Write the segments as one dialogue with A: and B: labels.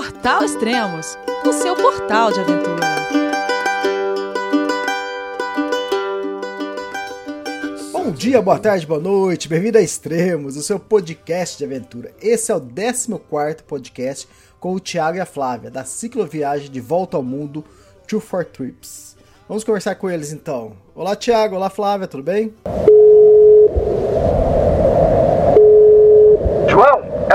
A: Portal Extremos, o seu portal de aventura.
B: Bom dia, boa tarde, boa noite, bem-vindo a Extremos, o seu podcast de aventura. Esse é o 14 podcast com o Thiago e a Flávia, da cicloviagem de volta ao mundo Two for Trips. Vamos conversar com eles então. Olá, Thiago, olá, Flávia, tudo bem?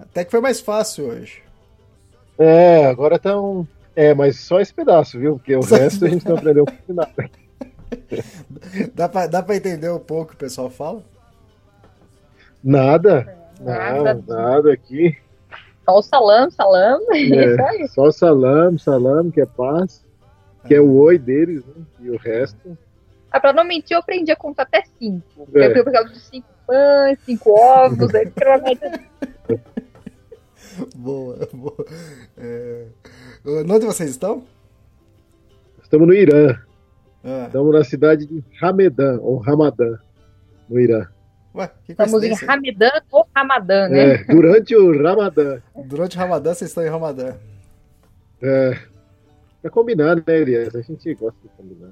B: Até que foi mais fácil hoje.
C: É, agora tá um. É, mas só esse pedaço, viu? Porque o resto a gente não aprendeu nada.
B: Dá pra, dá pra entender um pouco o que o pessoal fala?
C: Nada.
D: Nada.
C: Nada, nada aqui.
D: Só o salam, salam. É. Só
C: É, só salam, salam, que é paz. Que é o oi deles, né? E o resto.
D: Ah, pra não mentir, eu aprendi a contar até cinco.
C: É.
D: Eu fui por causa de cinco pães, cinco ovos, aí provavelmente
B: Boa, boa. É... Onde vocês estão?
C: Estamos no Irã.
B: Ah,
C: Estamos na cidade de Ramedan, ou Ramadã, no Irã.
B: ué, que
D: estamos em. Ramedan ou Ramadã, né?
C: É, durante o Ramadã.
B: Durante o Ramadã vocês estão em Ramadã.
C: É, pra combinar, né, Elias? A gente gosta de combinar.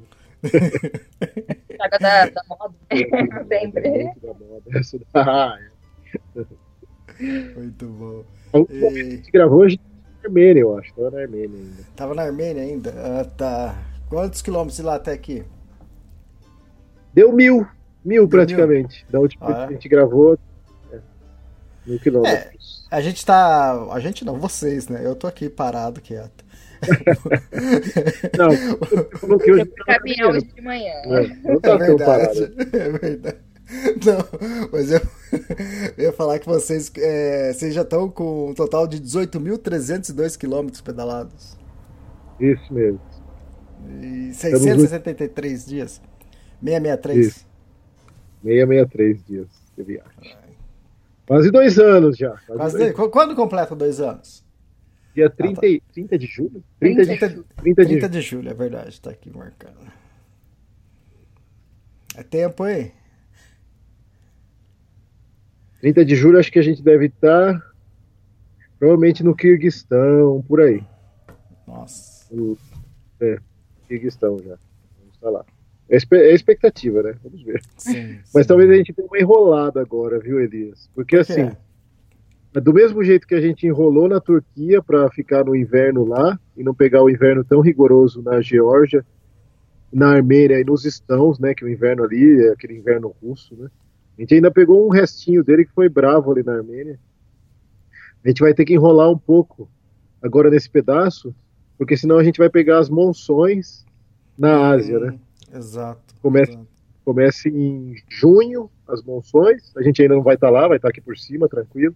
D: Saga da, da moda. Sempre.
C: Muito da moda. Essa da-
B: Muito bom.
C: A gente gravou, a gente tava na Armênia, eu acho. Tava na Armênia ainda.
B: Tava na Armênia ainda? Ah, tá. Quantos quilômetros de lá até aqui?
C: Deu mil. Mil praticamente. Da última
B: Ah, é?
C: que a gente gravou. É, mil quilômetros.
B: A gente tá. A gente não, vocês, né? Eu tô aqui parado, quieto.
C: Não, você falou que hoje
D: Eu fui caminhar hoje de manhã.
C: É, não
B: É
C: tá tão parado.
B: verdade. É verdade. Não, mas eu, eu ia falar que vocês, é, vocês já estão com um total de 18.302 quilômetros pedalados.
C: Isso mesmo.
B: E
C: no-
B: 673 dias. 663.
C: Isso. 663 dias de viagem. Quase dois anos já. Quase
B: Quase
C: dois-
B: dois- Qu- Quando completa dois anos?
C: Dia 30, e- 30 de julho? 30 de,
B: 30
C: 30 de
B: 30
C: julho.
B: de julho, é verdade, tá aqui marcado. É tempo, hein?
C: 30 de julho acho que a gente deve estar provavelmente no Kirguistão, por aí.
B: Nossa.
C: No, é, Kirguistão já. Vamos estar lá. É é expectativa, né? Vamos ver.
B: Sim,
C: Mas
B: sim.
C: talvez a gente tenha uma enrolada agora, viu, Elias? Porque
B: Por
C: assim, do mesmo jeito que a gente enrolou na Turquia para ficar no inverno lá e não pegar o inverno tão rigoroso na Geórgia, na Armênia e nos estãos, né? Que o inverno ali é aquele inverno russo, né? A gente ainda pegou um restinho dele que foi bravo ali na Armênia. A gente vai ter que enrolar um pouco agora nesse pedaço, porque senão a gente vai pegar as monções na Ásia, né?
B: Hum, Exato.
C: Começa-
B: exato.
C: Começa em junho, as monções. A gente ainda não vai estar lá, vai estar aqui por cima, tranquilo.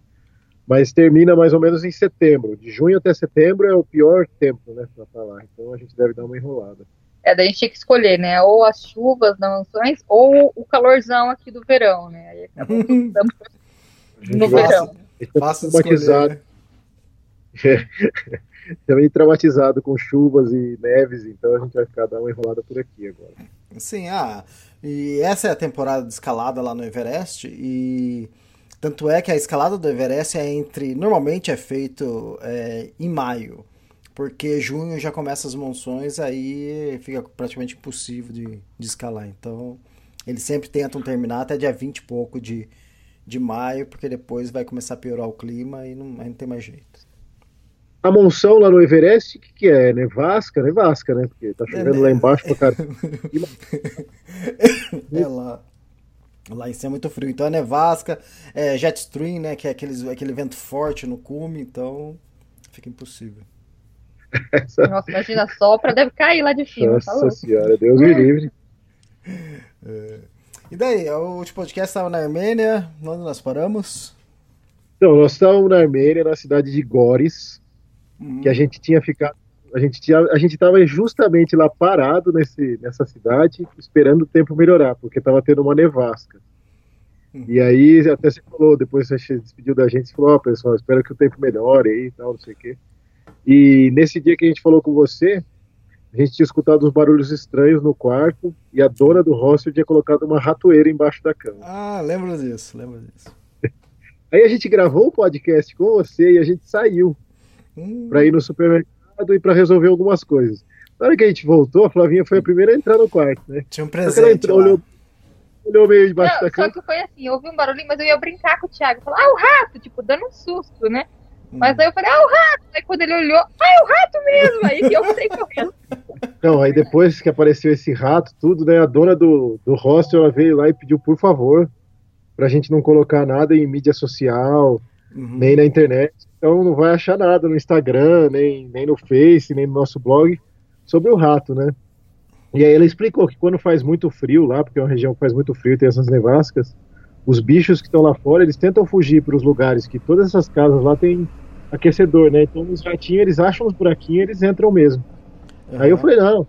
C: Mas termina mais ou menos em setembro. De junho até setembro é o pior tempo, né, para estar lá. Então a gente deve dar uma enrolada.
D: É, daí a gente tinha que escolher, né? Ou as chuvas nas mansões, ou o calorzão aqui do verão, né? Aí acabou no verão.
B: Fácil escolher,
C: traumatizado,
B: né?
C: também traumatizado com chuvas e neves, então a gente vai ficar dar uma enrolada por aqui agora.
B: Sim, ah, e essa é a temporada de escalada lá no Everest e tanto é que a escalada do Everest é entre, normalmente é feito é, em maio, porque junho já começa as monções, aí fica praticamente impossível de, de escalar, então eles sempre tentam terminar até dia 20 e pouco de, de maio, porque depois vai começar a piorar o clima e não, aí não tem mais jeito.
C: A monção lá no Everest, o que, que é? Nevasca? Nevasca, né? Porque tá chovendo
B: É,
C: lá
B: né?
C: embaixo pra caramba.
B: É lá. Lá em cima é muito frio. Então é nevasca, é jet stream, né? Que é aqueles, aquele vento forte no cume, então fica impossível.
C: Essa-
D: Nossa, imagina, sopra, deve cair lá de cima. tá
C: Nossa
D: louco.
C: senhora, Deus me livre.
B: E daí, o último podcast estava na Armênia, onde nós paramos?
C: Então, nós estávamos na Armênia, na cidade de Góris, que a gente tinha ficado. A gente tinha, a gente estava justamente lá parado nesse, nessa cidade, esperando o tempo melhorar, porque estava tendo uma nevasca. E aí, até você falou, depois você se despediu da gente, você falou: Ó, pessoal, espero que o tempo melhore aí e tal, não sei o quê. E nesse dia que a gente falou com você, a gente tinha escutado uns barulhos estranhos no quarto e a dona do hostel tinha colocado uma ratoeira embaixo da cama.
B: Ah, lembro disso, lembro disso.
C: Aí a gente gravou o podcast com você e a gente saiu
B: Hum,
C: para ir no supermercado e para resolver algumas coisas. Na hora que a gente voltou, a Flavinha foi a primeira a entrar no quarto, né?
B: tinha um
C: Só que ela
B: presente
C: entrou,
B: lá.
C: olhou, olhou meio debaixo
D: Não,
C: da
D: só
C: cama.
D: que foi assim, eu ouvi um barulhinho, mas eu ia brincar com o Thiago. Falar, ah, o rato, tipo, dando um susto, né? Mas
C: Hum.
D: aí eu falei, ah, o rato! Aí quando ele olhou, ah, é o rato mesmo! Aí eu saí correndo.
C: Não, aí depois que apareceu esse rato, tudo, né? A dona do, do hostel ela veio lá e pediu, por favor, pra gente não colocar nada em mídia social,
B: Uhum.
C: nem na internet. Então não vai achar nada no Instagram, nem, nem no Face, nem no nosso blog sobre o rato, né? E aí ela explicou que quando faz muito frio lá, porque é uma região que faz muito frio e tem essas nevascas, os bichos que estão lá fora, eles tentam fugir para os lugares que todas essas casas lá tem aquecedor, né? Então os ratinhos, eles acham os buraquinhos, eles entram mesmo. Aí eu falei, não,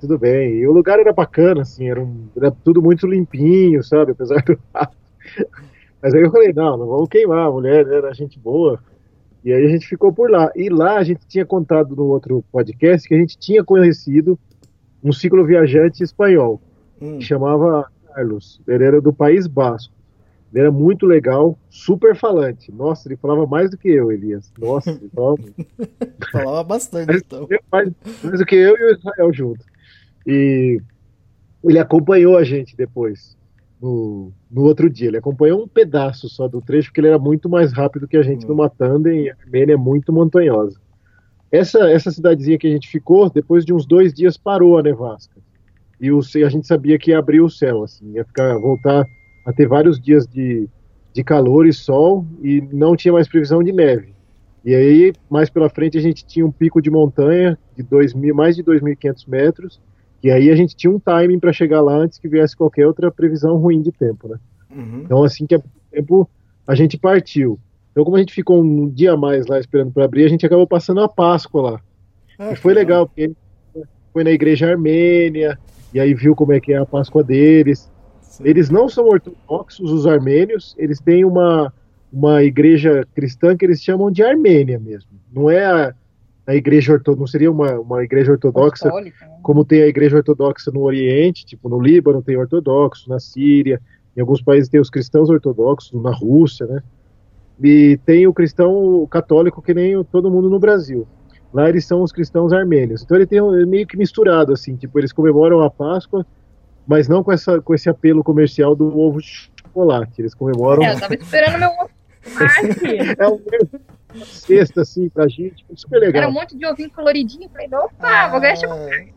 C: tudo bem. E o lugar era bacana, assim, era, um- era tudo muito limpinho, sabe? Apesar do rato. Mas aí eu falei, não, não vamos queimar a mulher, né? Era gente boa. E aí a gente ficou por lá. E lá a gente tinha contado no outro podcast que a gente tinha conhecido um cicloviajante espanhol,
B: Hum.
C: que chamava Carlos. Ele era do País Basco. Ele era muito legal, super falante. Nossa, ele falava mais do que eu, Elias. Nossa, ele falava.
B: Falava bastante, então.
C: mais, mais do que eu e o Israel junto. E ele acompanhou a gente depois, no, no outro dia. Ele acompanhou um pedaço só do trecho, porque ele era muito mais rápido que a gente
B: Hum.
C: numa tandem, e a Armênia é muito montanhosa. Essa, essa cidadezinha que a gente ficou, depois de uns dois dias, parou a nevasca. E o, a gente sabia que ia abrir o céu, assim, ia ficar, voltar a ter vários dias de, de calor e sol, e não tinha mais previsão de neve. E aí, mais pela frente, a gente tinha um pico de montanha de dois mil, mais de 2.500 metros, e aí a gente tinha um timing para chegar lá antes que viesse qualquer outra previsão ruim de tempo, né?
B: Uhum.
C: Então, assim que é tempo, a gente partiu. Então, como a gente ficou um dia a mais lá esperando para abrir, a gente acabou passando a Páscoa lá.
B: Ah,
C: E foi
B: que
C: legal, porque foi na igreja armênia, e aí viu como é que é a Páscoa deles.
B: Sim.
C: Eles não são ortodoxos, os armênios, eles têm uma, uma igreja cristã que eles chamam de Armênia mesmo. Não é a, a igreja ortodoxa, não seria uma, uma igreja ortodoxa
D: Apostólica, né?
C: como tem a igreja ortodoxa no Oriente, tipo no Líbano tem ortodoxo, na Síria, em alguns países tem os cristãos ortodoxos, na Rússia, né? E tem o cristão católico que nem o- todo mundo no Brasil. Lá eles são os cristãos armênios. Então ele tem um, meio que misturado assim, tipo eles comemoram a Páscoa, mas não com essa com esse apelo comercial do ovo de chocolate. Eles comemoram
D: É, eu tava esperando meu ovo
C: é um uma cesta assim pra gente, super legal.
D: Era um monte de ovinho coloridinho. Falei, opa, vou ganhar chocolate.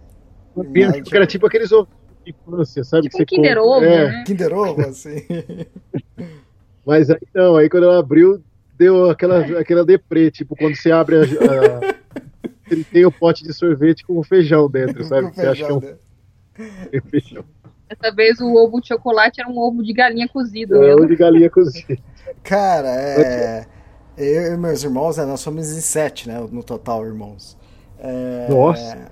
B: Ah,
C: que era tipo aqueles ovos de infância, sabe?
D: Tipo
C: que
D: um Kinder
C: compra.
D: Ovo,
C: É.
D: né?
B: Kinder Ovo, assim.
C: Mas aí não, aí quando ela abriu, deu aquela, aquela deprê, tipo, quando você abre a, a- ele tem o pote de sorvete com feijão dentro, sabe?
B: Com
C: Você acha que é um
B: feijão,
C: feijão.
D: Dessa vez o ovo de chocolate era um ovo de galinha cozido
C: É,
D: mesmo.
C: ou de galinha cozida.
B: Cara, é. Eu e meus irmãos, né, nós somos em sete, né? No total, irmãos. É...
C: Nossa.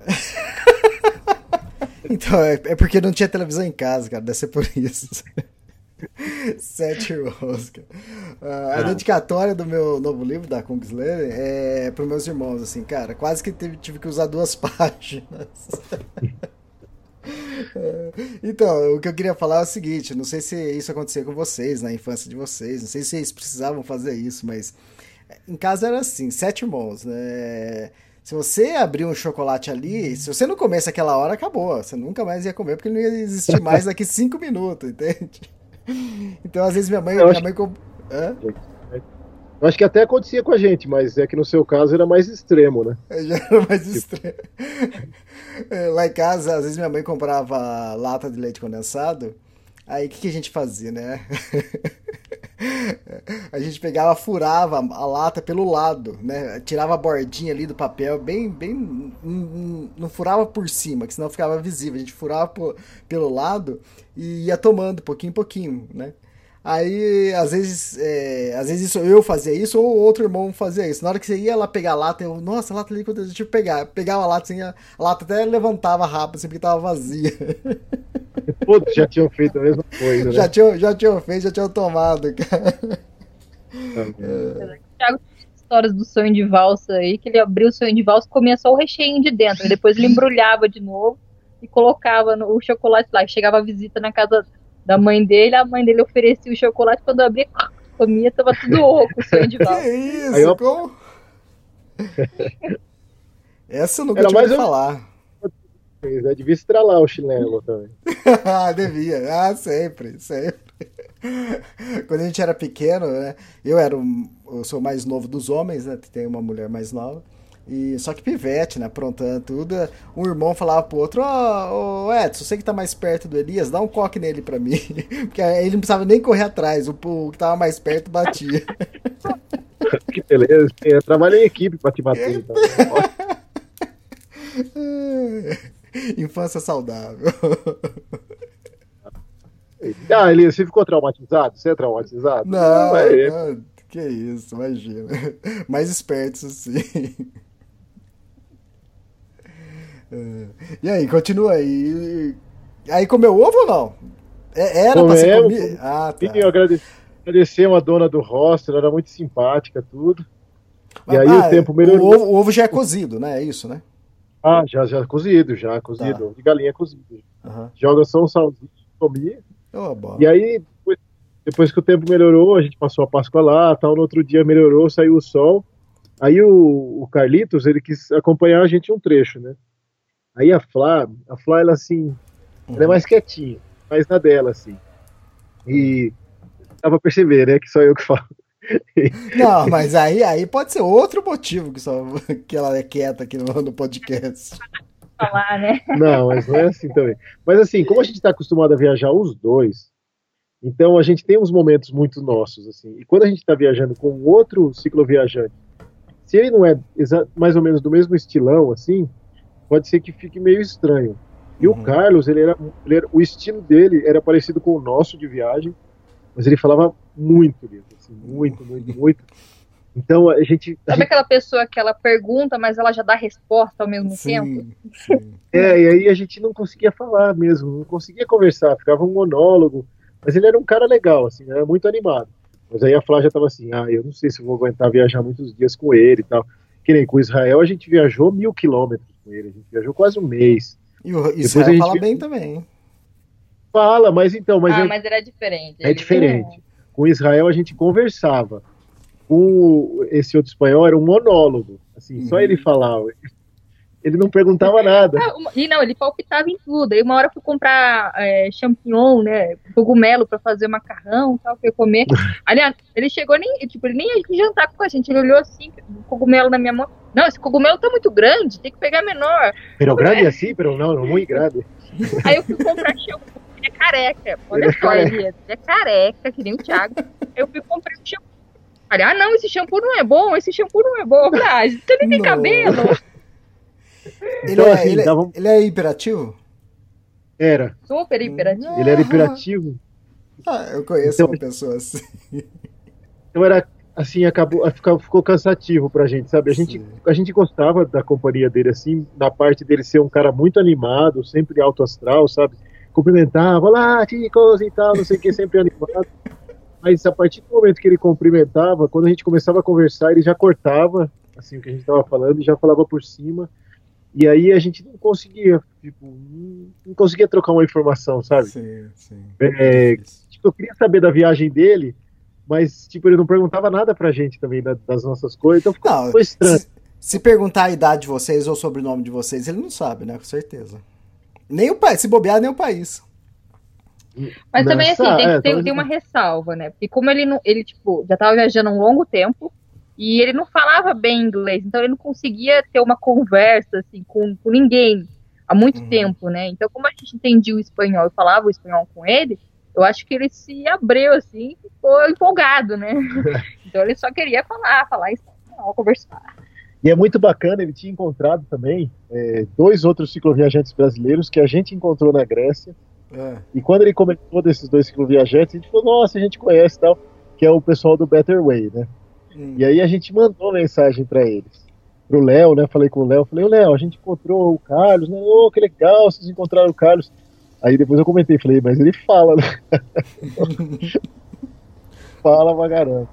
B: então, é, é porque não tinha televisão em casa, cara. Deve ser por isso. Sete irmãos, cara. Ah, a dedicatória do meu novo livro, da Kungsleder, é para meus irmãos, assim, cara. Quase que tive, tive que usar duas páginas. É, Então, o que eu queria falar é o seguinte: não sei se isso acontecia com vocês na infância de vocês, não sei se vocês precisavam fazer isso, mas em casa era assim: sete irmãos, né? Se você abrir um chocolate ali, se você não comesse aquela hora, acabou. Você nunca mais ia comer porque não ia existir mais daqui cinco minutos, entende? Então, às vezes minha mãe. Minha mãe Hã?
C: Acho que até acontecia com a gente, mas é que no seu caso era mais extremo, né?
B: Já era mais estranho. É, Lá em casa, às vezes minha mãe comprava lata de leite condensado. Aí o que, que a gente fazia, né? a gente pegava, furava a lata pelo lado, né? Tirava a bordinha ali do papel, bem, bem, não, furava por cima, que senão ficava visível. A gente furava pelo lado e ia tomando pouquinho em pouquinho, né? Aí, às vezes, é, às vezes isso, eu fazia isso ou outro irmão fazia isso. Na hora que você ia lá pegar a lata, eu, nossa, a lata ali, quando eu tive pegar, pegava a lata, assim, a, a lata até levantava rápido, assim, porque tava vazia.
C: Todos já tinham feito a mesma coisa, né?
B: Já tinham, já tinham feito, já tinham tomado, cara.
D: O Thiago tem histórias do sonho de valsa aí, que ele abriu o sonho de valsa e comia só o recheio de dentro. E depois ele embrulhava de novo e colocava no, o chocolate lá. Chegava a visita na casa da mãe dele, a mãe dele oferecia o chocolate, quando eu abria, comia, tava tudo oco o sonho de valsa.
B: Que isso,
C: Aí eu-
B: como? Essa eu nunca
C: Era
B: tinha
C: mais um-
B: falar.
C: Né? Devia estralar o chinelo também.
B: Ah, Devia. Ah, sempre, sempre. Quando a gente era pequeno, né? Eu era um, eu sou o mais novo dos homens, né? Tem uma mulher mais nova. E só que pivete, né? Aprontando tudo. Um irmão falava pro outro: Ó, ô Edson, você que tá mais perto do Elias, dá um coque nele pra mim. Porque aí ele não precisava nem correr atrás. O, o que tava mais perto batia.
C: Que beleza. Eu trabalho em equipe pra te bater. Então.
B: Infância saudável.
C: Ah, Elias, você ficou traumatizado? Você é traumatizado?
B: Não,
C: é.
B: não, que isso, imagina. Mais espertos assim. É. E aí, continua aí. Aí comeu ovo ou não? É- Era pra ser
C: Comemos,
B: comido? Ah, tá.
C: Eu agrade- agradecemos a dona do hostel, ela era muito simpática, tudo. E aí
B: Ah,
C: o tempo
B: O
C: melhorou.
B: ovo, o ovo já é cozido, né? É isso, né?
C: Ah, já, já cozido, já cozido.
B: Tá.
C: De galinha cozido.
B: Aham.
C: Joga só um salzinho, comia.
B: Bom.
C: E aí, depois, depois que o tempo melhorou, a gente passou a Páscoa lá, tal, no outro dia melhorou, saiu o sol. Aí o, o Carlitos, ele quis acompanhar a gente um trecho, né? Aí a Flá, a Flá, ela assim, ela é mais quietinha, mais na dela, assim. E dá pra perceber, né, que só eu que falo.
B: Não, mas aí, aí pode ser outro motivo que, só, que ela é quieta aqui no, no podcast.
D: Falar, né?
C: Não, mas não é assim também. Mas assim, como a gente está acostumado a viajar os dois, então a gente tem uns momentos muito nossos, assim. E quando a gente está viajando com outro cicloviajante, se ele não é mais ou menos do mesmo estilão, assim, pode ser que fique meio estranho. E
B: Uhum.
C: o Carlos, ele era, ele era- o estilo dele era parecido com o nosso de viagem, mas ele falava muito, Lisa, assim, muito, muito, muito. Então a gente, a
D: Sabe aquela pessoa que ela pergunta, mas ela já dá resposta ao mesmo tempo?
B: Sim, sim.
C: É, e aí a gente não conseguia falar mesmo, não conseguia conversar, ficava um monólogo. Mas ele era um cara legal, assim, era muito animado. Mas aí a Flávia tava assim, ah, eu não sei se eu vou aguentar viajar muitos dias com ele e tal. Que nem com o Israel, a gente viajou mil quilômetros com ele, a gente viajou quase um mês.
B: E o
C: a
B: Israel
C: gente
B: fala bem também.
C: Fala, mas então, mas
D: ah,
C: é,
D: mas era diferente.
C: é diferente. Com o Israel a gente conversava. Com esse outro espanhol era um monólogo, assim, só
B: Uhum.
C: ele falava. Ele não perguntava nada.
D: Ah, uma- e não, ele palpitava em tudo. Aí uma hora eu fui comprar é, champignon, né? Cogumelo pra fazer macarrão e tal, pra eu comer. Aliás, ele chegou nem, tipo, ele nem ia jantar com a gente. Ele olhou assim, o cogumelo na minha mão. Não, esse cogumelo tá muito grande, tem que pegar menor.
C: Pero grande assim, pero não, muito grande.
D: Aí eu fui comprar shampoo, ele é careca. Olha
C: Ele é
D: só,
C: careca.
D: ele é, é careca, que nem o Thiago. Aí eu fui comprar um shampoo. Falei, ah, não, esse shampoo não é bom, esse shampoo não é bom. Falei, ah, você nem tem cabelo.
B: Ele,
C: Então,
B: é,
C: assim,
B: ele, é-
C: dava
B: ele é hiperativo?
C: Era.
D: Super hiperativo.
C: Ele era imperativo.
B: Ah, eu conheço
C: Então-
B: uma pessoa assim.
C: Então era assim, acabou, ficou, ficou cansativo pra gente, sabe? A gente,
B: Sim.
C: a gente gostava da companhia dele, assim, na parte dele ser um cara muito animado, sempre alto astral, sabe? Cumprimentava, olá, chicos e tal, não sei o que, sempre animado. Mas a partir do momento que ele cumprimentava, quando a gente começava a conversar, ele já cortava, assim, o que a gente tava falando, e já falava por cima. E aí a gente não conseguia, tipo, não, conseguia trocar uma informação, sabe?
B: Sim, sim.
C: É, tipo, eu queria saber da viagem dele, mas tipo, ele não perguntava nada pra gente também da- das nossas coisas, então ficou,
B: Não,
C: estranho.
B: se, se perguntar a idade de vocês ou o sobrenome de vocês, ele não sabe, né? Com certeza. Nem o país, se bobear, nem o país.
D: Mas também,
C: Nessa-
D: assim, tem,
C: é,
D: que ter,
C: talvez-
D: tem uma ressalva, né? Porque como ele, não, ele, tipo, já tava viajando há um longo tempo e ele não falava bem inglês, então ele não conseguia ter uma conversa, assim, com, com ninguém há muito
B: Uhum.
D: tempo, né? Então, como a gente entendia o espanhol e falava o espanhol com ele, eu acho que ele se abriu assim, ficou empolgado, né? então ele só queria falar, falar isso, conversar.
C: E é muito bacana, ele tinha encontrado também é, dois outros cicloviajantes brasileiros que a gente encontrou na Grécia. É. E quando ele comentou desses dois cicloviajantes, a gente falou, nossa, a gente conhece e tal, que é o pessoal do Better Way, né? Hum. E aí a gente mandou mensagem para eles. Pro Léo, né? Falei com o Léo, falei, Léo, a gente encontrou o Carlos, né? Oh, que legal, vocês encontraram o Carlos. Aí depois eu comentei, falei, mas ele fala, né? fala pra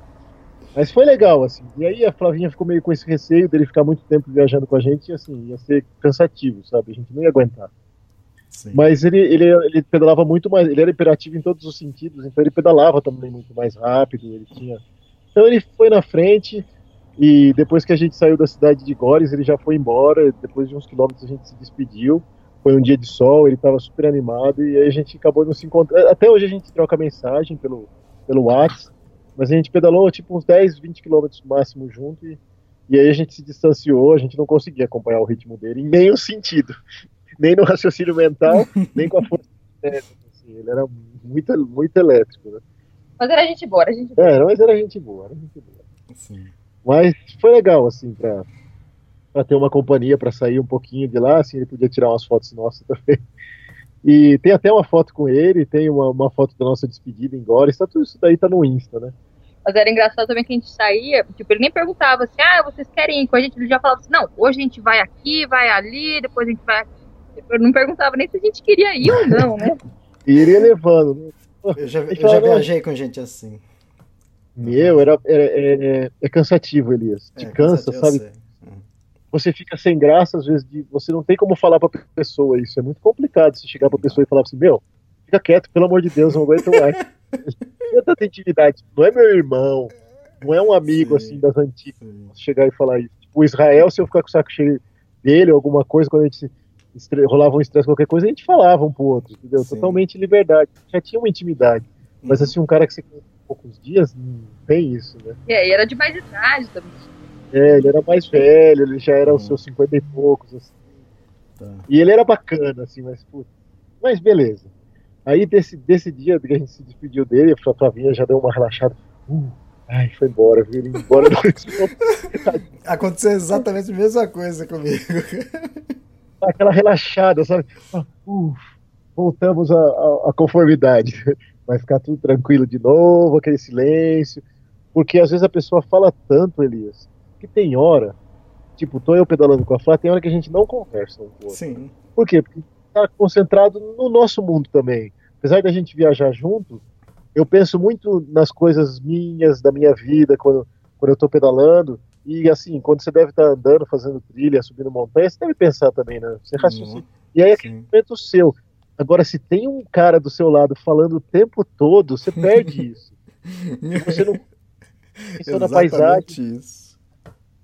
C: Mas foi legal, assim. E aí a Flavinha ficou meio com esse receio dele ficar muito tempo viajando com a gente e assim, ia ser cansativo, sabe? A gente não ia aguentar. Sim. Mas ele, ele, ele pedalava muito mais, ele era imperativo em todos os sentidos, então ele pedalava também muito mais rápido, ele tinha. Então ele foi na frente e depois que a gente saiu da cidade de Gores, ele já foi embora, depois de uns quilômetros a gente se despediu foi um dia de sol, ele estava super animado e aí a gente acabou não se encontrando. Até hoje a gente troca mensagem pelo, pelo WhatsApp, mas a gente pedalou tipo uns 10, 20 quilômetros máximo junto e, e aí a gente se distanciou, a gente não conseguia acompanhar o ritmo dele em nenhum sentido, nem no raciocínio mental, nem com a força. Assim, ele era muito, muito elétrico. Né?
D: Mas era gente boa, era gente boa.
C: É, mas era gente boa, era gente boa. Sim. Mas foi legal, assim, pra, para ter uma companhia para sair um pouquinho de lá, assim ele podia tirar umas fotos nossas também. E tem até uma foto com ele, tem uma, uma foto da nossa despedida em Góris, tá, tudo isso daí tá no Insta, né?
D: Mas era engraçado também que a gente saía, tipo, ele nem perguntava assim, ah, vocês querem ir com a gente? Ele já falava assim, não, hoje a gente vai aqui, vai ali, depois a gente vai aqui. Eu não perguntava nem se a gente queria ir ou não, né?
C: e iria levando, né?
B: Eu já, eu já viajei com gente assim.
C: Meu, era, era, é, é cansativo, Elias. Te é, cansa, sabe? você fica sem graça, às vezes, de, você não tem como falar pra pessoa isso. É muito complicado se chegar pra pessoa e falar assim, meu, fica quieto, pelo amor de Deus, não aguento mais. Tanta intimidade. Não é meu irmão, não é um amigo, Sim. assim, das antigas. Chegar e falar isso. Tipo, o Israel, se eu ficar com o saco cheio dele, alguma coisa, quando a gente rolava um estresse, qualquer coisa, a gente falava um pro outro, entendeu? Sim. Totalmente liberdade. Já tinha uma intimidade. Mas, uhum. assim, um cara que você poucos dias, não tem isso, né?
D: É, e era de mais idade também.
C: É, ele era mais velho, ele já era os hum. seus cinquenta e poucos, assim. Tá. E ele era bacana, assim, mas puta. Mas beleza. Aí desse, desse dia que a gente se despediu dele, a Flavinha já deu uma relaxada. Uh, ai, foi embora, viu? Ele embora
B: Aconteceu exatamente a mesma coisa comigo.
C: Aquela relaxada, sabe? Uh, voltamos à conformidade. Vai ficar tudo tranquilo de novo, aquele silêncio. Porque às vezes a pessoa fala tanto, Elias, que tem hora, tipo, tô eu pedalando com a Flá, tem hora que a gente não conversa um com o outro. Sim. Por quê? Porque tá concentrado no nosso mundo também. Apesar da gente viajar junto, eu penso muito nas coisas minhas, da minha vida, quando, quando eu tô pedalando. E assim, quando você deve estar andando, fazendo trilha, subindo montanha, você deve pensar também, né? Você raciocina. Uhum. E aí é aquele momento seu. Agora, se tem um cara do seu lado falando o tempo todo, você perde isso. você não pensa na paisagem. Isso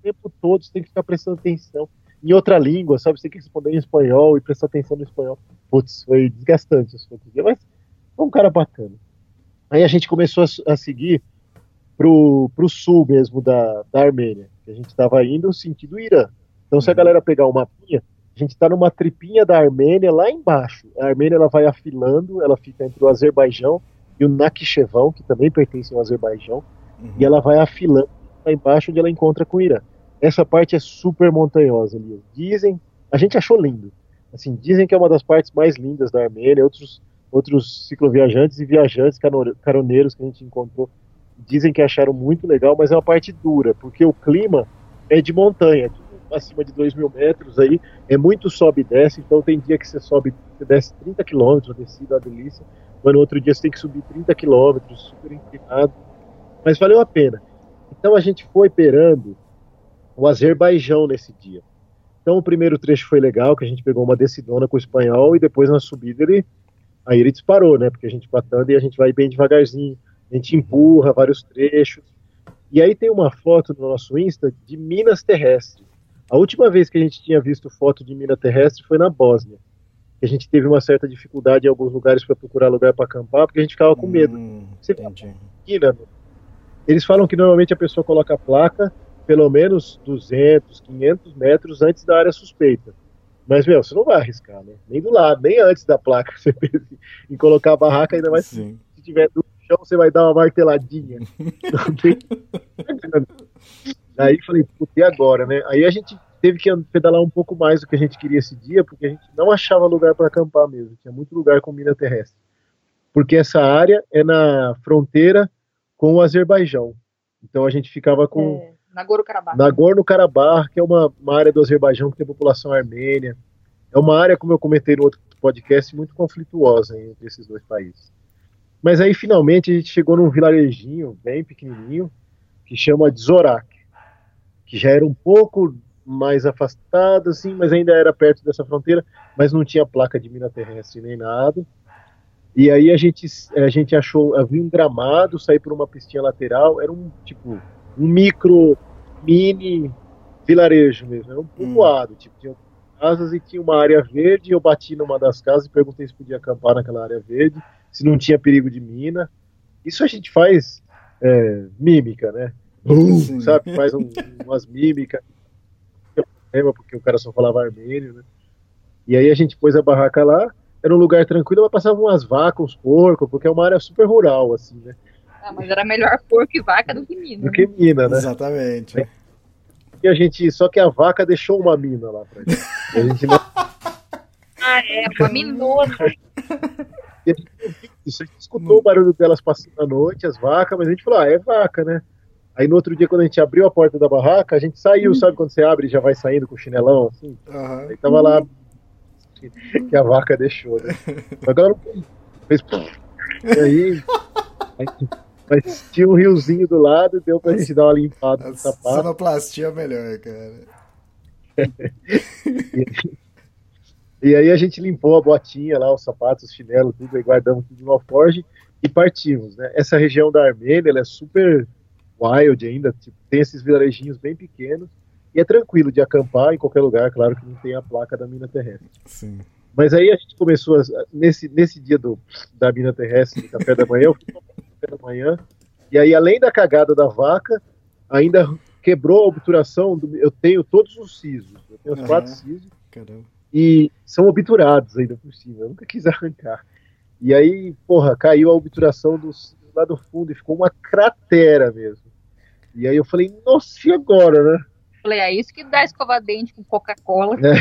C: tempo todo, você tem que ficar prestando atenção em outra língua, sabe? Você tem que responder em espanhol e prestar atenção no espanhol. Putz, foi desgastante isso dia, mas foi um cara bacana. Aí a gente começou a, a seguir pro, pro sul mesmo da, da Armênia, a gente estava indo no sentido Irã. Então, se a uhum. galera pegar o mapinha, a gente está numa tripinha da Armênia lá embaixo. A Armênia ela vai afilando, ela fica entre o Azerbaijão e o Nakhchevão, que também pertence ao Azerbaijão, uhum. e ela vai afilando lá embaixo onde ela encontra com o Irã. Essa parte é super montanhosa ali. Dizem, a gente achou lindo. Assim, dizem que é uma das partes mais lindas da Armênia. Outros, outros cicloviajantes e viajantes caroneiros que a gente encontrou dizem que acharam muito legal, mas é uma parte dura, porque o clima é de montanha, acima de 2 mil metros aí, é muito sobe e desce, então tem dia que você sobe, você desce 30 quilômetros, descida, a delícia, mas no outro dia você tem que subir 30 quilômetros, super inclinado, mas valeu a pena. Então a gente foi perando o Azerbaijão nesse dia. Então o primeiro trecho foi legal, que a gente pegou uma decidona com o espanhol e depois na subida ele aí ele disparou, né? Porque a gente batendo e a gente vai bem devagarzinho, a gente empurra vários trechos. E aí tem uma foto no nosso Insta de minas terrestres. A última vez que a gente tinha visto foto de mina terrestre foi na Bósnia. A gente teve uma certa dificuldade em alguns lugares para procurar lugar para acampar, porque a gente ficava com medo. Hum, Você. Eles falam que normalmente a pessoa coloca a placa pelo menos 200, 500 metros antes da área suspeita. Mas, meu, você não vai arriscar, né? Nem do lado, nem antes da placa você pensa em colocar a barraca, ainda mais Sim. se tiver no chão, você vai dar uma marteladinha. Aí falei, puta, e agora, né? Aí a gente teve que pedalar um pouco mais do que a gente queria esse dia, porque a gente não achava lugar para acampar mesmo. Tinha muito lugar com mina terrestre. Porque essa área é na fronteira com o Azerbaijão. Então a gente ficava com.
D: É, Nagorno-Karabakh.
C: Nagorno-Karabakh, que é uma, uma área do Azerbaijão que tem população armênia. É uma área, como eu comentei no outro podcast, muito conflituosa entre esses dois países. Mas aí, finalmente, a gente chegou num vilarejinho bem pequenininho, que chama Zorak, que já era um pouco mais afastado, assim, mas ainda era perto dessa fronteira, mas não tinha placa de mina terrestre nem nada. E aí a gente, a gente achou, havia um gramado, sair por uma pistinha lateral, era um tipo um micro, mini vilarejo mesmo, era um povoado, hum. tipo, tinha casas e tinha uma área verde, eu bati numa das casas e perguntei se podia acampar naquela área verde, se não tinha perigo de mina. Isso a gente faz é, mímica, né? Uh, sabe, faz um, umas mímicas, porque o cara só falava armênio, né? E aí a gente pôs a barraca lá, era um lugar tranquilo, mas passavam umas vacas, uns porcos, porque é uma área super rural, assim, né?
D: Ah, mas era melhor porco e vaca do que mina.
C: Do que mina, né?
B: Exatamente.
C: E a gente, só que a vaca deixou uma mina lá pra gente. A gente não...
D: ah, é, uma minona.
C: Isso, a gente escutou o barulho delas passando à noite, as vacas, mas a gente falou, ah, é vaca, né? Aí no outro dia, quando a gente abriu a porta da barraca, a gente saiu, sabe quando você abre e já vai saindo com o chinelão, assim? Uhum. Aí tava lá que a vaca deixou, né? Agora não fez. E aí, mas tinha um riozinho do lado e deu pra gente dar uma limpada no sapato.
B: Sonoplastia é melhor, cara.
C: e, e, aí a gente limpou a botinha lá, os sapatos, os chinelos, tudo, aí guardamos tudo no alforge e partimos, né? Essa região da Armênia, ela é super wild ainda, tipo, tem esses vilarejinhos bem pequenos e é tranquilo de acampar em qualquer lugar, claro que não tem a placa da mina terrestre.
B: Sim.
C: Mas aí a gente começou, a, nesse, nesse dia do, da mina terrestre, café da manhã, eu fui café da manhã, e aí além da cagada da vaca, ainda quebrou a obturação, do, eu tenho todos os sisos, eu tenho os uhum. quatro sisos,
B: Caramba.
C: E são obturados ainda por cima, eu nunca quis arrancar. E aí, porra, caiu a obturação do, lá do fundo e ficou uma cratera mesmo. E aí eu falei, nossa, e agora, né?
D: Falei, é isso que dá escova-dente com Coca-Cola.
B: É.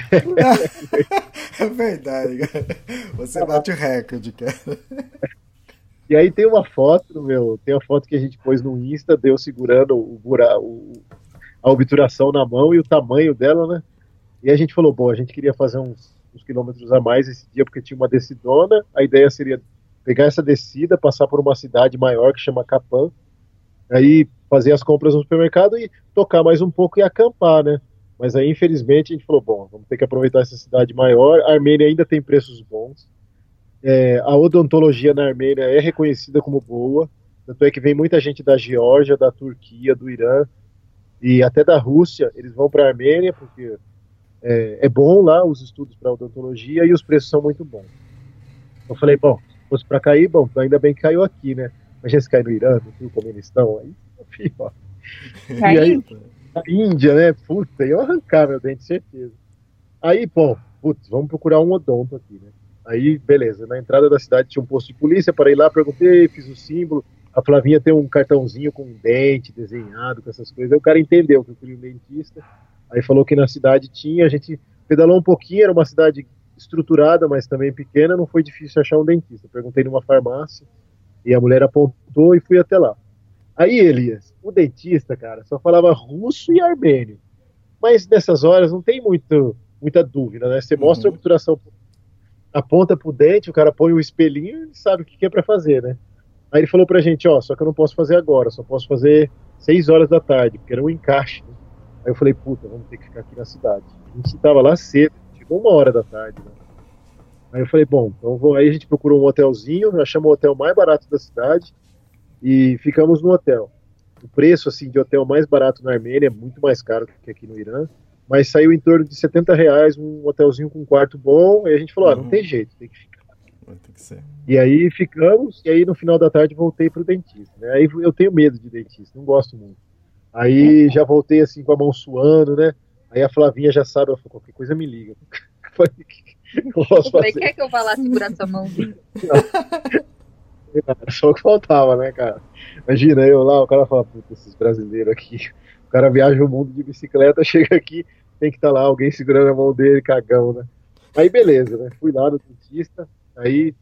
B: é verdade, cara. Você bate o recorde, cara.
C: E aí tem uma foto, meu, tem uma foto que a gente pôs no Insta, deu segurando o, o, a obturação na mão e o tamanho dela, né? E a gente falou, bom, a gente queria fazer uns, uns quilômetros a mais esse dia, porque tinha uma descidona, a ideia seria pegar essa descida, passar por uma cidade maior que chama Capan, aí fazer as compras no supermercado e tocar mais um pouco e acampar, né? Mas aí, infelizmente, a gente falou, bom, vamos ter que aproveitar essa cidade maior. A Armênia ainda tem preços bons. É, a odontologia na Armênia é reconhecida como boa. Tanto é que vem muita gente da Geórgia, da Turquia, do Irã e até da Rússia. Eles vão para a Armênia porque é, é, bom lá os estudos para odontologia e os preços são muito bons. Eu falei, bom, se fosse para cair, bom, ainda bem que caiu aqui, né? Imagina se cai no Irã, no Turcomenistão, aí pior.
D: e aí,
C: a Índia, né? Puta, eu arrancar meu dente, certeza. Aí, pô, putz, vamos procurar um odonto aqui, né? Aí, beleza, na entrada da cidade tinha um posto de polícia, para ir lá, perguntei, fiz o símbolo. A Flavinha tem um cartãozinho com um dente desenhado, com essas coisas. Aí o cara entendeu que eu queria um dentista. Aí falou que na cidade tinha, a gente pedalou um pouquinho, era uma cidade estruturada, mas também pequena, não foi difícil achar um dentista. Perguntei numa farmácia e a mulher apontou e fui até lá. Aí, Elias, o dentista, cara, só falava russo e armênio. Mas nessas horas não tem muito, muita dúvida, né? Você mostra uhum. a obturação, aponta pro dente, o cara põe o espelhinho e sabe o que é para fazer, né? Aí ele falou pra gente, ó, só que eu não posso fazer agora, só posso fazer 6 horas da tarde, porque era um encaixe. Né? Aí eu falei, puta, vamos ter que ficar aqui na cidade. A gente tava lá cedo, chegou uma hora da tarde, né? Aí eu falei, bom, então vou... aí a gente procurou um hotelzinho, achamos o hotel mais barato da cidade, e ficamos no hotel. O preço assim de hotel mais barato na Armênia é muito mais caro que aqui no Irã, mas saiu em torno de 70 reais um hotelzinho com um quarto bom, e a gente falou, uhum. ah, não tem jeito, tem que ficar.
B: Tem que ser.
C: E aí ficamos, e aí no final da tarde voltei pro dentista. Né? Aí eu tenho medo de dentista, não gosto muito. Aí já voltei assim com a mão suando, né? Aí a Flavinha já sabe, ela falou, qualquer coisa me liga.
D: eu posso fazer. Quer que eu vá lá segurar sua mãozinha?
C: Só o que faltava, né, cara? Imagina eu lá, o cara fala, puta, esses brasileiros aqui. O cara viaja o mundo de bicicleta, chega aqui, tem que estar tá lá alguém segurando a mão dele, cagão, né? Aí beleza, né? Fui lá no dentista, aí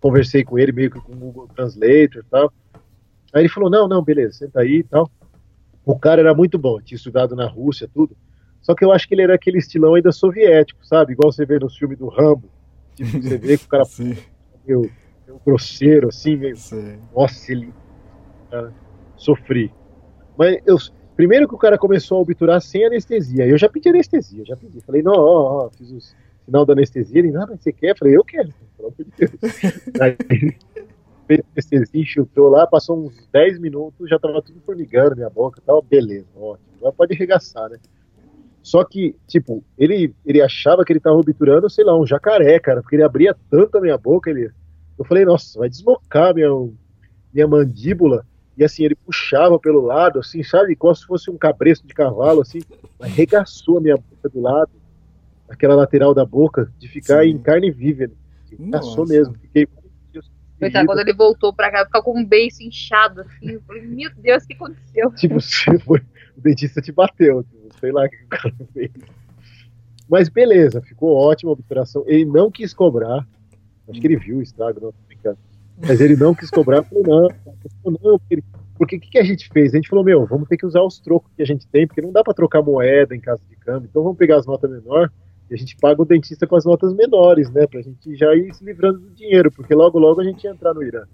C: conversei com ele meio que com o Google Translator e tal. Aí ele falou: não, não, beleza, senta aí e tal. O cara era muito bom, tinha estudado na Rússia, tudo. Só que eu acho que ele era aquele estilão ainda soviético, sabe? Igual você vê nos filmes do Rambo. Tipo, você vê que o cara meio, meio grosseiro, assim, meio. Sim. Nossa, ele. Cara, sofri. Mas eu. Primeiro que o cara começou a obturar sem anestesia. Eu já pedi anestesia, já pedi. Falei, não, ó, ó, fiz o sinal da anestesia. Ele, não, mas você quer? Falei, eu quero. Pelo amor de Deus. Aí, fez anestesia, chutou lá, passou uns 10 minutos, já tava tudo formigando minha boca, tava beleza, ótimo. Agora pode arregaçar, né? Só que, tipo, ele, ele achava que ele tava obturando, sei lá, um jacaré, cara, porque ele abria tanto a minha boca, ele. Eu falei, nossa, vai deslocar minha, minha mandíbula. E assim, ele puxava pelo lado, assim, sabe? Como se fosse um cabresto de cavalo, assim, arregaçou a minha boca do lado, aquela lateral da boca, de ficar Sim. em carne viva. Arregaçou mesmo. Fiquei
D: Coitado, quando ele voltou pra cá, ficou com um beiço inchado, assim. Eu falei, meu Deus, o que aconteceu?
C: Tipo, foi, o dentista te bateu, tipo, sei lá o que o cara fez. Mas beleza, ficou ótima a obturação. Ele não quis cobrar. Acho que ele viu o estrago, não, brincando. Mas ele não quis cobrar, falou, não, não, porque o que, que, a gente fez? A gente falou, meu, vamos ter que usar os trocos que a gente tem, porque não dá para trocar moeda em casa de câmbio, então vamos pegar as notas menores e a gente paga o dentista com as notas menores, né? Pra gente já ir se livrando do dinheiro, porque logo, logo a gente ia entrar no Irã.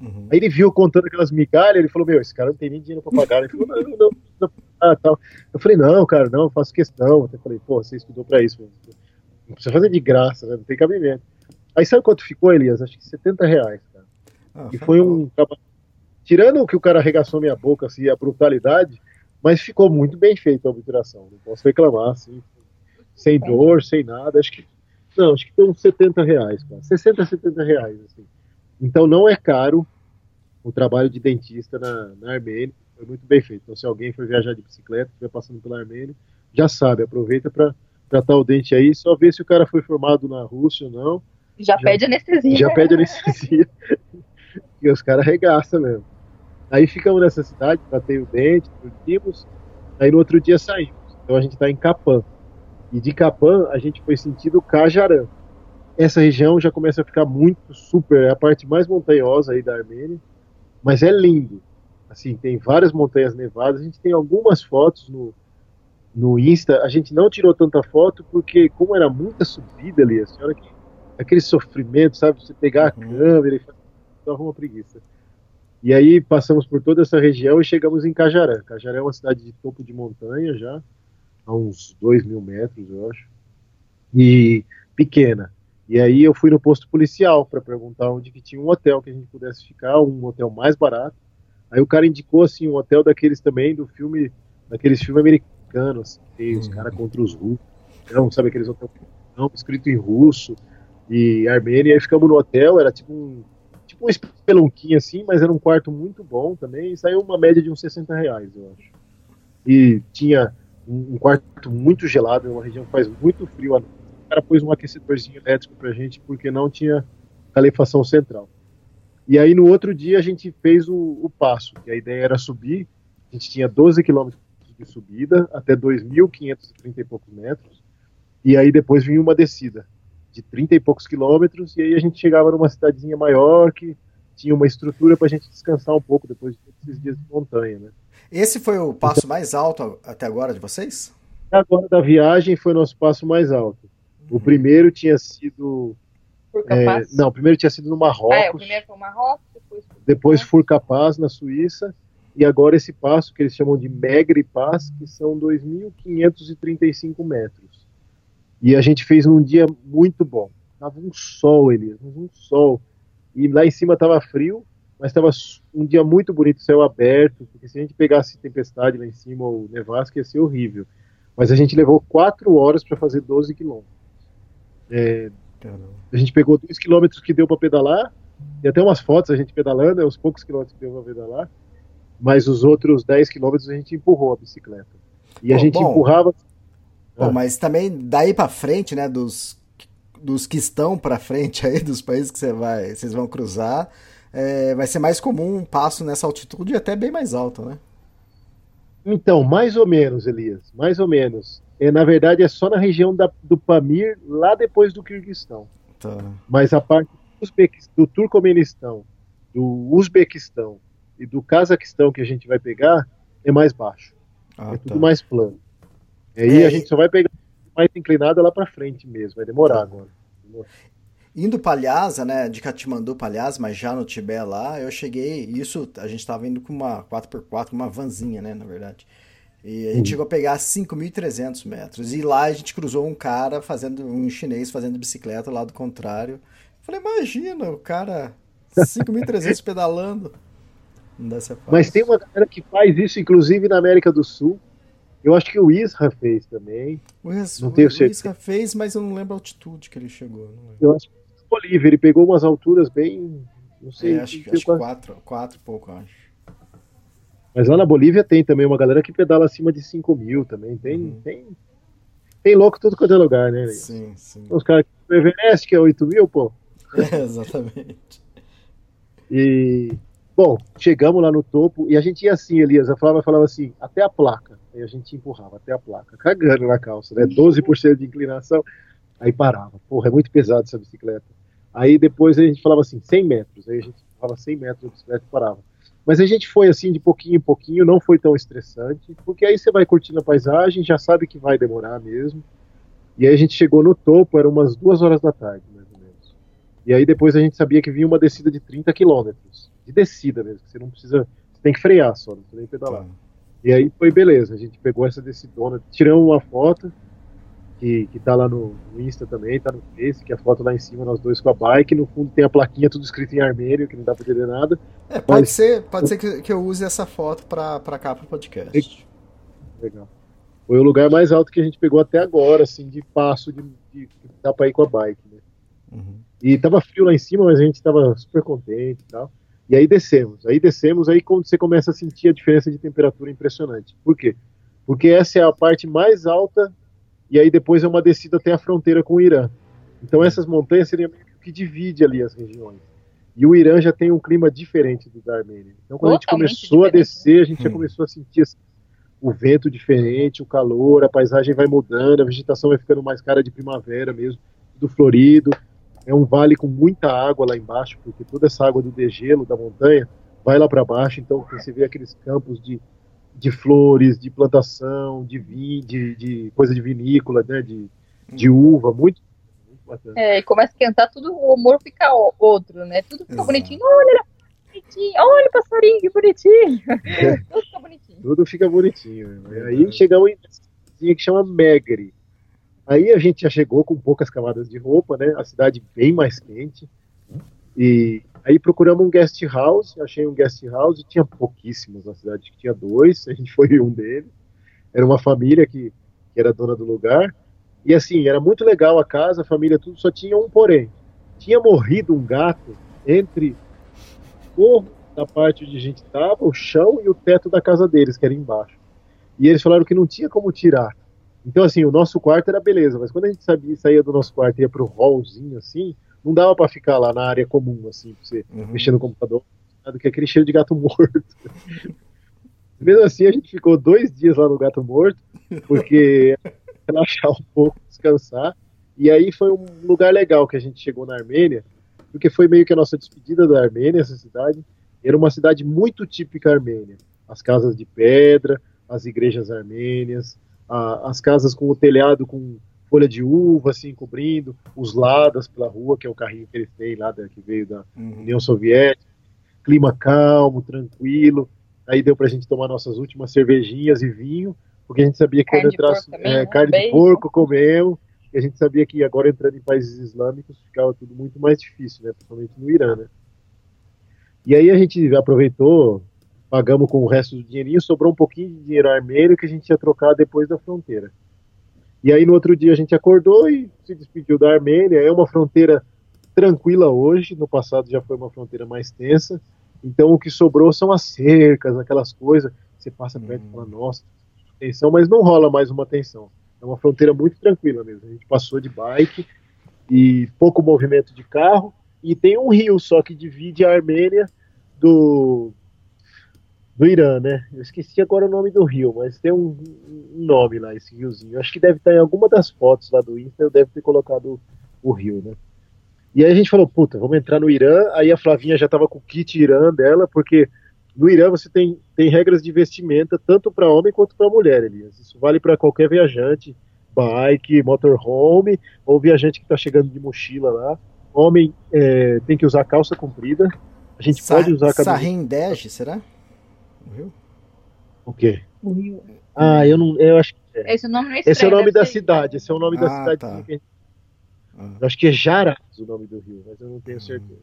C: Uhum. Aí ele viu contando aquelas migalhas, ele falou, meu, esse cara não tem nem dinheiro pra pagar. Ele falou, não, não, não, não ah, tal. Eu falei, não, cara, não, faço questão. Eu falei, pô, você estudou pra isso. Não precisa fazer de graça, né? Não tem cabimento. Aí sabe quanto ficou, Elias? Acho que 70 reais, cara. Ah, e foi um Tirando que o cara arregaçou minha boca, assim, a brutalidade, mas ficou muito bem feita a obturação. Não posso reclamar, assim sem dor, sem nada. Acho que não, acho que tem uns 70 reais, cara. 60, 70 reais, assim. Então não é caro o trabalho de dentista na, na Armênia. Foi muito bem feito. Então, se alguém for viajar de bicicleta, estiver passando pela Armênia, já sabe, aproveita para tratar o dente aí, só ver se o cara foi formado na Rússia ou não.
D: Já, já pede anestesia.
C: Já pede anestesia. e os caras arregaçam mesmo. Aí ficamos nessa cidade, tratei o dente, dormimos, aí no outro dia saímos. Então a gente está em Capan. E de Capã a gente foi sentido Cajarã. Essa região já começa a ficar muito super, é a parte mais montanhosa aí da Armênia, mas é lindo. Assim, tem várias montanhas nevadas, a gente tem algumas fotos no, no Insta, a gente não tirou tanta foto porque como era muita subida ali, a senhora que aquele sofrimento, sabe, você pegar a uhum. câmera e dava uma preguiça. E aí passamos por toda essa região e chegamos em Cajarã. Cajarã é uma cidade de topo de montanha já, a uns dois mil metros, eu acho, e pequena. E aí eu fui no posto policial para perguntar onde que tinha um hotel que a gente pudesse ficar, um hotel mais barato. Aí o cara indicou assim um hotel daqueles também do filme, daqueles filmes americanos, assim, os caras contra os russos, não, sabe aqueles hotéis não, escrito em russo e Armênia. E aí ficamos no hotel, era tipo um tipo um espelunquinho assim, mas era um quarto muito bom também. E saiu uma média de uns 60 reais, eu acho. E tinha um, quarto muito gelado, uma região que faz muito frio. O cara pôs um aquecedorzinho elétrico pra gente porque não tinha calefação central. E aí no outro dia a gente fez o, o passo, que a ideia era subir, a gente tinha 12 quilômetros de subida até 2.530 e poucos metros, e aí depois vinha uma descida de 30 e poucos quilômetros, e aí a gente chegava numa cidadezinha maior que tinha uma estrutura para a gente descansar um pouco depois desses dias de montanha, né?
B: Esse foi o passo mais alto até agora de vocês?
C: Agora da viagem foi o nosso passo mais alto. O primeiro tinha sido. É, não, o primeiro tinha sido no Marrocos. Ah, é,
D: o primeiro foi no Marrocos, depois.
C: Depois Furcapaz, na Suíça. E agora esse passo que eles chamam de Megre Pass, que são 2.535 metros. E a gente fez num dia muito bom. Tava um sol, Elias, um sol. E lá em cima tava frio, mas estava um dia muito bonito, céu aberto, porque se a gente pegasse tempestade lá em cima ou nevasca ia ser horrível. Mas a gente levou quatro horas para fazer 12 quilômetros. É, a gente pegou dois quilômetros que deu para pedalar, e até umas fotos a gente pedalando, é os poucos quilômetros que deu para pedalar, mas os outros 10 quilômetros a gente empurrou a bicicleta. E a gente bom, empurrava.
B: Bom, ah. mas também daí para frente, né, dos, dos que estão para frente aí, dos países que você vai, vocês vão cruzar, é, vai ser mais comum um passo nessa altitude e até bem mais alto, né?
C: Então, mais ou menos, Elias, mais ou menos. É, na verdade, é só na região da, do Pamir, lá depois do Kirguistão.
B: Tá.
C: Mas a parte do, do Turcomenistão, do Uzbequistão e do Cazaquistão que a gente vai pegar é mais baixo.
B: Ah,
C: é tudo
B: tá.
C: mais plano. E aí
B: É,
C: a gente só vai pegar mais inclinada lá pra frente mesmo. Vai demorar agora.
B: Indo para Lhasa, né, de Katmandu para Lhasa, mas já no Tibete lá, eu cheguei, isso a gente estava indo com uma 4x4, uma vanzinha, né, na verdade. E a gente chegou a pegar 5.300 metros. E lá a gente cruzou um cara fazendo, um chinês fazendo bicicleta lá do contrário. Falei, imagina, o cara 5.300 pedalando. Não.
C: Mas tem uma galera que faz isso, inclusive na América do Sul. Eu acho que o Isra fez também.
B: O,
C: não tenho
B: o
C: certeza.
B: Isca fez, mas eu não lembro a altitude que ele chegou.
C: Eu acho que Bolívia, ele pegou umas alturas bem. Não sei.
B: É, acho,
C: não sei
B: acho que
C: qual-
B: 4, 4 e pouco, acho.
C: Mas lá na Bolívia tem também uma galera que pedala acima de 5 mil também. Tem,
B: Uhum.
C: tem, tem louco tudo quanto é lugar, né?
B: Sim, sim.
C: Os caras que o Everest, que é 8 mil, pô.
B: É, exatamente.
C: E, bom, chegamos lá no topo e a gente ia assim, Elias. A Flávia falava assim, até a placa. Aí a gente empurrava até a placa, cagando na calça, né? 12% de inclinação. Aí parava. Porra, é muito pesado essa bicicleta. Aí depois a gente falava assim, 100 metros. Aí a gente falava 100 metros de bicicleta e parava. Mas a gente foi assim de pouquinho em pouquinho, não foi tão estressante, porque aí você vai curtindo a paisagem, já sabe que vai demorar mesmo. E aí a gente chegou no topo, era umas duas horas da tarde, mais ou menos. E aí depois a gente sabia que vinha uma descida de 30 quilômetros. De descida mesmo, que você não precisa. Você tem que frear só, não precisa nem pedalar.
B: Tá.
C: E aí foi beleza, a gente pegou essa decidona, tiramos uma foto, que, que tá lá no, no Insta também, tá no Face, que é a foto lá em cima, nós dois com a bike, no fundo tem a plaquinha tudo escrito em armênio, que não dá pra entender nada.
B: É, pode
C: Mas-
B: ser, pode ser que, que eu use essa foto pra, pra cá pro podcast.
C: Legal. Foi o lugar mais alto que a gente pegou até agora, assim, de passo, de, de, que dá pra ir com a bike, né?
B: Uhum.
C: E tava frio lá em cima, mas a gente tava super contente e tal. E aí descemos. Aí descemos, aí quando você começa a sentir a diferença de temperatura impressionante. Por quê? Porque essa é a parte mais alta e aí depois é uma descida até a fronteira com o Irã. Então essas montanhas seriam que o que divide ali as regiões. E o Irã já tem um clima diferente do da Armênia. Então quando a gente
D: Totalmente
C: começou a
D: diferente,
C: descer, a gente já
B: Hum.
C: começou a sentir assim, o vento diferente, o calor, a paisagem vai mudando, a vegetação vai ficando mais cara de primavera mesmo, tudo florido. É um vale com muita água lá embaixo, porque toda essa água do degelo da montanha vai lá para baixo, então você vê aqueles campos de, de flores, de plantação, de vinho, de, de coisa de vinícola, né, de, de uva, muito, muito bacana.
D: É, e começa a esquentar, tudo, o humor fica outro, né? Tudo fica
B: Exato.
D: bonitinho. Olha, bonitinho. Olha o passarinho, que bonitinho. tudo fica bonitinho.
C: Tudo fica bonitinho. Aí chegamos em uma que chama Megre. Aí a gente já chegou com poucas camadas de roupa, né? A cidade bem mais quente. E aí procuramos um guest house, achei um guest house, tinha pouquíssimos na cidade, tinha dois, a gente foi um deles. Era uma família que, que era dona do lugar. E assim, era muito legal a casa, a família, tudo, só tinha um porém. Tinha morrido um gato entre o da parte onde a gente estava, o chão e o teto da casa deles, que era embaixo. E eles falaram que não tinha como tirar. Então, assim, o nosso quarto era beleza, mas quando a gente sabia, saía do nosso quarto e ia pro hallzinho, assim, não dava para ficar lá na área comum, assim, pra você
B: Uhum.
C: mexer no computador, do que aquele cheiro de gato morto. Mesmo assim, a gente ficou dois dias lá no gato morto, porque relaxar um pouco, descansar. E aí foi um lugar legal que a gente chegou na Armênia, porque foi meio que a nossa despedida da Armênia, essa cidade. Era uma cidade muito típica armênia. As casas de pedra, as igrejas armênias, a- as casas com o telhado com folha de uva, assim, cobrindo, os ladas pela rua, que é o carrinho que eles têm lá, da- que veio da
B: Uhum.
C: União Soviética. Clima calmo, tranquilo. Aí deu pra gente tomar nossas últimas cervejinhas e vinho, porque a gente sabia que
D: Carne
C: quando
D: de
C: entrasse é,
D: né?
C: carne de
D: Bacon.
C: porco, comemos. E a gente sabia que agora entrando em países islâmicos ficava tudo muito mais difícil, né? Principalmente no Irã, né? E aí a gente aproveitou, pagamos com o resto do dinheirinho, sobrou um pouquinho de dinheiro armênio que a gente ia trocar depois da fronteira. E aí no outro dia a gente acordou e se despediu da Armênia. É uma fronteira tranquila hoje, no passado já foi uma fronteira mais tensa. Então o que sobrou são as cercas, aquelas coisas. Você passa perto e fala, nossa, tensão, mas não rola mais uma tensão. É uma fronteira muito tranquila mesmo. A gente passou de bike e pouco movimento de carro e tem um rio só que divide a Armênia do, do Irã, né? Eu esqueci agora o nome do rio, mas tem um, um nome lá, esse riozinho. acho que deve estar em alguma das fotos lá do Insta, eu deve ter colocado o, o rio, né? E aí a gente falou, puta, vamos entrar no Irã. Aí a Flavinha já tava com o kit Irã dela, porque no Irã você tem, tem regras de vestimenta tanto para homem quanto para mulher, Elias. Isso vale para qualquer viajante, bike, motorhome, ou viajante que está chegando de mochila lá. Homem é, tem que usar calça comprida. A gente Sa pode usar
B: camiseta. Sarrendege, será?
C: O Rio? O quê?
D: O Rio.
C: Ah, eu não. Eu acho que
D: é. Esse, nome não
C: é esse é o nome da cidade. Esse é o nome ah, da cidade.
B: Tá.
C: Ah. Eu acho que é Jaras o nome do rio, mas eu não tenho certeza.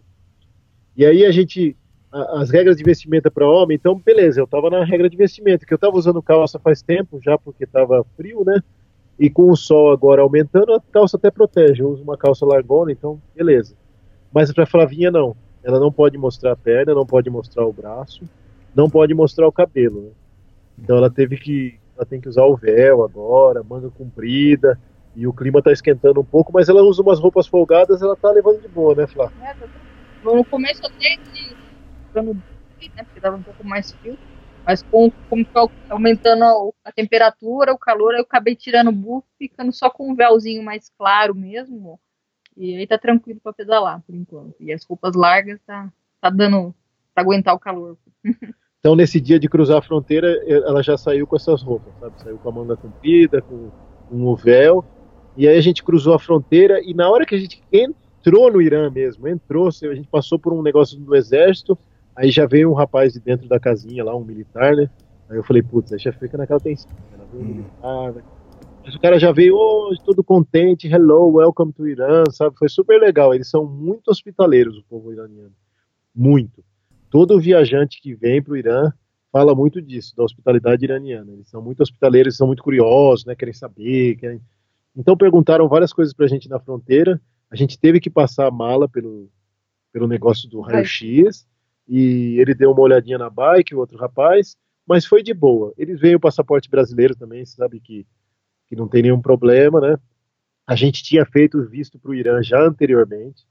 C: E aí a gente as regras de vestimenta para homem, então beleza, eu tava na regra de vestimenta, que eu tava usando calça faz tempo, já porque tava frio, né? E com o sol agora aumentando, a calça até protege. Eu uso uma calça largona, então beleza. Mas para Flavinha não. Ela não pode mostrar a perna, não pode mostrar o braço, não pode mostrar o cabelo. Né? Então ela teve que, ela tem que usar o véu agora, manga comprida. E o clima tá esquentando um pouco, mas ela usa umas roupas folgadas, ela tá levando de boa, né, Flá?
D: É, tá no começo até ficando né, porque dava um pouco mais frio. Mas com, como ficou aumentando a, a, temperatura, o calor, eu acabei tirando o buff, ficando só com um véuzinho mais claro mesmo. E aí tá tranquilo para pedalar por enquanto. E as roupas largas tá, tá dando para aguentar o calor.
C: Então, nesse dia de cruzar a fronteira, ela já saiu com essas roupas, sabe? Saiu com a manga comprida, com, com o véu. E aí a gente cruzou a fronteira e na hora que a gente entrou no Irã mesmo, entrou, a gente passou por um negócio do exército, Aí já veio um rapaz de dentro da casinha lá, um militar, né? Aí eu falei, putz, aí já fica naquela tensão. Né? Veio um hum. militar, né? Mas o cara já veio oh, todo contente, hello, welcome to Irã, sabe? Foi super legal. Eles são muito hospitaleiros, o povo iraniano. Muito. Todo viajante que vem para o Irã fala muito disso, da hospitalidade iraniana. Eles são muito hospitaleiros, são muito curiosos, né? Querem saber, querem... Então perguntaram várias coisas para a gente na fronteira. A gente teve que passar a mala pelo, pelo negócio do raio-x e ele deu uma olhadinha na bike, o outro rapaz, mas foi de boa. Eles veio o passaporte brasileiro também, sabe que, que não tem nenhum problema, né? A gente tinha feito visto para o Irã já anteriormente,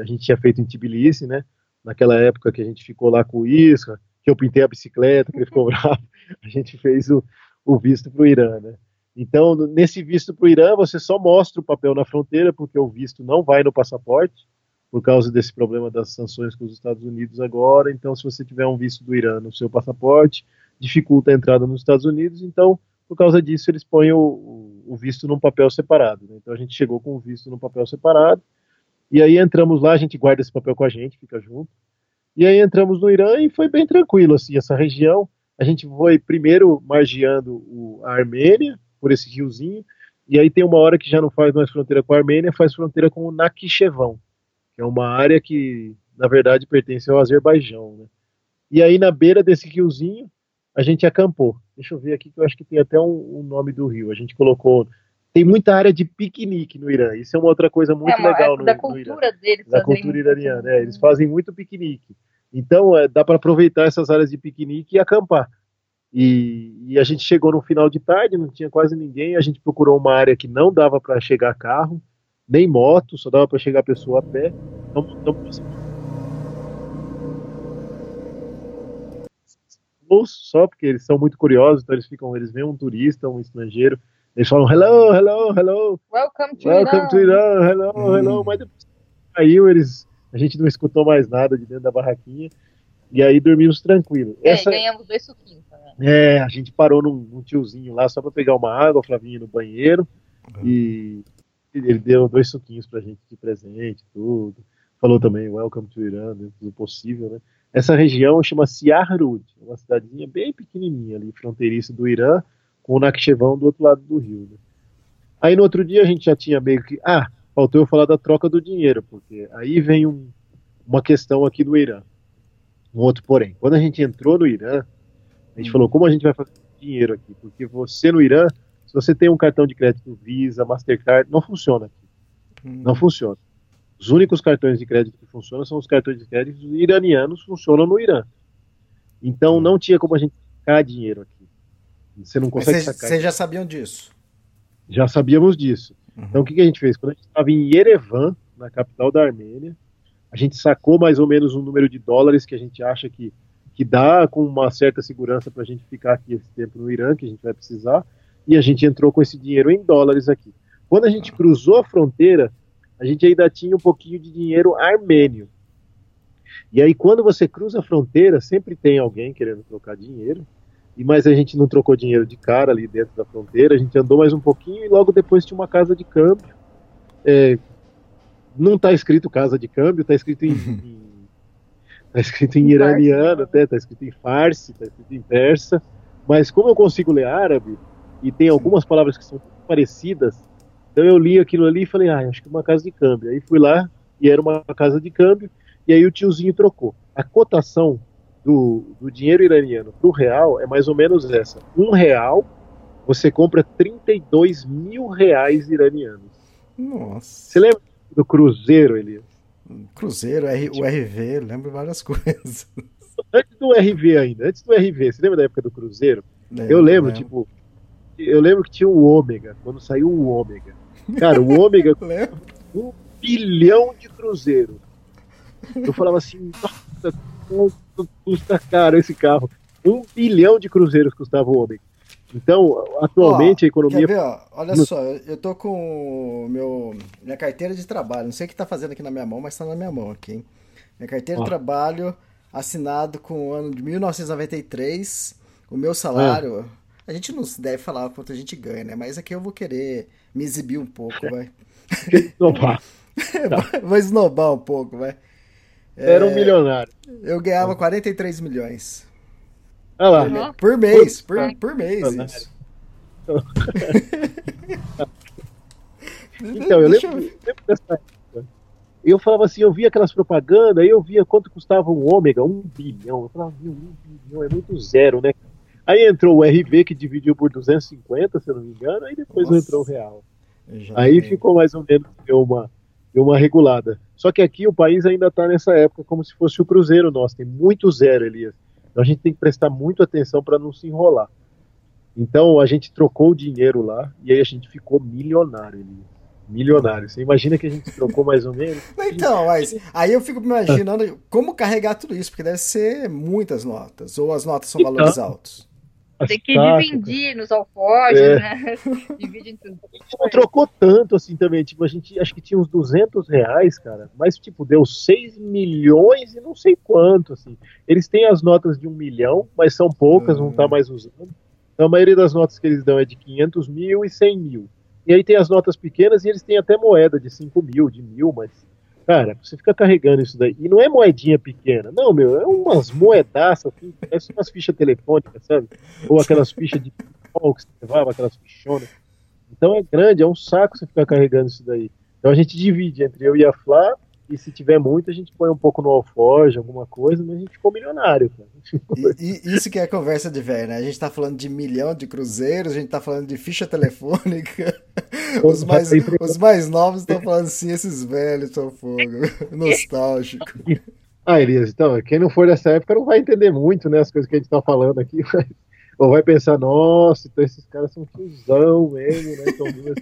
C: a gente tinha feito em Tbilisi, né? Naquela época que a gente ficou lá com o Isra, que eu pintei a bicicleta, que ele ficou bravo, a gente fez o, o visto para o Irã, né? Então, nesse visto para o Irã, você só mostra o papel na fronteira, porque o visto não vai no passaporte, por causa desse problema das sanções com os Estados Unidos agora. Então, se você tiver um visto do Irã no seu passaporte, dificulta a entrada nos Estados Unidos. Então, por causa disso, eles põem o, o visto num papel separado. Né? Então, a gente chegou com o visto num papel separado. E aí entramos lá, a gente guarda esse papel com a gente, fica junto. E aí entramos no Irã e foi bem tranquilo, assim, essa região. A gente foi primeiro margeando o, a Armênia, por esse riozinho, e aí tem uma hora que já não faz mais fronteira com a Armênia, faz fronteira com o Nakhichevão que é uma área que, na verdade, pertence ao Azerbaijão. Né? E aí, na beira desse riozinho, a gente acampou. Deixa eu ver aqui, que eu acho que tem até um, um nome do rio. A gente colocou. Tem muita área de piquenique no Irã. Isso é uma outra coisa muito é, legal no,
D: da
C: no
D: cultura
C: Irã.
D: deles.
C: Da cultura iraniana. É, eles fazem muito piquenique. Então, é, dá para aproveitar essas áreas de piquenique e acampar. E, e, a gente chegou no final de tarde, não tinha quase ninguém. A gente procurou uma área que não dava para chegar carro nem moto, só dava para chegar pessoa a pé. Então, então só porque eles são muito curiosos, então eles ficam, eles veem um turista, um estrangeiro, eles falam hello, hello, hello,
D: welcome to
C: welcome Irã. to Irã, hello, hum. hello, mas depois caiu, eles, a gente não escutou mais nada de dentro da barraquinha e aí dormimos tranquilo.
D: É, Essa, ganhamos dois suquinhos.
C: É, a gente parou num, num tiozinho lá só para pegar uma água, a Flavinha no banheiro uhum. e ele deu dois suquinhos pra gente de presente, tudo. Falou também Welcome to Irã, dentro do possível, né? Essa região chama-se Ahrud, uma cidadezinha bem pequenininha ali, fronteiriça do Irã, com o Nakhchevão do outro lado do rio. Né? Aí no outro dia a gente já tinha meio que. Ah, faltou eu falar da troca do dinheiro, porque aí vem um, uma questão aqui do Irã. Um outro porém. Quando a gente entrou no Irã, a gente falou como a gente vai fazer dinheiro aqui, porque você no Irã se você tem um cartão de crédito Visa, Mastercard, não funciona aqui. Hum. Não funciona. Os únicos cartões de crédito que funcionam são os cartões de crédito iranianos, funcionam no Irã. Então hum. não tinha como a gente sacar dinheiro aqui. Você não consegue
B: cês,
C: sacar.
B: Vocês já sabiam disso?
C: Já sabíamos disso. Uhum. Então o que, que, a gente fez? Quando a gente estava em Yerevan, na capital da Armênia, A gente sacou mais ou menos um número de dólares que a gente acha que, que dá com uma certa segurança para a gente ficar aqui esse tempo no Irã, que a gente vai precisar, e a gente entrou com esse dinheiro em dólares aqui. Quando a gente cruzou a fronteira, a gente ainda tinha um pouquinho de dinheiro armênio. E aí, quando você cruza a fronteira, sempre tem alguém querendo trocar dinheiro. E mas a gente não trocou dinheiro de cara ali dentro da fronteira. A gente andou mais um pouquinho e logo depois tinha uma casa de câmbio. É, não está escrito casa de câmbio, está escrito em, em tá escrito em iraniano, até está escrito em farsi, está escrito em persa. Mas como eu consigo ler árabe e tem algumas palavras que são parecidas, então eu li aquilo ali e falei, ah, acho que é uma casa de câmbio. Aí fui lá e era uma casa de câmbio e aí o tiozinho trocou. A cotação do, do dinheiro iraniano para o real é mais ou menos essa. Um real, você compra 32 mil reais iranianos.
B: Nossa.
C: Você lembra do Cruzeiro, Elias?
B: Cruzeiro, R, o RV, lembro várias coisas.
C: Antes do RV ainda, antes do RV, você lembra da época do Cruzeiro? Lembro, eu lembro, lembro, tipo, eu lembro que tinha o Ômega, quando saiu o Ômega. Cara, o Ômega, um bilhão de Cruzeiro. Eu falava assim, nossa, custa caro esse carro? Um bilhão de cruzeiros custava o homem. Então, atualmente
B: ó,
C: a economia.
B: Ver, ó? Olha no... só, eu tô com meu, minha carteira de trabalho. Não sei o que tá fazendo aqui na minha mão, mas tá na minha mão aqui, hein? Minha carteira ó. de trabalho assinado com o ano de 1993. O meu salário. É. A gente não deve falar quanto a gente ganha, né? Mas aqui eu vou querer me exibir um pouco, vai.
C: Esnobar.
B: Tá. vou esnobar um pouco, vai.
C: Era um é, milionário.
B: Eu ganhava 43 milhões.
C: Olha lá.
B: Por, por mês, por, por mês. Isso.
C: então, eu lembro, eu lembro dessa época. Eu falava assim, eu via aquelas propagandas, aí eu via quanto custava um ômega, um bilhão. Eu falava, meu, um bilhão é muito zero, né? Aí entrou o RV que dividiu por 250, se eu não me engano, aí depois Nossa. entrou o real. Aí ficou mais ou menos uma, uma regulada. Só que aqui o país ainda está nessa época como se fosse o Cruzeiro nosso, tem muito zero, Elias. Então a gente tem que prestar muito atenção para não se enrolar. Então a gente trocou o dinheiro lá e aí a gente ficou milionário, Elias. Milionário. Você imagina que a gente trocou mais ou menos?
B: Então, mas aí eu fico imaginando como carregar tudo isso, porque deve ser muitas notas, ou as notas são então, valores altos.
D: Tem que dividir nos alforjes, é. né? Divide entre
C: Não trocou tanto assim também. Tipo, a gente acho que tinha uns 200 reais, cara. Mas, tipo, deu 6 milhões e não sei quanto, assim. Eles têm as notas de um milhão, mas são poucas, uhum. não tá hum. mais usando. Então, a maioria das notas que eles dão é de 500 mil e 100 mil. E aí tem as notas pequenas e eles têm até moeda de 5 mil, de mil, mas Cara, você fica carregando isso daí. E não é moedinha pequena. Não, meu, é umas moedaças, assim, parece umas fichas telefônicas, sabe? Ou aquelas fichas de pau que você levava, aquelas fichonas. Então é grande, é um saco você ficar carregando isso daí. Então a gente divide entre eu e a Flá, e se tiver muito, a gente põe um pouco no alforje, alguma coisa, mas a gente ficou milionário, cara.
B: E, e, isso que é conversa de velho, né? A gente tá falando de milhão de cruzeiros, a gente tá falando de ficha telefônica. Os mais, os mais novos estão falando assim, esses velhos são fogo. Nostálgico.
C: Ah, Elias, então, quem não for dessa época não vai entender muito, né, as coisas que a gente tá falando aqui, mas, ou vai pensar, nossa, então esses caras são tiozão mesmo, né?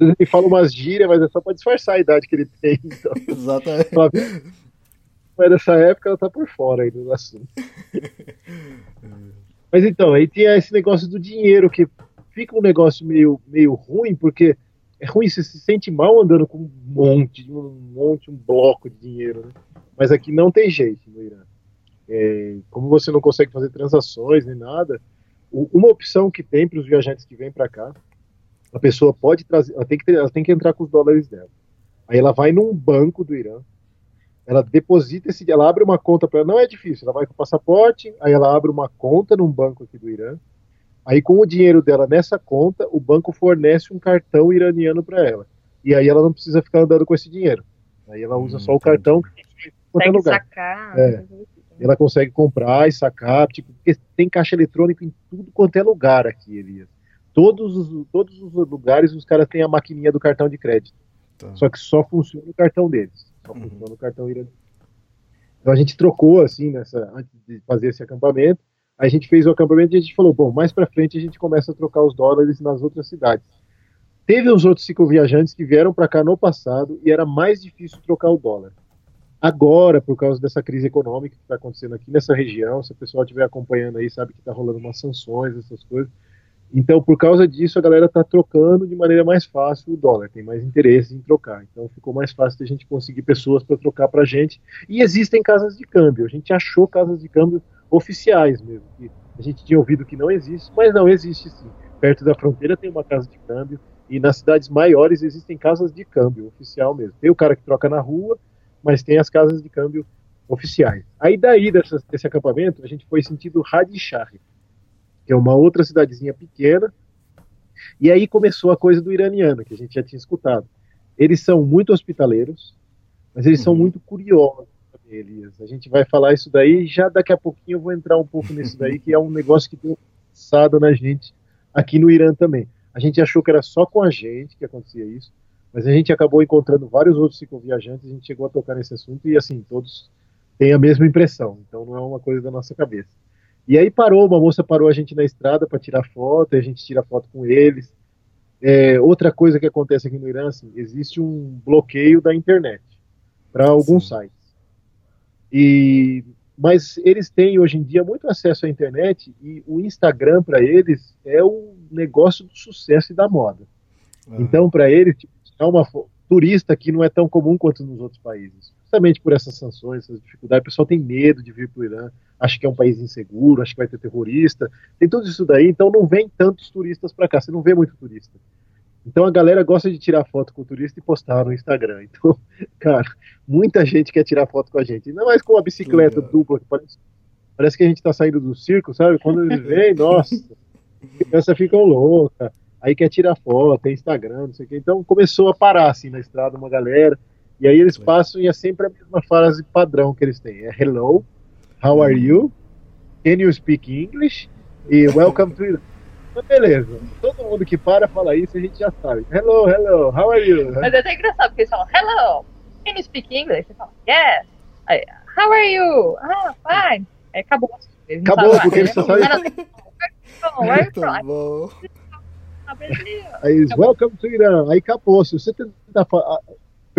C: Ele fala umas gírias, mas é só pra disfarçar a idade que ele tem. Então.
B: Exatamente.
C: Mas nessa época ela tá por fora aí do assunto. mas então, aí tinha esse negócio do dinheiro, que fica um negócio meio, meio ruim, porque é ruim, você se sente mal andando com um monte, um monte, um bloco de dinheiro, né? Mas aqui não tem jeito no Irã. É, como você não consegue fazer transações nem nada, uma opção que tem para os viajantes que vêm para cá a pessoa pode trazer, ela tem, que ter, ela tem que entrar com os dólares dela. Aí ela vai num banco do Irã, ela deposita esse, ela abre uma conta para não é difícil, ela vai com o passaporte, aí ela abre uma conta num banco aqui do Irã. Aí com o dinheiro dela nessa conta, o banco fornece um cartão iraniano para ela. E aí ela não precisa ficar andando com esse dinheiro. Aí ela usa hum, só o cartão que
D: consegue lugar. sacar.
C: É. Assim. Ela consegue comprar e sacar, tipo, porque tem caixa eletrônico em tudo quanto é lugar aqui, Elias todos os, todos os lugares os caras têm a maquininha do cartão de crédito. Tá. Só que só funciona o cartão deles. Só uhum. funciona o cartão iraniano. Então a gente trocou assim nessa antes de fazer esse acampamento. A gente fez o acampamento e a gente falou, bom, mais para frente a gente começa a trocar os dólares nas outras cidades. Teve os outros cicloviajantes que vieram para cá no passado e era mais difícil trocar o dólar. Agora, por causa dessa crise econômica que está acontecendo aqui nessa região, se o pessoal estiver acompanhando aí, sabe que está rolando umas sanções, essas coisas. Então, por causa disso, a galera está trocando de maneira mais fácil o dólar, tem mais interesse em trocar. Então, ficou mais fácil a gente conseguir pessoas para trocar para a gente. E existem casas de câmbio. A gente achou casas de câmbio oficiais mesmo. Que a gente tinha ouvido que não existe, mas não existe sim. Perto da fronteira tem uma casa de câmbio e nas cidades maiores existem casas de câmbio oficial mesmo. Tem o cara que troca na rua mas tem as casas de câmbio oficiais. Aí daí dessa, desse acampamento a gente foi sentido Radishah, que é uma outra cidadezinha pequena, e aí começou a coisa do iraniano, que a gente já tinha escutado. Eles são muito hospitaleiros, mas eles uhum. são muito curiosos, Elias. A gente vai falar isso daí, já daqui a pouquinho eu vou entrar um pouco nisso daí, que é um negócio que tem passado na gente aqui no Irã também. A gente achou que era só com a gente que acontecia isso, mas a gente acabou encontrando vários outros cicloviajantes, a gente chegou a tocar nesse assunto e assim, todos têm a mesma impressão, então não é uma coisa da nossa cabeça. E aí parou, uma moça parou a gente na estrada para tirar foto, e a gente tira foto com eles. É, outra coisa que acontece aqui no Irã, assim, existe um bloqueio da internet para alguns Sim. sites. E mas eles têm hoje em dia muito acesso à internet e o Instagram para eles é o negócio do sucesso e da moda. Uhum. Então, para eles, tipo, é uma turista que não é tão comum quanto nos outros países. Justamente por essas sanções, essas dificuldades, o pessoal tem medo de vir para o Irã, acha que é um país inseguro, acha que vai ter terrorista, tem tudo isso daí, então não vem tantos turistas para cá, você não vê muito turista. Então a galera gosta de tirar foto com o turista e postar no Instagram. Então, cara, muita gente quer tirar foto com a gente. Ainda mais com uma bicicleta dupla, que parece, parece que a gente está saindo do circo, sabe? Quando eles vêm, nossa, as crianças ficam loucas aí quer tirar foto, tem Instagram, não sei o quê. Então começou a parar assim na estrada uma galera, e aí eles passam e é sempre a mesma frase padrão que eles têm. É hello, how are you? Can you speak English? E welcome to Mas beleza, todo mundo que para fala isso a gente já sabe. Hello, hello, how are you?
D: Mas é até engraçado porque eles falam hello, can you speak English? Você fala yes. Aí, how are you? Ah, fine. Aí acabou.
C: Acabou, porque eles só sabem.
B: Muito bom.
C: Aí welcome to Irã. Aí acabou. Se você tentar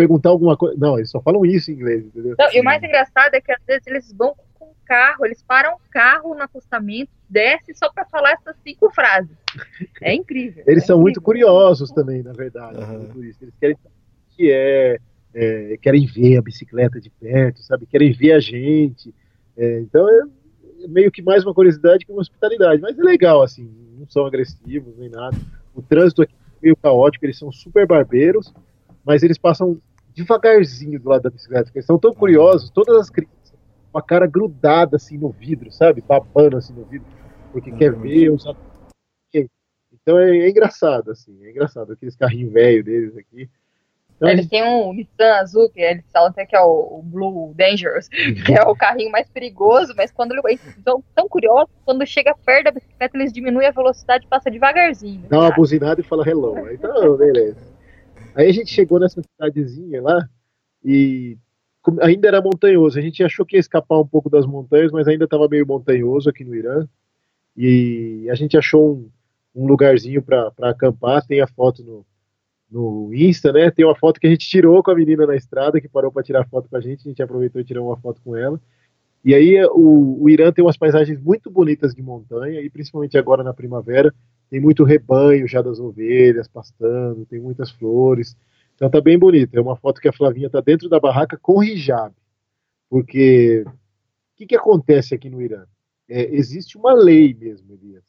C: perguntar alguma coisa. Não, eles só falam isso em inglês, entendeu?
D: Não, e o mais engraçado é que às vezes eles vão com o carro, eles param o carro no acostamento, desce só para falar essas cinco frases. É incrível.
C: Eles
D: é
C: são
D: incrível.
C: muito curiosos também, na verdade. Uhum. Eles querem que é, é, querem ver a bicicleta de perto, sabe? Querem ver a gente. É, então é meio que mais uma curiosidade que uma hospitalidade, mas é legal, assim, não são agressivos nem nada. O trânsito aqui é meio caótico, eles são super barbeiros, mas eles passam devagarzinho do lado da bicicleta, porque eles são tão curiosos, todas as crianças com a cara grudada assim no vidro, sabe? Babando assim no vidro, porque uhum. quer ver os então é, é, engraçado, assim, é engraçado, aqueles carrinhos velhos deles aqui.
D: Então, eles têm um Nissan azul, que eles falam até que é o, o Blue Dangerous, que é o carrinho mais perigoso, mas quando eles são tão curiosos, quando chega perto da bicicleta, eles diminuem a velocidade e passa devagarzinho.
C: Dá uma buzinada e fala hello. Então, beleza. Aí a gente chegou nessa cidadezinha lá e ainda era montanhoso. A gente achou que ia escapar um pouco das montanhas, mas ainda estava meio montanhoso aqui no Irã. E a gente achou um, um lugarzinho para acampar. Tem a foto no, no Insta, né? Tem uma foto que a gente tirou com a menina na estrada, que parou para tirar foto com a gente, a gente aproveitou e tirou uma foto com ela. E aí o, o, Irã tem umas paisagens muito bonitas de montanha, e principalmente agora na primavera, tem muito rebanho já das ovelhas pastando, tem muitas flores. Então tá bem bonito. É uma foto que a Flavinha tá dentro da barraca com hijab. Porque o que, que acontece aqui no Irã? É, existe uma lei mesmo, Elias.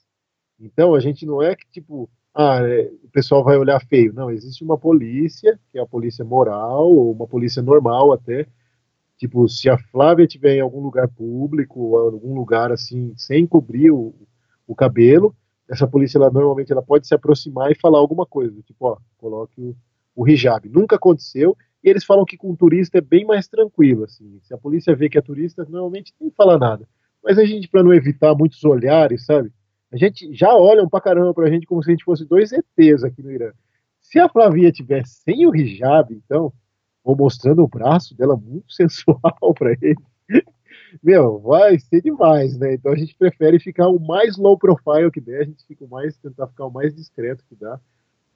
C: Então a gente não é que tipo, ah, é, o pessoal vai olhar feio. Não, existe uma polícia, que é a polícia moral, ou uma polícia normal até. Tipo, se a Flávia estiver em algum lugar público, algum lugar assim, sem cobrir o, o cabelo, essa polícia ela, normalmente ela pode se aproximar e falar alguma coisa, tipo, ó, coloque o, o hijab. Nunca aconteceu, e eles falam que com turista é bem mais tranquilo, assim. Se a polícia vê que é turista, normalmente nem fala nada. Mas a gente, para não evitar muitos olhares, sabe? A gente já olham pra caramba pra gente como se a gente fosse dois ETs aqui no Irã. Se a Flavinha tivesse sem o hijab, então, ou mostrando o braço dela muito sensual para ele, meu, vai ser demais, né? Então a gente prefere ficar o mais low profile que der, a gente fica o mais, tentar ficar o mais discreto que dá.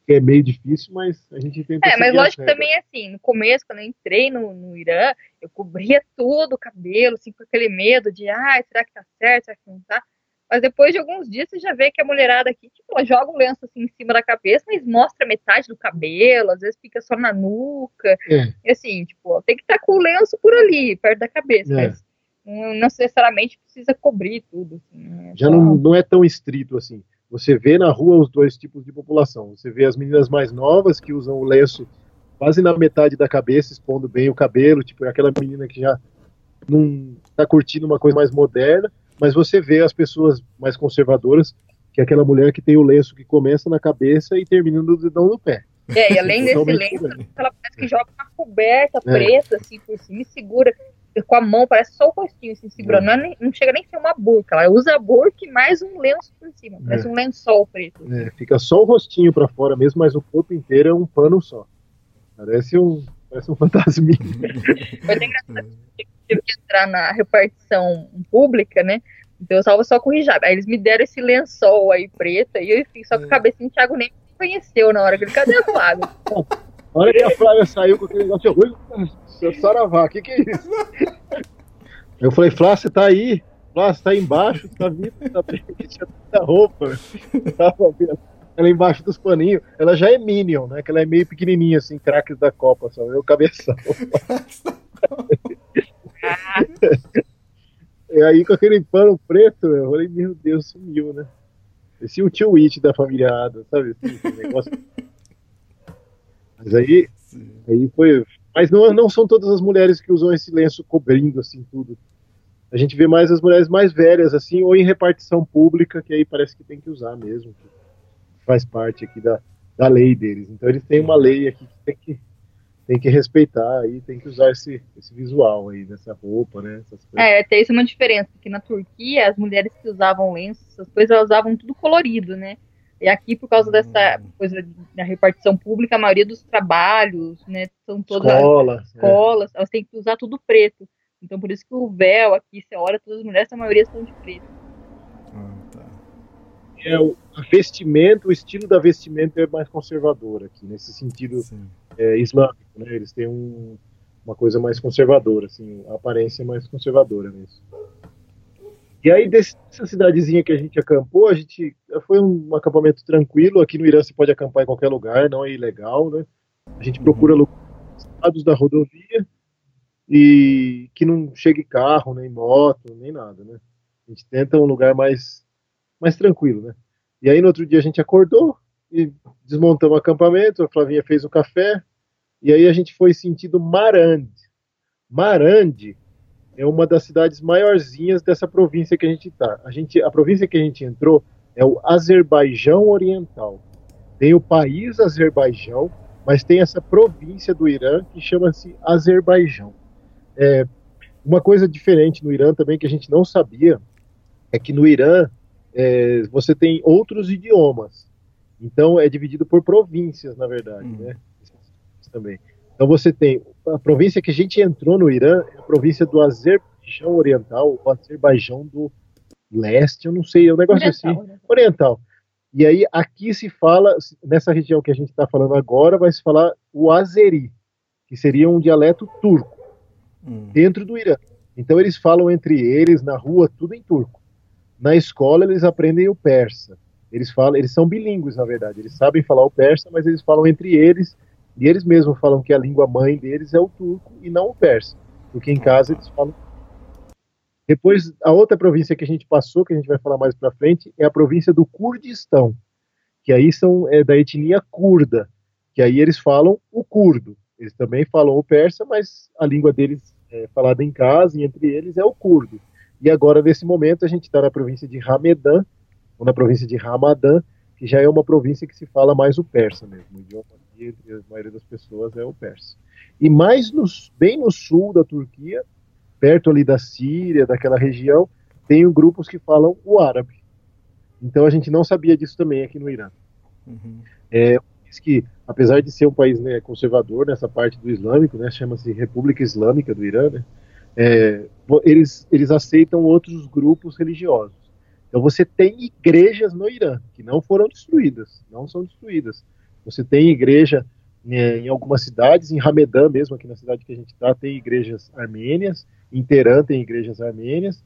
C: é meio difícil, mas a gente tenta.
D: É, mas lógico que também é assim, no começo, quando eu entrei no, no Irã, eu cobria todo o cabelo, assim, com aquele medo de, ah, será que tá certo, será que não tá? Mas depois de alguns dias você já vê que a mulherada aqui, tipo, joga um lenço assim em cima da cabeça, mas mostra metade do cabelo, às vezes fica só na nuca.
C: É.
D: E assim, tipo, tem que estar com o lenço por ali, perto da cabeça,
C: É.
D: mas não necessariamente precisa cobrir tudo. Assim, né?
C: Já
D: Só-
C: não, não é tão estrito assim. Você vê na rua os dois tipos de população. Você vê as meninas mais novas que usam o lenço quase na metade da cabeça, expondo bem o cabelo, tipo, é aquela menina que já não tá curtindo uma coisa mais moderna, mas você vê as pessoas mais conservadoras, que é aquela mulher que tem o lenço que começa na cabeça e termina no dedão do pé.
D: É, e além desse
C: Totalmente
D: lenço, ela parece que joga uma coberta
C: É.
D: preta, assim, por cima e segura com a mão, parece só o rostinho, assim, segurando. Não, é nem- não chega nem a ser uma burca, ela usa a burca e mais um lenço por cima, parece
C: É.
D: um lençol preto.
C: É, fica só o rostinho pra fora mesmo, mas o corpo inteiro é um pano só. Parece um, parece um fantasminha.
D: Foi engraçado que eu tive que entrar na repartição pública, né? Então eu estava só com o hijab. Aí eles me deram esse lençol aí preto, e eu fiquei só com a cabecinha, o Thiago nem me conheceu na hora que ele, cadê a Flávia?
C: A hora que a Flávia saiu com aquele negócio, oi, seu Saravá, o que, que é isso? Eu falei, Flávia, você tá aí? Flávia, você tá aí embaixo, tá vindo, tá tinha tanta roupa. Tava vendo. Ela embaixo dos paninhos, ela já é Minion, né? Que ela é meio pequenininha, assim, craques da Copa, só eu cabeção. E aí, com aquele pano preto, eu falei, meu Deus, sumiu, né? Esse é o tio It da família Ada, sabe? Esse negócio. Mas aí, aí foi. Mas não, não são todas as mulheres que usam esse lenço cobrindo assim tudo. A gente vê mais as mulheres mais velhas, assim, ou em repartição pública, que aí parece que tem que usar mesmo. que faz parte aqui da, da lei deles. Então eles têm uma lei aqui que tem que, tem que respeitar aí, tem que usar esse, esse visual aí, dessa roupa, né? Essas coisas.
D: É, tem isso uma diferença, porque na Turquia as mulheres que usavam lenço, essas coisas, elas usavam tudo colorido, né? E aqui, por causa dessa coisa da repartição pública, a maioria dos trabalhos, né, são todas
C: Escola. é.
D: escolas, elas têm que usar tudo preto. Então, por isso que o véu aqui, você olha, todas as mulheres, a maioria são de preto.
B: Ah, tá.
C: é o a vestimenta, o estilo da vestimenta é mais conservador aqui, nesse sentido é, islâmico, né? Eles têm um- uma coisa mais conservadora, assim, a aparência é mais conservadora mesmo. E aí, dessa cidadezinha que a gente acampou, a gente foi um acampamento tranquilo. Aqui no Irã você pode acampar em qualquer lugar, não é ilegal, né? A gente procura lugares da rodovia e que não chegue carro, nem moto, nem nada, né? A gente tenta um lugar mais, mais tranquilo, né? E aí no outro dia a gente acordou e desmontamos o acampamento, a Flavinha fez o café, e aí a gente foi sentido Marand. Marand é uma das cidades maiorzinhas dessa província que a gente está. A, gente, a província que a gente entrou é o Azerbaijão Oriental. Tem o país Azerbaijão, mas tem essa província do Irã que chama-se Azerbaijão. É, uma coisa diferente no Irã também que a gente não sabia é que no Irã é, você tem outros idiomas. Então é dividido por províncias, na verdade,
B: Hum.
C: né? Também. Então você tem a província que a gente entrou no Irã, é a província do Azerbaijão Oriental, o Azerbaijão do Leste, eu não sei, é um negócio assim
D: Oriental, né?
C: oriental. E aí aqui se fala, nessa região que a gente está falando agora, vai se falar o azeri, que seria um dialeto turco,
B: Hum.
C: dentro do Irã. Então eles falam entre eles, na rua, tudo em turco. Na escola eles aprendem o persa. Eles falam, eles são bilíngues, na verdade. Eles sabem falar o persa, mas eles falam entre eles, e eles mesmos falam que a língua mãe deles é o turco e não o persa. Porque em casa eles falam depois, a outra província que a gente passou, que a gente vai falar mais para frente, é a província do Kurdistão, que aí são é, da etnia curda, que aí eles falam o curdo. Eles também falam o persa, mas a língua deles é falada em casa e entre eles é o curdo. E agora, nesse momento, a gente está na província de Ramedan, ou na província de Ramadã, que já é uma província que se fala mais o persa mesmo. O idioma aqui, entre a maioria das pessoas, é o persa. E mais no, bem no sul da Turquia, perto ali da Síria, daquela região, tem grupos que falam o árabe. Então a gente não sabia disso também aqui no Irã.
B: Uhum.
C: É, diz que, apesar de ser um país né, conservador nessa parte do islâmico, né, chama-se República Islâmica do Irã, né, é, eles, eles aceitam outros grupos religiosos. Então você tem igrejas no Irã que não foram destruídas, não são destruídas. Você tem igreja né, em algumas cidades, em Hamedan mesmo, aqui na cidade que a gente está, tem igrejas armênias, em Teherã tem igrejas armênias,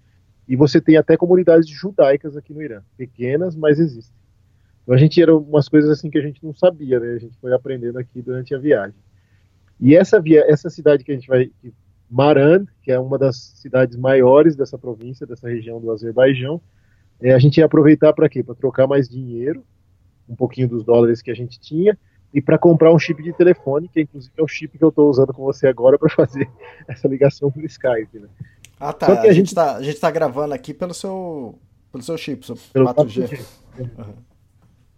C: e você tem até comunidades judaicas aqui no Irã, pequenas, mas existem. Então a gente era umas coisas assim que a gente não sabia, né? A gente foi aprendendo aqui durante a viagem. E essa via, essa cidade que a gente vai, Maran, que é uma das cidades maiores dessa província, dessa região do Azerbaijão, é, a gente ia aproveitar para quê? Para trocar mais dinheiro, um pouquinho dos dólares que a gente tinha, e para comprar um chip de telefone, que inclusive é o chip que eu estou usando com você agora para fazer essa ligação por Skype. Né?
B: Ah, tá. a, a, gente está a gente tá gravando aqui pelo seu, pelo seu chip, seu pelo 4G. 4G.
C: Uhum.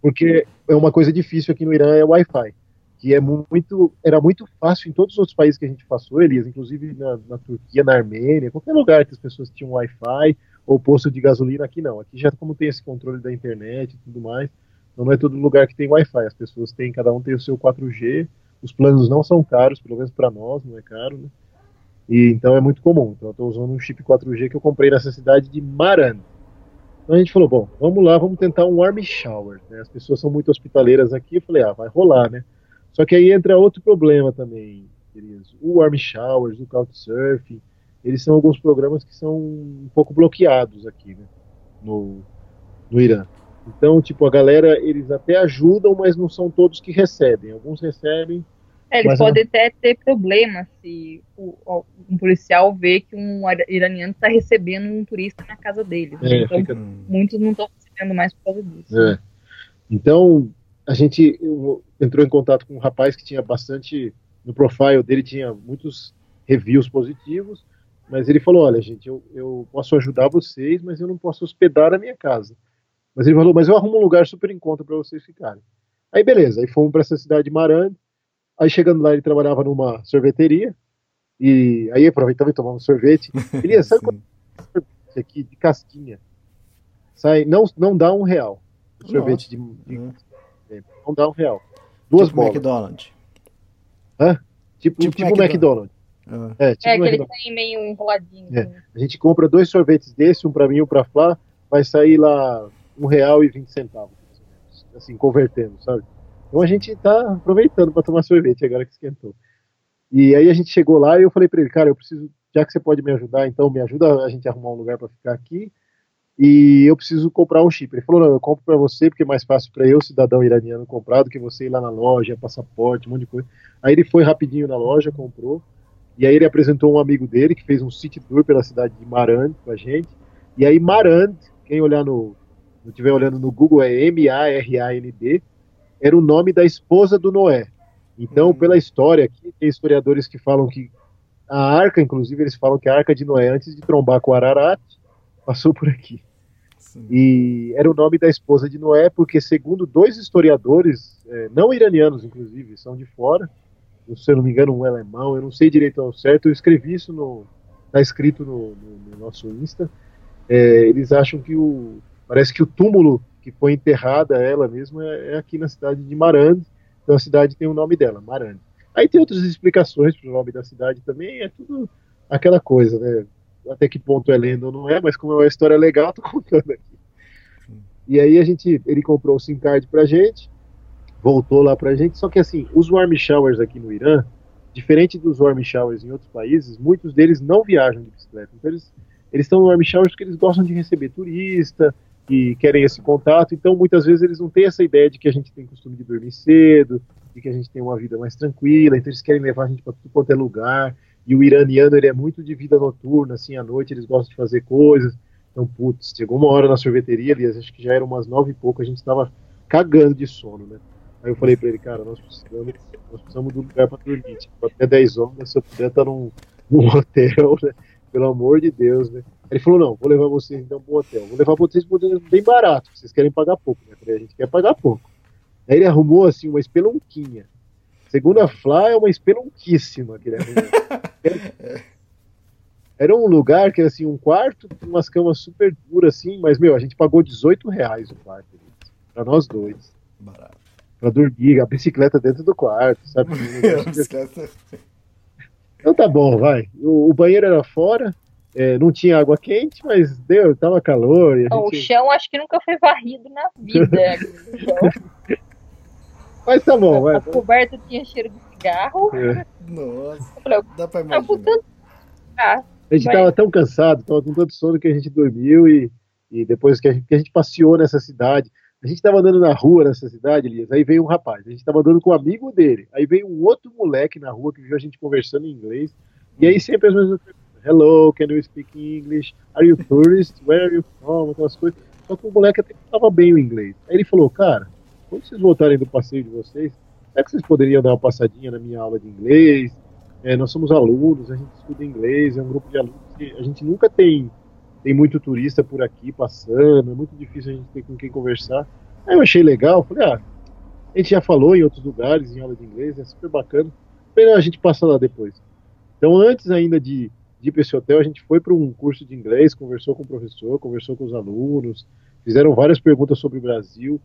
C: Porque é uma coisa difícil aqui no Irã é o Wi-Fi, que é muito, era muito fácil em todos os outros países que a gente passou, Elias, inclusive na, na Turquia, na Armênia, qualquer lugar que as pessoas tinham Wi-Fi ou posto de gasolina, aqui não. Aqui já como tem esse controle da internet e tudo mais, não é todo lugar que tem Wi-Fi. As pessoas têm, cada um tem o seu 4G. Os planos não são caros, pelo menos para nós, não é caro, né? E então é muito comum. Então eu estou usando um chip 4G que eu comprei nessa cidade de Maran. Então a gente falou, bom, vamos lá, vamos tentar um warm shower. Né? As pessoas são muito hospitaleiras aqui. Eu falei, ah, vai rolar, né? Só que aí entra outro problema também, queridos. O warm showers, o couchsurfing, eles são alguns programas que são um pouco bloqueados aqui, né? No, no Irã. Então, tipo, a galera, eles até ajudam, mas não são todos que recebem. Alguns recebem.
D: É, eles podem não... até ter problema se o, um policial vê que um iraniano está recebendo um turista na casa deles. É, então, fica... muitos não estão recebendo mais por causa disso.
C: É. Então, a gente entrou em contato com um rapaz que tinha bastante. No profile dele tinha muitos reviews positivos, mas ele falou: Olha, gente, eu, eu posso ajudar vocês, mas eu não posso hospedar a minha casa. Mas ele falou, mas eu arrumo um lugar super em conta para vocês ficarem. Aí beleza, aí fomos para essa cidade de Marande. Aí chegando lá, ele trabalhava numa sorveteria. E aí aproveitamos e tomamos sorvete. Ele sabe quanto sorvete aqui de casquinha? Sai, não, não dá um real. Sorvete de, de uhum. não dá um real. Duas tipo bolas.
B: McDonald's.
C: Hã? Tipo, tipo, tipo McDonald's.
D: Uhum. É, tipo é que ele tem meio enroladinho.
C: É. Assim. A gente compra dois sorvetes desse, um para mim e um para Flá, vai sair lá um real e vinte centavos, assim, convertendo, sabe? Então a gente tá aproveitando para tomar sorvete agora que esquentou. E aí a gente chegou lá e eu falei para ele, cara, eu preciso, já que você pode me ajudar, então me ajuda a gente a arrumar um lugar para ficar aqui. E eu preciso comprar um chip. Ele falou: não, eu compro para você porque é mais fácil para eu, cidadão iraniano, comprar do que você ir lá na loja, passaporte, um monte de coisa. Aí ele foi rapidinho na loja, comprou. E aí ele apresentou um amigo dele que fez um city tour pela cidade de Marand com a gente. E aí Marand, quem olhar no, não estiver olhando no Google, é M-A-R-A-N-D, era o nome da esposa do Noé. Então, uhum. pela história aqui, tem historiadores que falam que a arca, inclusive, eles falam que a arca de Noé, antes de trombar com Ararat, passou por aqui. Sim. E era o nome da esposa de Noé, porque, segundo dois historiadores, é, não iranianos, inclusive, são de fora, se eu não me engano, um alemão, eu não sei direito ao certo, eu escrevi isso no. Está escrito no, no, no, nosso Insta. É, eles acham que o, Parece que o túmulo que foi enterrada ela mesma é, é aqui na cidade de Marande. Então a cidade tem o nome dela, Marande. Aí tem outras explicações para o nome da cidade também, é tudo aquela coisa, né? Até que ponto é lenda ou não é, mas como é uma história legal, tô contando aqui. E aí a gente, ele comprou o SIM card pra gente, voltou lá pra gente, só que assim, os warm showers aqui no Irã, diferente dos warm showers em outros países, muitos deles não viajam de bicicleta. Então eles eles estão no warm showers porque eles gostam de receber turista, que querem esse contato, então muitas vezes eles não têm essa ideia de que a gente tem costume de dormir cedo, de que a gente tem uma vida mais tranquila, então eles querem levar a gente para tudo quanto é lugar, e o iraniano ele é muito de vida noturna, assim, à noite eles gostam de fazer coisas, então, putz, chegou uma hora na sorveteria, aliás, acho que já era umas nove e pouco, a gente estava cagando de sono, né? Aí eu falei para ele, cara, nós precisamos, nós precisamos de um lugar para dormir, tipo, até 10 horas, se eu puder estar num, num hotel, né? Pelo amor de Deus, né? Ele falou, não, vou levar vocês então para um hotel. Vou levar vocês para um hotel bem barato, vocês querem pagar pouco. Né? Falei, a gente quer pagar pouco. Aí ele arrumou, assim, uma espelunquinha. Segundo a Flá, é uma espelunquíssima que ele arrumou. era um lugar que era, assim, um quarto com umas camas super duras, assim, mas, meu, a gente pagou 18 reais o quarto. Para nós dois. Barato. Pra dormir, a bicicleta dentro do quarto, sabe? então tá bom, vai. O, o banheiro era fora, é, não tinha água quente, mas deu, tava calor.
D: gente... O chão acho que nunca foi varrido na vida.
C: Mas tá bom, vai.
D: A coberta tinha cheiro de cigarro.
C: É.
B: Nossa,
D: Eu falei,
B: dá pra
D: tá
B: imaginar.
D: tanto. Ah,
C: A gente tava tão cansado, tava com tanto sono que a gente dormiu e, e depois que a, gente, que a gente passeou nessa cidade, a gente tava andando na rua nessa cidade, Elias, aí veio um rapaz, a gente tava andando com um amigo dele, aí veio um outro moleque na rua que viu a gente conversando em inglês, e aí sempre as mesmas perguntas, hello, can you speak English? Are you tourist? Where are you from? Aquelas coisas. Só que o moleque até falava bem o inglês. Aí ele falou, cara, quando vocês voltarem do passeio de vocês, será que vocês poderiam dar uma passadinha na minha aula de inglês? É, nós somos alunos, a gente estuda inglês, é um grupo de alunos que a gente nunca tem, tem muito turista por aqui passando, é muito difícil a gente ter com quem conversar. Aí eu achei legal, falei, ah, a gente já falou em outros lugares, em aula de inglês, é super bacana. Não, a gente passa lá depois. Então, antes ainda de, de para esse hotel, a gente foi para um curso de inglês, conversou com o professor, conversou com os alunos, fizeram várias perguntas sobre o Brasil.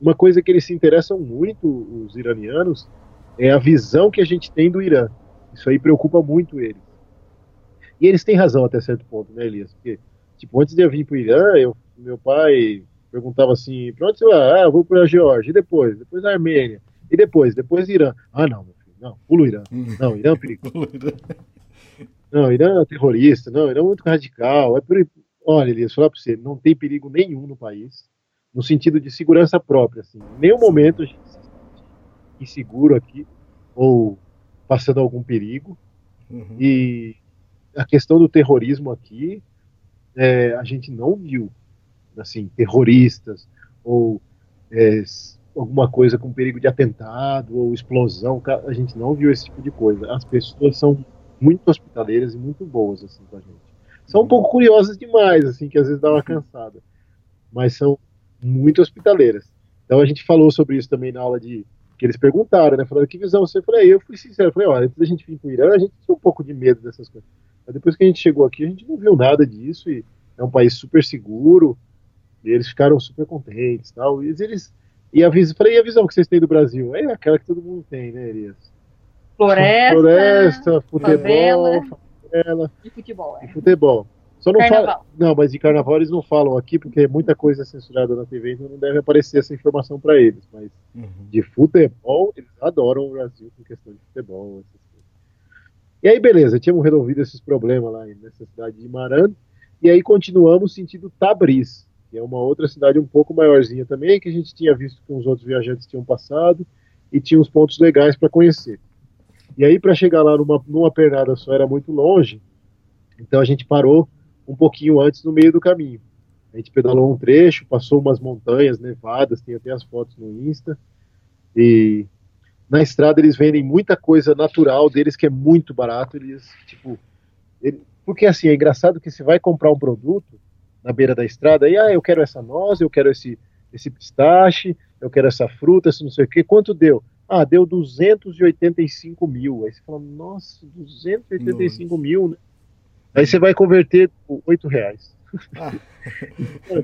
C: Uma coisa que eles se interessam muito, os iranianos, é a visão que a gente tem do Irã. Isso aí preocupa muito eles. E eles têm razão até certo ponto, né, Elias? Porque, tipo, antes de eu vir para o Irã, eu, meu pai perguntava assim, pra onde você vai? Ah, eu vou para a Geórgia. E depois? Depois a Armênia. E depois? Depois Irã. Ah, não, meu filho. Não, pula o Irã. Não, Irã é um perigo. Não, Irã é terrorista. Não, Irã é muito radical. É por... Olha, Elias, falar para você, não tem perigo nenhum no país, no sentido de segurança própria. Assim. Em nenhum momento a gente se sente inseguro aqui, ou passando algum perigo.
B: Uhum.
C: E a questão do terrorismo aqui, é, a gente não viu, assim, terroristas ou é, alguma coisa com perigo de atentado ou explosão, a gente não viu esse tipo de coisa. As pessoas são muito hospitaleiras e muito boas, assim, com a gente. São um pouco curiosas demais, assim, que às vezes dá uma cansada, mas são muito hospitaleiras. Então a gente falou sobre isso também na aula de que eles perguntaram, né? Falaram que visão você? Eu falei, eu fui sincero, eu falei, olha, antes da gente vir para o Irã, a gente tinha um pouco de medo dessas coisas. Mas depois que a gente chegou aqui, a gente não viu nada disso e é um país super seguro e eles ficaram super contentes, tal. E eles e a visão, falei, e a visão que vocês têm do Brasil? É aquela que todo mundo tem, né, Elias?
D: Floresta,
C: Floresta, futebol,
D: favela.
C: favela
D: e futebol.
C: e
D: É.
C: futebol. Só não
D: Carnaval.
C: fala, não, mas de carnaval eles não falam aqui porque muita coisa é censurada na TV, então não deve aparecer essa informação para eles. Mas
B: Uhum.
C: de futebol, eles adoram o Brasil com questão de futebol. Essas coisas. E aí, beleza, tínhamos resolvido esses problemas lá nessa cidade de Maran, e aí continuamos sentido Tabriz, que é uma outra cidade um pouco maiorzinha também, que a gente tinha visto que os outros viajantes tinham passado, e tinha uns pontos legais para conhecer. E aí, para chegar lá numa, numa pernada só era muito longe, então a gente parou um pouquinho antes no meio do caminho. A gente pedalou um trecho, passou umas montanhas nevadas, tem até as fotos no Insta. E na estrada eles vendem muita coisa natural deles que é muito barato. Eles, tipo, ele- porque assim, é engraçado que você vai comprar um produto na beira da estrada e, ah, eu quero essa noz, eu quero esse, esse pistache, eu quero essa fruta, esse não sei o que. Quanto deu? Ah, deu 285 mil. Aí você fala, nossa, 285 mil, né? Aí você vai converter por 8 reais.
B: Ah.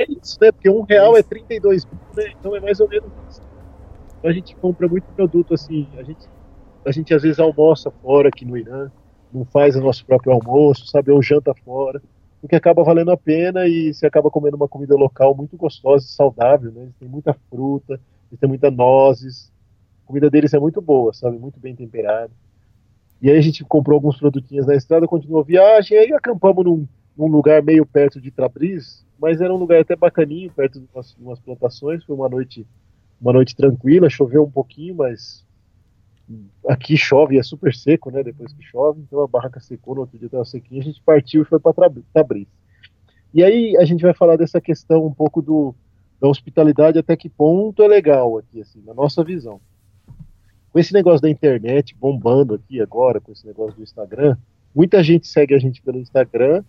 C: é isso, né? Porque um real é 32 mil, né? Então é mais ou menos isso. Então a gente compra muito produto assim. A gente, a gente às vezes almoça fora aqui no Irã, não faz o nosso próprio almoço, sabe? Ou janta fora. O que acaba valendo a pena e você acaba comendo uma comida local muito gostosa e saudável, né? Têm muita fruta, têm muita nozes. Comida deles é muito boa, sabe? Muito bem temperada. E aí a gente comprou alguns produtinhos na estrada, continuou a viagem, aí acampamos num, num lugar meio perto de Tabriz, mas era um lugar até bacaninho, perto de umas, umas plantações. Foi uma noite, uma noite tranquila, choveu um pouquinho, mas aqui chove e é super seco, né? Depois que chove, então a barraca secou, no outro dia estava sequinha, a gente partiu e foi para Tabriz. E aí a gente vai falar dessa questão um pouco do, da hospitalidade, até que ponto é legal aqui, assim, na nossa visão. Com esse negócio da internet bombando aqui agora, com esse negócio do Instagram, muita gente segue a gente pelo Instagram,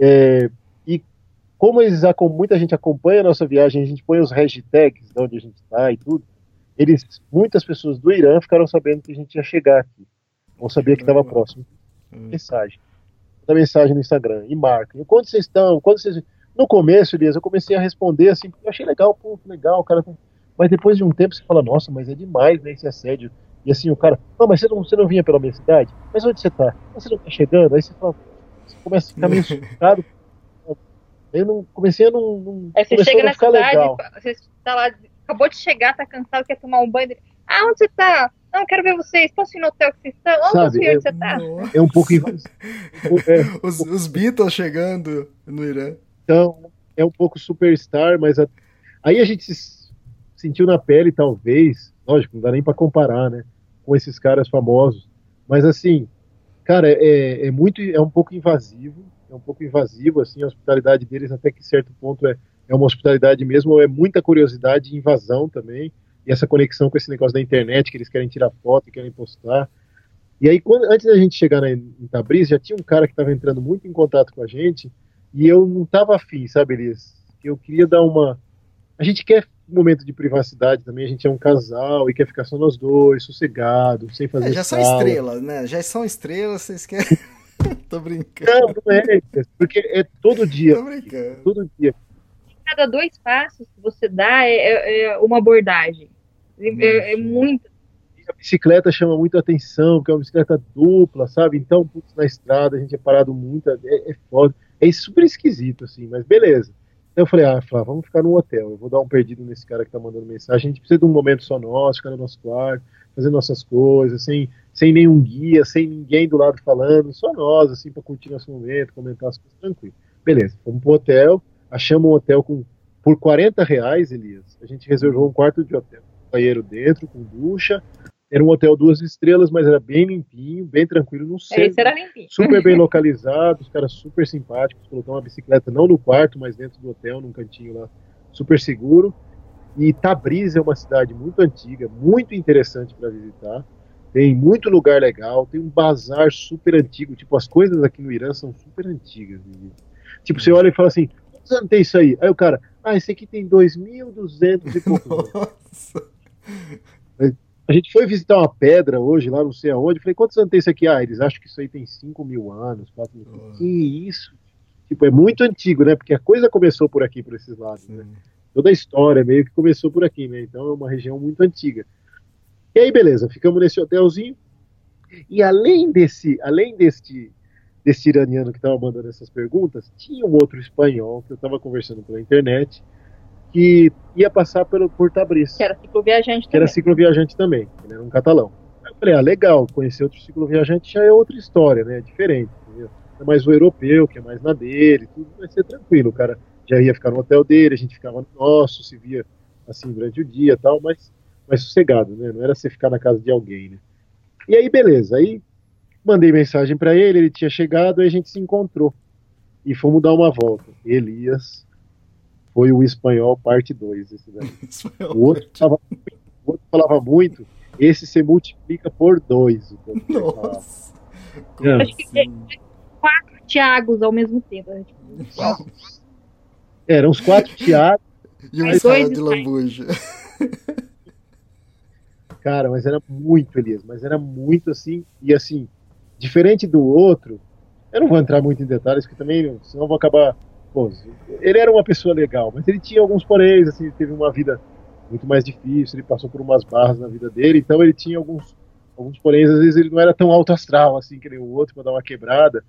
C: é, e como eles, muita gente acompanha a nossa viagem, a gente põe os hashtags de onde a gente está e tudo, eles, muitas pessoas do Irã ficaram sabendo que a gente ia chegar aqui, ou sabia que estava próximo. Mensagem. Da mensagem no Instagram, e marca. Quando vocês estão, quando vocês. No começo, Elias, eu comecei a responder assim, porque eu achei legal, pô, legal, o cara. Mas depois de um tempo você fala, nossa, mas é demais, né, esse assédio. E assim, o cara, não, mas você não, você não vinha pela minha cidade? Mas onde você tá? Você não tá chegando? Aí você fala, você começa a ficar meio assustado. Aí eu não, comecei a não. não
D: Aí você
C: começou
D: chega na cidade,
C: legal.
D: você tá lá acabou de chegar, tá cansado, quer tomar um banho. Ah, onde você tá? Não, quero ver vocês. Posso ir no hotel que vocês estão? Onde
C: Sabe, é-
D: você tá?
C: É um pouco invasivo. É,
B: Os, os Beatles chegando no Irã.
C: Então, é um pouco superstar, mas a- aí a gente se sentiu na pele, talvez, lógico, não dá nem para comparar, né, com esses caras famosos, mas assim, cara, é, é muito, é um pouco invasivo, é um pouco invasivo, assim, a hospitalidade deles até que certo ponto é, é uma hospitalidade mesmo, é muita curiosidade e invasão também, e essa conexão com esse negócio da internet, que eles querem tirar foto querem postar, e aí, quando, antes da gente chegar na, em Tabriz, já tinha um cara que estava entrando muito em contato com a gente, e eu não tava afim, sabe, Elias? Eu queria dar uma. A gente quer momento de privacidade também, a gente é um casal e quer ficar só nós dois, sossegado, sem fazer
B: É, já são
C: escala.
B: estrelas, né? Já são estrelas, vocês querem. Tô brincando.
C: Não, não é, porque é todo dia,
B: Tô brincando.
C: todo dia.
D: Cada dois passos que você dá é, é- é uma abordagem. É, é muito.
C: E a bicicleta chama muito atenção, porque é uma bicicleta dupla, sabe? Então, putz, na estrada a gente é parado muito, é, é foda. É super esquisito, assim, mas beleza. Então eu falei, ah, vamos ficar no hotel. Eu vou dar um perdido nesse cara que tá mandando mensagem. A gente precisa de um momento só nosso, ficar no nosso quarto, fazer nossas coisas, sem, sem nenhum guia, sem ninguém do lado falando, só nós, assim, pra curtir nosso momento, comentar as coisas tranquilo. Beleza, fomos pro hotel, achamos um hotel com por 40 reais, Elias. A gente reservou um quarto de hotel, banheiro dentro, com ducha. Era um hotel duas estrelas, mas era bem limpinho, bem tranquilo, no centro
D: Esse era limpinho.
C: super bem localizado, os caras super simpáticos, colocou uma bicicleta não no quarto, mas dentro do hotel, num cantinho lá, super seguro. E Tabriz é uma cidade muito antiga, muito interessante para visitar. Tem muito lugar legal, tem um bazar super antigo, tipo, as coisas aqui no Irã são super antigas. Vivi. Tipo, você olha e fala assim, quantos anos tem isso aí? Aí o cara, ah, esse aqui tem 2.200 e poucos anos. A gente foi visitar uma pedra hoje, lá não sei aonde. Falei, quantos anos tem isso aqui? Ah, eles acham que isso aí tem 5 mil anos, 4 mil anos. Que isso? Tipo, é muito antigo, né? Porque a coisa começou por aqui, por esses lados, né? Toda a história meio que começou por aqui, né? Então é uma região muito antiga. E aí, beleza, ficamos nesse hotelzinho. E além desse, além deste, desse iraniano que estava mandando essas perguntas, tinha um outro espanhol que eu estava conversando pela internet que ia passar pelo por Tabriz
D: Que era cicloviajante
C: que era
D: também.
C: cicloviajante também, ele era um catalão. Aí eu falei, ah, legal, conhecer outro cicloviajante já é outra história, né? É diferente, entendeu? É mais o europeu, que é mais na dele, tudo vai ser tranquilo. O cara já ia ficar no hotel dele, a gente ficava no nosso, se via assim durante o dia e tal, mas mais sossegado, né? Não era você ficar na casa de alguém, né? E aí, beleza, aí mandei mensagem para ele, ele tinha chegado, aí a gente se encontrou e fomos dar uma volta. Elias foi o espanhol parte 2 esse daí. O outro, falava, o outro falava muito, esse você multiplica por dois. o que ele falava.
B: Nossa.
C: É.
D: Acho que é quatro Tiagos ao mesmo tempo. né?
C: Eram uns quatro Tiago,
B: E um ensaio
D: dois
B: de lambuja.
C: cara, mas era muito, Elias, mas era muito assim, e assim, diferente do outro, eu não vou entrar muito em detalhes, porque também, senão eu vou acabar. Pô, ele era uma pessoa legal, mas ele tinha alguns poréns, assim, ele teve uma vida muito mais difícil, ele passou por umas barras na vida dele, então ele tinha alguns, alguns poréns, às vezes ele não era tão alto astral, assim, que nem o outro, para dar uma quebrada,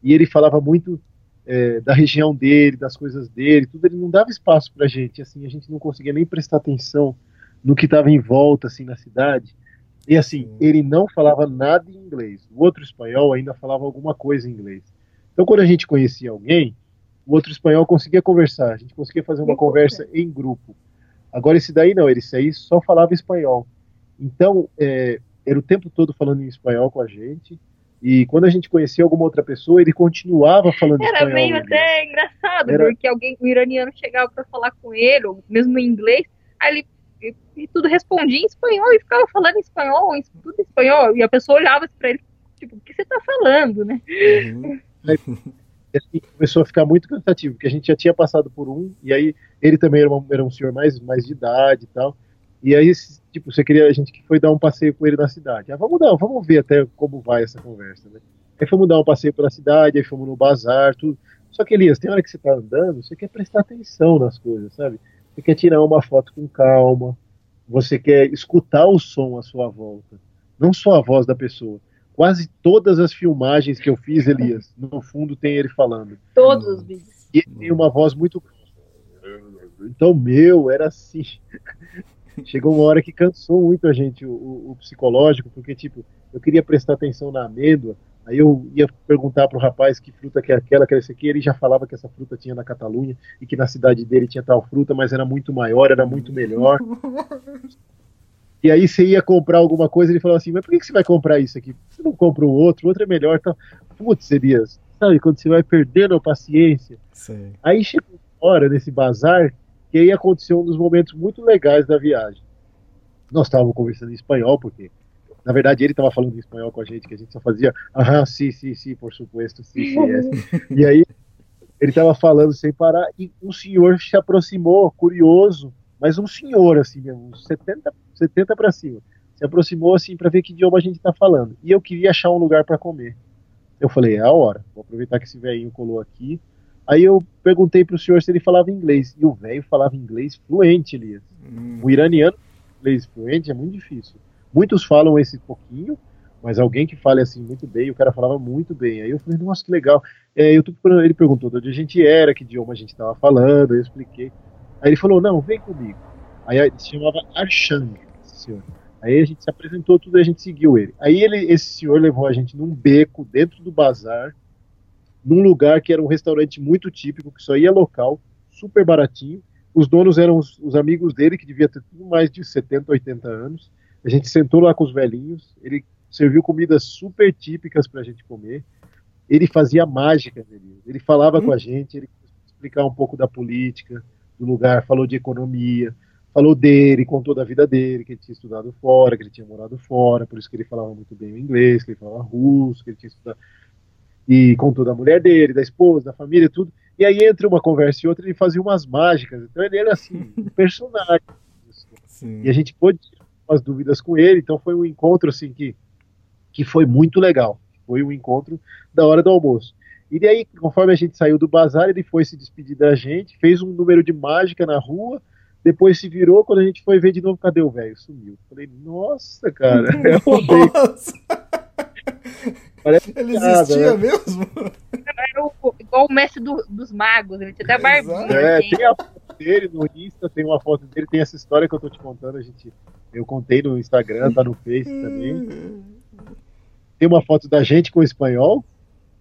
C: e ele falava muito é, da região dele, das coisas dele, tudo, ele não dava espaço pra gente, assim, a gente não conseguia nem prestar atenção no que estava em volta, assim, na cidade, e assim, ele não falava nada em inglês, o outro espanhol ainda falava alguma coisa em inglês, então quando a gente conhecia alguém, o outro espanhol conseguia conversar, a gente conseguia fazer uma conversa em grupo, Agora esse daí não, esse aí só falava espanhol. Então, é, era o tempo todo falando em espanhol com a gente. E quando a gente conhecia alguma outra pessoa, ele continuava falando
D: Era
C: espanhol.
D: meio
C: né?
D: até engraçado,
C: Era-
D: porque alguém, um iraniano chegava pra falar com ele, ou mesmo em inglês, aí ele e, tudo respondia em espanhol e ficava falando em espanhol, em, tudo em espanhol, e a pessoa olhava pra ele, tipo, o que você tá falando, né?
B: Uhum.
C: E assim, começou a ficar muito cansativo, porque a gente já tinha passado por um, e aí ele também era, uma- era um senhor mais, mais de idade e tal. E aí, tipo, você queria, a gente que foi dar um passeio com ele na cidade. Ah, vamos dar, vamos ver até como vai essa conversa, né? Aí fomos dar um passeio pela cidade, aí fomos no bazar, tudo. Só que, Elias, tem hora que você tá andando, você quer prestar atenção nas coisas, sabe? Você quer tirar uma foto com calma, você quer escutar o som à sua volta, não só a voz da pessoa. Quase todas as filmagens que eu fiz, Elias, no fundo tem ele falando.
D: Todos os vídeos.
C: E ele tem uma voz muito. Então, meu, era assim. Chegou uma hora que cansou muito a gente, o, o, o psicológico, porque, tipo, eu queria prestar atenção na amêndoa, Aí eu ia perguntar para o rapaz que fruta que é aquela, que era essa aqui, ele já falava que essa fruta tinha na Catalunha e que na cidade dele tinha tal fruta, mas era muito maior, era muito melhor. E aí você ia comprar alguma coisa, ele falava assim, mas por que você vai comprar isso aqui? Você não compra o outro, o outro é melhor. Então, putz, Elias, sabe, quando você vai perdendo a paciência.
B: Sim.
C: Aí chegou uma hora nesse bazar, que aí aconteceu um dos momentos muito legais da viagem. Nós estávamos conversando em espanhol, porque na verdade, ele estava falando em espanhol com a gente, que a gente só fazia, aham, sim, sim, sim, por supuesto, sim, sim, é. E aí, ele estava falando sem parar, e um senhor se aproximou, curioso, mas um senhor, assim uns 70, 70 para cima, se aproximou, assim, para ver que idioma a gente está falando. E eu queria achar um lugar para comer. Eu falei, é a hora, vou aproveitar que esse velhinho colou aqui. Aí eu perguntei para o senhor se ele falava inglês, e o velho falava inglês fluente, Elias. Hum. O iraniano, inglês fluente, é muito difícil. Muitos falam esse pouquinho, mas alguém que fale assim muito bem, o cara falava muito bem. Aí eu falei, nossa, que legal. É, eu tô, ele perguntou de onde a gente era, que idioma a gente estava falando, eu expliquei. Aí ele falou, não, vem comigo. Aí se chamava Arshang, esse senhor. Aí a gente se apresentou tudo e a gente seguiu ele. Aí ele, esse senhor levou a gente num beco dentro do bazar, num lugar que era um restaurante muito típico, que só ia local, super baratinho. Os donos eram os, os amigos dele, que devia ter tudo mais de 70, 80 anos. A gente sentou lá com os velhinhos, ele serviu comidas super típicas para a gente comer. Ele fazia mágica, ele falava hum. com a gente, ele explicar um pouco da política do lugar, falou de economia, falou dele, contou da vida dele, que ele tinha estudado fora, que ele tinha morado fora, por isso que ele falava muito bem o inglês, que ele falava russo, que ele tinha estudado e contou da mulher dele, da esposa, da família, tudo. E aí entre uma conversa e outra ele fazia umas mágicas. Então ele era assim, um personagem. Sim. E a gente pôde umas dúvidas com ele, então foi um encontro assim que, que foi muito legal. Foi um encontro da hora do almoço. E daí, conforme a gente saiu do bazar, ele foi se despedir da gente, fez um número de mágica na rua, depois se virou, quando a gente foi ver de novo, cadê o velho? Sumiu. Falei, nossa, cara, é nossa.
B: Parece ele existia né? mesmo?
D: Era o, igual o mestre do, dos magos, ele tinha até barbinha. É,
C: assim. tem a foto dele no Insta, tem uma foto dele, tem essa história que eu tô te contando, a gente eu contei no Instagram, tá no Face também. Tem uma foto da gente com o espanhol,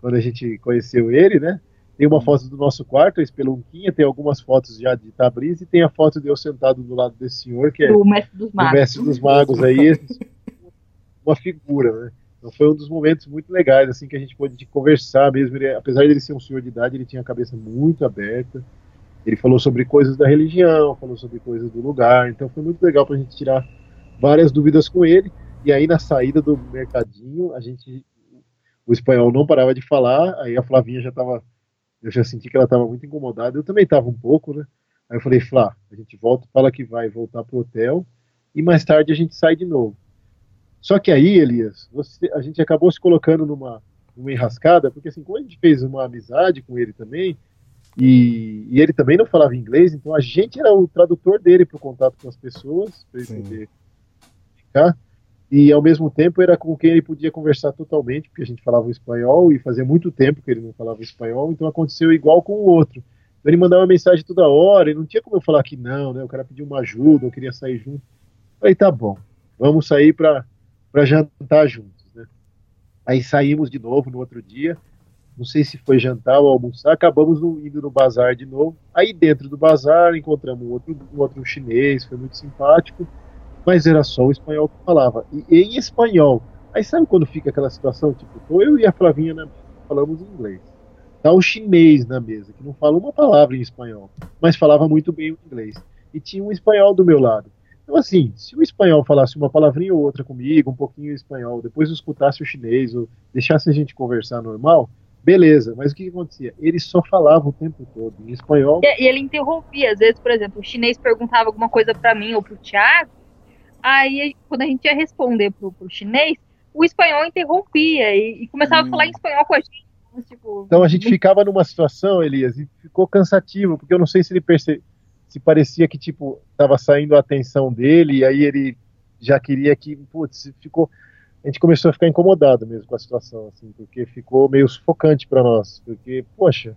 C: quando a gente conheceu ele, né? Tem uma foto do nosso quarto, a Espelunquinha, tem algumas fotos já de Tabriz e tem a foto de eu sentado do lado desse senhor, que é
D: o mestre dos magos,
C: mestre dos magos aí, uma figura, né? Então foi um dos momentos muito legais, assim, que a gente pôde conversar mesmo. Ele, apesar de ele ser um senhor de idade, ele tinha a cabeça muito aberta. Ele falou sobre coisas da religião, falou sobre coisas do lugar. Então foi muito legal para a gente tirar várias dúvidas com ele. E aí na saída do mercadinho, a gente o espanhol não parava de falar, aí a Flavinha já estava eu já senti que ela estava muito incomodada, eu também estava um pouco, né? Aí eu falei, Flá, a gente volta, fala que vai voltar pro hotel e mais tarde a gente sai de novo. Só que aí, Elias, você, a gente acabou se colocando numa, numa enrascada, porque assim, como a gente fez uma amizade com ele também, e, e ele também não falava inglês, então a gente era o tradutor dele para o contato com as pessoas, para ele poder comunicar, e ao mesmo tempo era com quem ele podia conversar totalmente, porque a gente falava espanhol e fazia muito tempo que ele não falava espanhol, então aconteceu igual com o outro. Ele mandava mensagem toda hora, e não tinha como eu falar que não, né? O cara pediu uma ajuda, eu queria sair junto. Eu falei, tá bom, vamos sair para jantar juntos, né? Aí saímos de novo no outro dia, não sei se foi jantar ou almoçar, acabamos indo no bazar de novo. Aí dentro do bazar encontramos um outro, um outro chinês, foi muito simpático mas era só o espanhol que falava. E em espanhol. Aí sabe quando fica aquela situação? Tipo, eu e a Flavinha na, falamos inglês. Tá o chinês na mesa, que não fala uma palavra em espanhol, mas falava muito bem o inglês. E tinha um espanhol do meu lado. Então, assim, se o espanhol falasse uma palavrinha ou outra comigo, um pouquinho espanhol, depois eu escutasse o chinês, ou deixasse a gente conversar normal, beleza. Mas o que, que acontecia? Ele só falava o tempo todo em espanhol.
D: E, e ele interrompia. Às vezes, por exemplo, o chinês perguntava alguma coisa para mim ou pro Thiago, Aí, quando a gente ia responder pro, pro chinês, o espanhol interrompia e, e começava hum. a falar em espanhol com a gente.
C: Tipo, então a gente ficava numa situação, Elias, e ficou cansativo, porque eu não sei se ele perce... se parecia que tipo estava saindo a atenção dele e aí ele já queria que, putz, ficou a gente começou a ficar incomodado mesmo com a situação, assim, porque ficou meio sufocante para nós, porque poxa,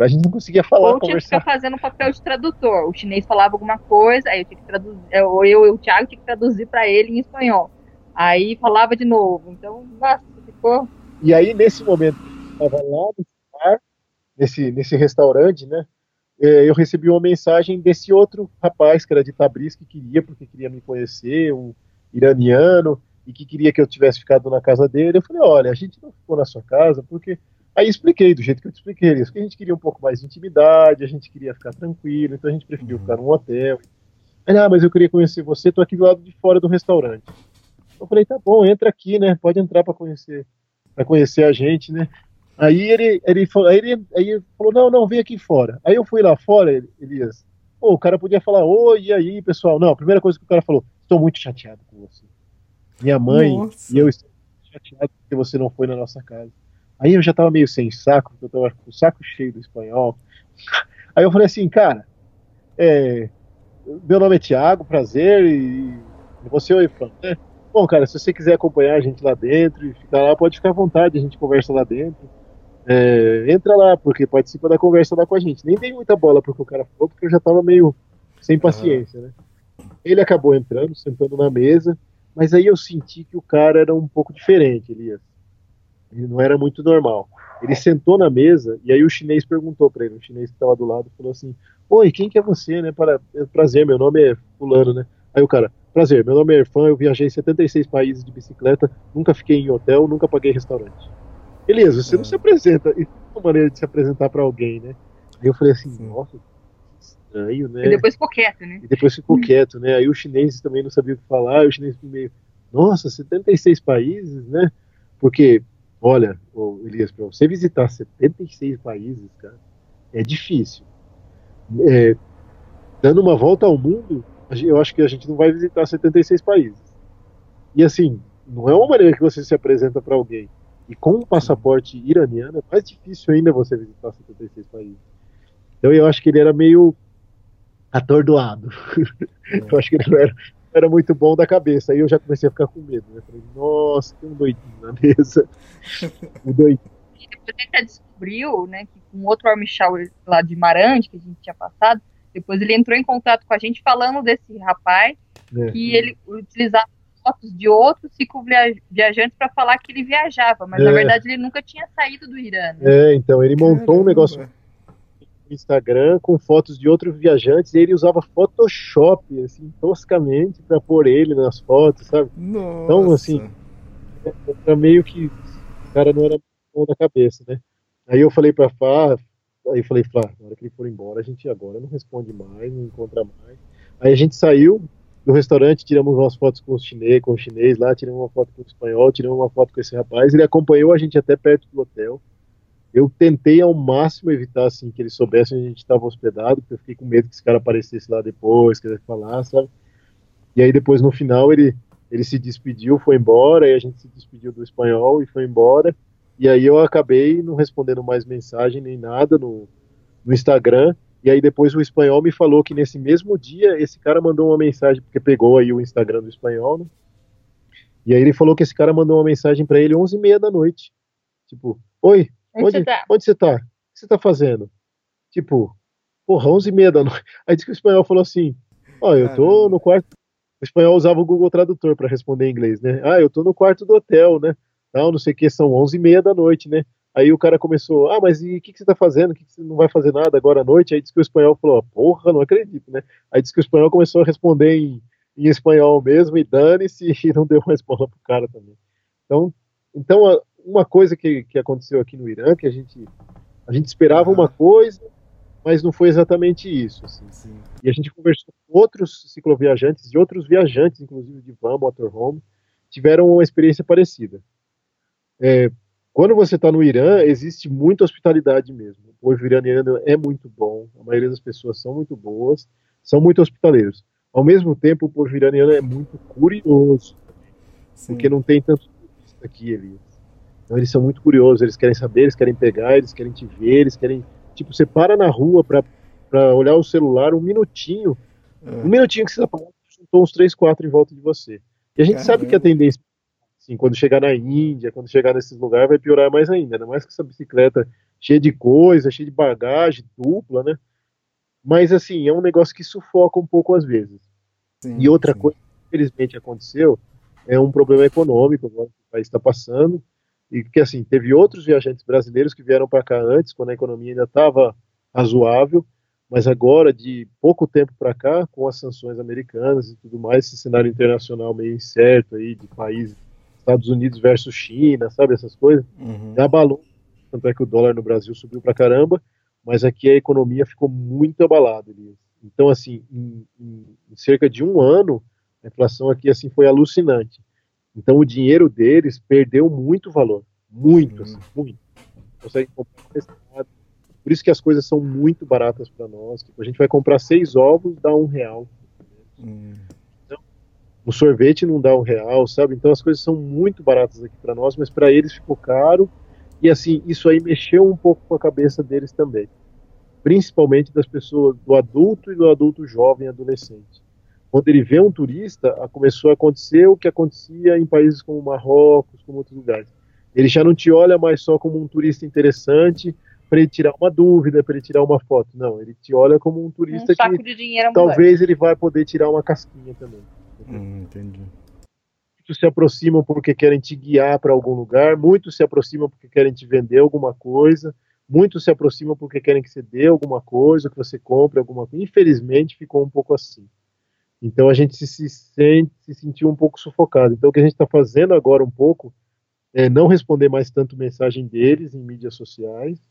C: a gente não conseguia falar,
D: Ou tinha que
C: conversar.
D: ficar fazendo papel de tradutor. O chinês falava alguma coisa, aí eu tinha que traduzir. é, Ou eu e o Thiago tinha que traduzir pra ele em espanhol. Aí falava de novo. Então, nossa, ficou.
C: E aí, nesse momento, eu estava lá no bar, nesse, nesse restaurante, né? eh, Eu recebi uma mensagem desse outro rapaz que era de Tabriz, que queria, porque queria me conhecer, um iraniano, e que queria que eu tivesse ficado na casa dele. Eu falei: olha, a gente não ficou na sua casa porque. Aí expliquei, do jeito que eu te expliquei, isso, que a gente queria um pouco mais de intimidade, a gente queria ficar tranquilo, então a gente preferiu ficar num hotel. Ele, ah, mas eu queria conhecer você, tô aqui do lado de fora do restaurante. Eu falei, tá bom, entra aqui, né? Pode entrar para conhecer, para conhecer a gente, né? Aí ele, ele, falou, aí ele, aí ele falou, não, não, vem aqui fora. Aí eu fui lá fora, Elias. Pô, o cara podia falar, oi, e aí, pessoal? Não, a primeira coisa que o cara falou, estou muito chateado com você. Minha mãe
B: Nossa.
C: e eu estamos chateados porque você não foi na nossa casa. Aí eu já tava meio sem saco, porque eu tava com o saco cheio do espanhol. Aí eu falei assim, cara, é, meu nome é Thiago, prazer, e, você é o Efran, né? Bom, cara, se você quiser acompanhar a gente lá dentro e ficar lá, pode ficar à vontade, a gente conversa lá dentro. É, entra lá, porque participa da conversa lá com a gente. Nem dei muita bola pro que o cara falou, porque eu já tava meio sem paciência, né? Ele acabou entrando, sentando na mesa, mas aí eu senti que o cara era um pouco diferente, Elias. Ele não era muito normal. Ele sentou na mesa e aí o chinês perguntou para ele, o chinês que estava do lado, falou assim: Oi, quem que é você, né? Para, é, prazer, meu nome é Fulano, né? Aí o cara, prazer, meu nome é Erfan, eu viajei em 76 países de bicicleta, nunca fiquei em hotel, nunca paguei restaurante. Beleza, você não se apresenta, isso é uma maneira de se apresentar para alguém, né? Aí eu falei assim, nossa, que estranho, né?
D: E depois ficou quieto, né?
C: E depois ficou quieto, né? Aí o chinês também não sabia o que falar, e o chinês ficou meio, nossa, 76 países, né? Porque, olha, Elias, para você visitar 76 países, cara, é difícil. É, dando uma volta ao mundo, eu acho que a gente não vai visitar 76 países. E assim, não é uma maneira que você se apresenta para alguém. E com um passaporte iraniano é mais difícil ainda você visitar 76 países. Então eu acho que ele era meio atordoado. eu acho que ele não era, era muito bom da cabeça. Aí eu já comecei a ficar com medo. Né? Falei, nossa, tem um doidinho na mesa. Um doidinho.
D: E depois a gente até descobriu, né, que com outro army shower lá de Marante, que a gente tinha passado, depois ele entrou em contato com a gente falando desse rapaz,
C: né?
D: que ele utilizava fotos de outros cicloviajantes para falar que ele viajava, mas na
C: É.
D: verdade ele nunca tinha saído do Irã. né?
C: É, então ele montou um
B: Caramba.
C: negócio no Instagram com fotos de outros viajantes e ele usava Photoshop, assim, toscamente, para pôr ele nas fotos, sabe?
B: Nossa.
C: Então, assim, Era meio que o cara não era bom da cabeça, né? Aí eu falei pra Flá, aí eu falei, Flá, na hora que ele for embora, a gente agora não responde mais, não encontra mais. Aí a gente saiu do restaurante, tiramos umas fotos com, os chinês, com o chinês lá, tiramos uma foto com o espanhol, tiramos uma foto com esse rapaz, ele acompanhou a gente até perto do hotel. Eu tentei ao máximo evitar assim que eles soubessem onde a gente estava hospedado, porque eu fiquei com medo que esse cara aparecesse lá depois, quisesse falar, sabe? E aí depois no final ele ele se despediu, foi embora, e a gente se despediu do espanhol e foi embora. E aí eu acabei não respondendo mais mensagem nem nada no, no Instagram. E aí depois o espanhol me falou que nesse mesmo dia esse cara mandou uma mensagem, porque pegou aí o Instagram do espanhol, né? E aí ele falou que esse cara mandou uma mensagem para ele 11 e meia da noite. Tipo, oi,
D: Onde
C: onde,
D: você tá?
C: onde você tá? O que você tá fazendo? Tipo, porra, 11 e meia da noite. Aí disse que o espanhol falou assim, ó, eu tô no quarto... O espanhol usava o Google Tradutor para responder em inglês, né? Ah, eu tô no quarto do hotel, né? Não, não sei o que, são 11 e meia da noite, né? Aí o cara começou, ah, mas e o que, que você tá fazendo? O que, que você não vai fazer nada agora à noite? Aí disse que o espanhol falou, porra, não acredito, né? Aí disse que o espanhol começou a responder em, em espanhol mesmo, e dane-se, e não deu mais bola pro cara também. Então, então a- uma coisa que, que aconteceu aqui no Irã, que a gente, a gente esperava uma coisa, mas não foi exatamente isso, assim.
B: Sim.
C: E a gente conversou com outros cicloviajantes e outros viajantes, inclusive de van, motorhome, tiveram uma experiência parecida. É, quando você está no Irã, existe muita hospitalidade mesmo. O povo iraniano é muito bom, a maioria das pessoas são muito boas, são muito hospitaleiros. Ao mesmo tempo, o povo iraniano é muito curioso,
B: Sim.
C: porque não tem tanto turista aqui, Elias. Então eles são muito curiosos, eles querem saber, eles querem pegar, eles querem te ver, eles querem. Tipo, você para na rua pra olhar o celular um minutinho, um minutinho que você tá parado, juntou uns três, quatro em volta de você. E a gente sabe que a tendência, assim, quando chegar na Índia, quando chegar nesses lugares, vai piorar mais ainda, ainda mais com essa bicicleta cheia de coisa, cheia de bagagem dupla, né? Mas assim, é um negócio que sufoca um pouco às vezes. Sim, e outra sim. coisa que infelizmente aconteceu é um problema econômico que o país está passando e que assim teve outros viajantes brasileiros que vieram para cá antes, quando a economia ainda estava razoável, mas agora de pouco tempo para cá, com as sanções americanas e tudo mais, esse cenário internacional meio incerto aí de países Estados Unidos versus China, sabe essas coisas, uhum. abalou. Tanto é que o dólar no Brasil subiu para caramba, mas aqui a economia ficou muito abalada. Então, assim, em, em, em, cerca de um ano, a inflação aqui assim foi alucinante. Então, o dinheiro deles perdeu muito valor, muito, uhum. assim, muito. Consegue comprar Por isso que as coisas são muito baratas para nós. Tipo, a gente vai comprar seis ovos, dá um real. Uhum. Então, o sorvete não dá um real, sabe? Então as coisas são muito baratas aqui para nós, mas para eles ficou caro. E assim, isso aí mexeu um pouco com a cabeça deles também principalmente das pessoas, do adulto e do adulto jovem adolescente. Quando ele vê um turista, começou a acontecer o que acontecia em países como Marrocos, como outros lugares. Ele já não te olha mais só como um turista interessante para ele tirar uma dúvida, para ele tirar uma foto. Não, ele te olha como um turista um que talvez ele vai poder tirar uma casquinha também.
B: Hum, entendi.
C: Muitos se aproximam porque querem te guiar para algum lugar, muitos se aproximam porque querem te vender alguma coisa, Muitos se aproximam porque querem que você dê alguma coisa, que você compre alguma coisa. Infelizmente, ficou um pouco assim. Então a gente se, se, sente, se sentiu um pouco sufocado. Então o que a gente está fazendo agora um pouco é não responder mais tanto mensagem deles em mídias sociais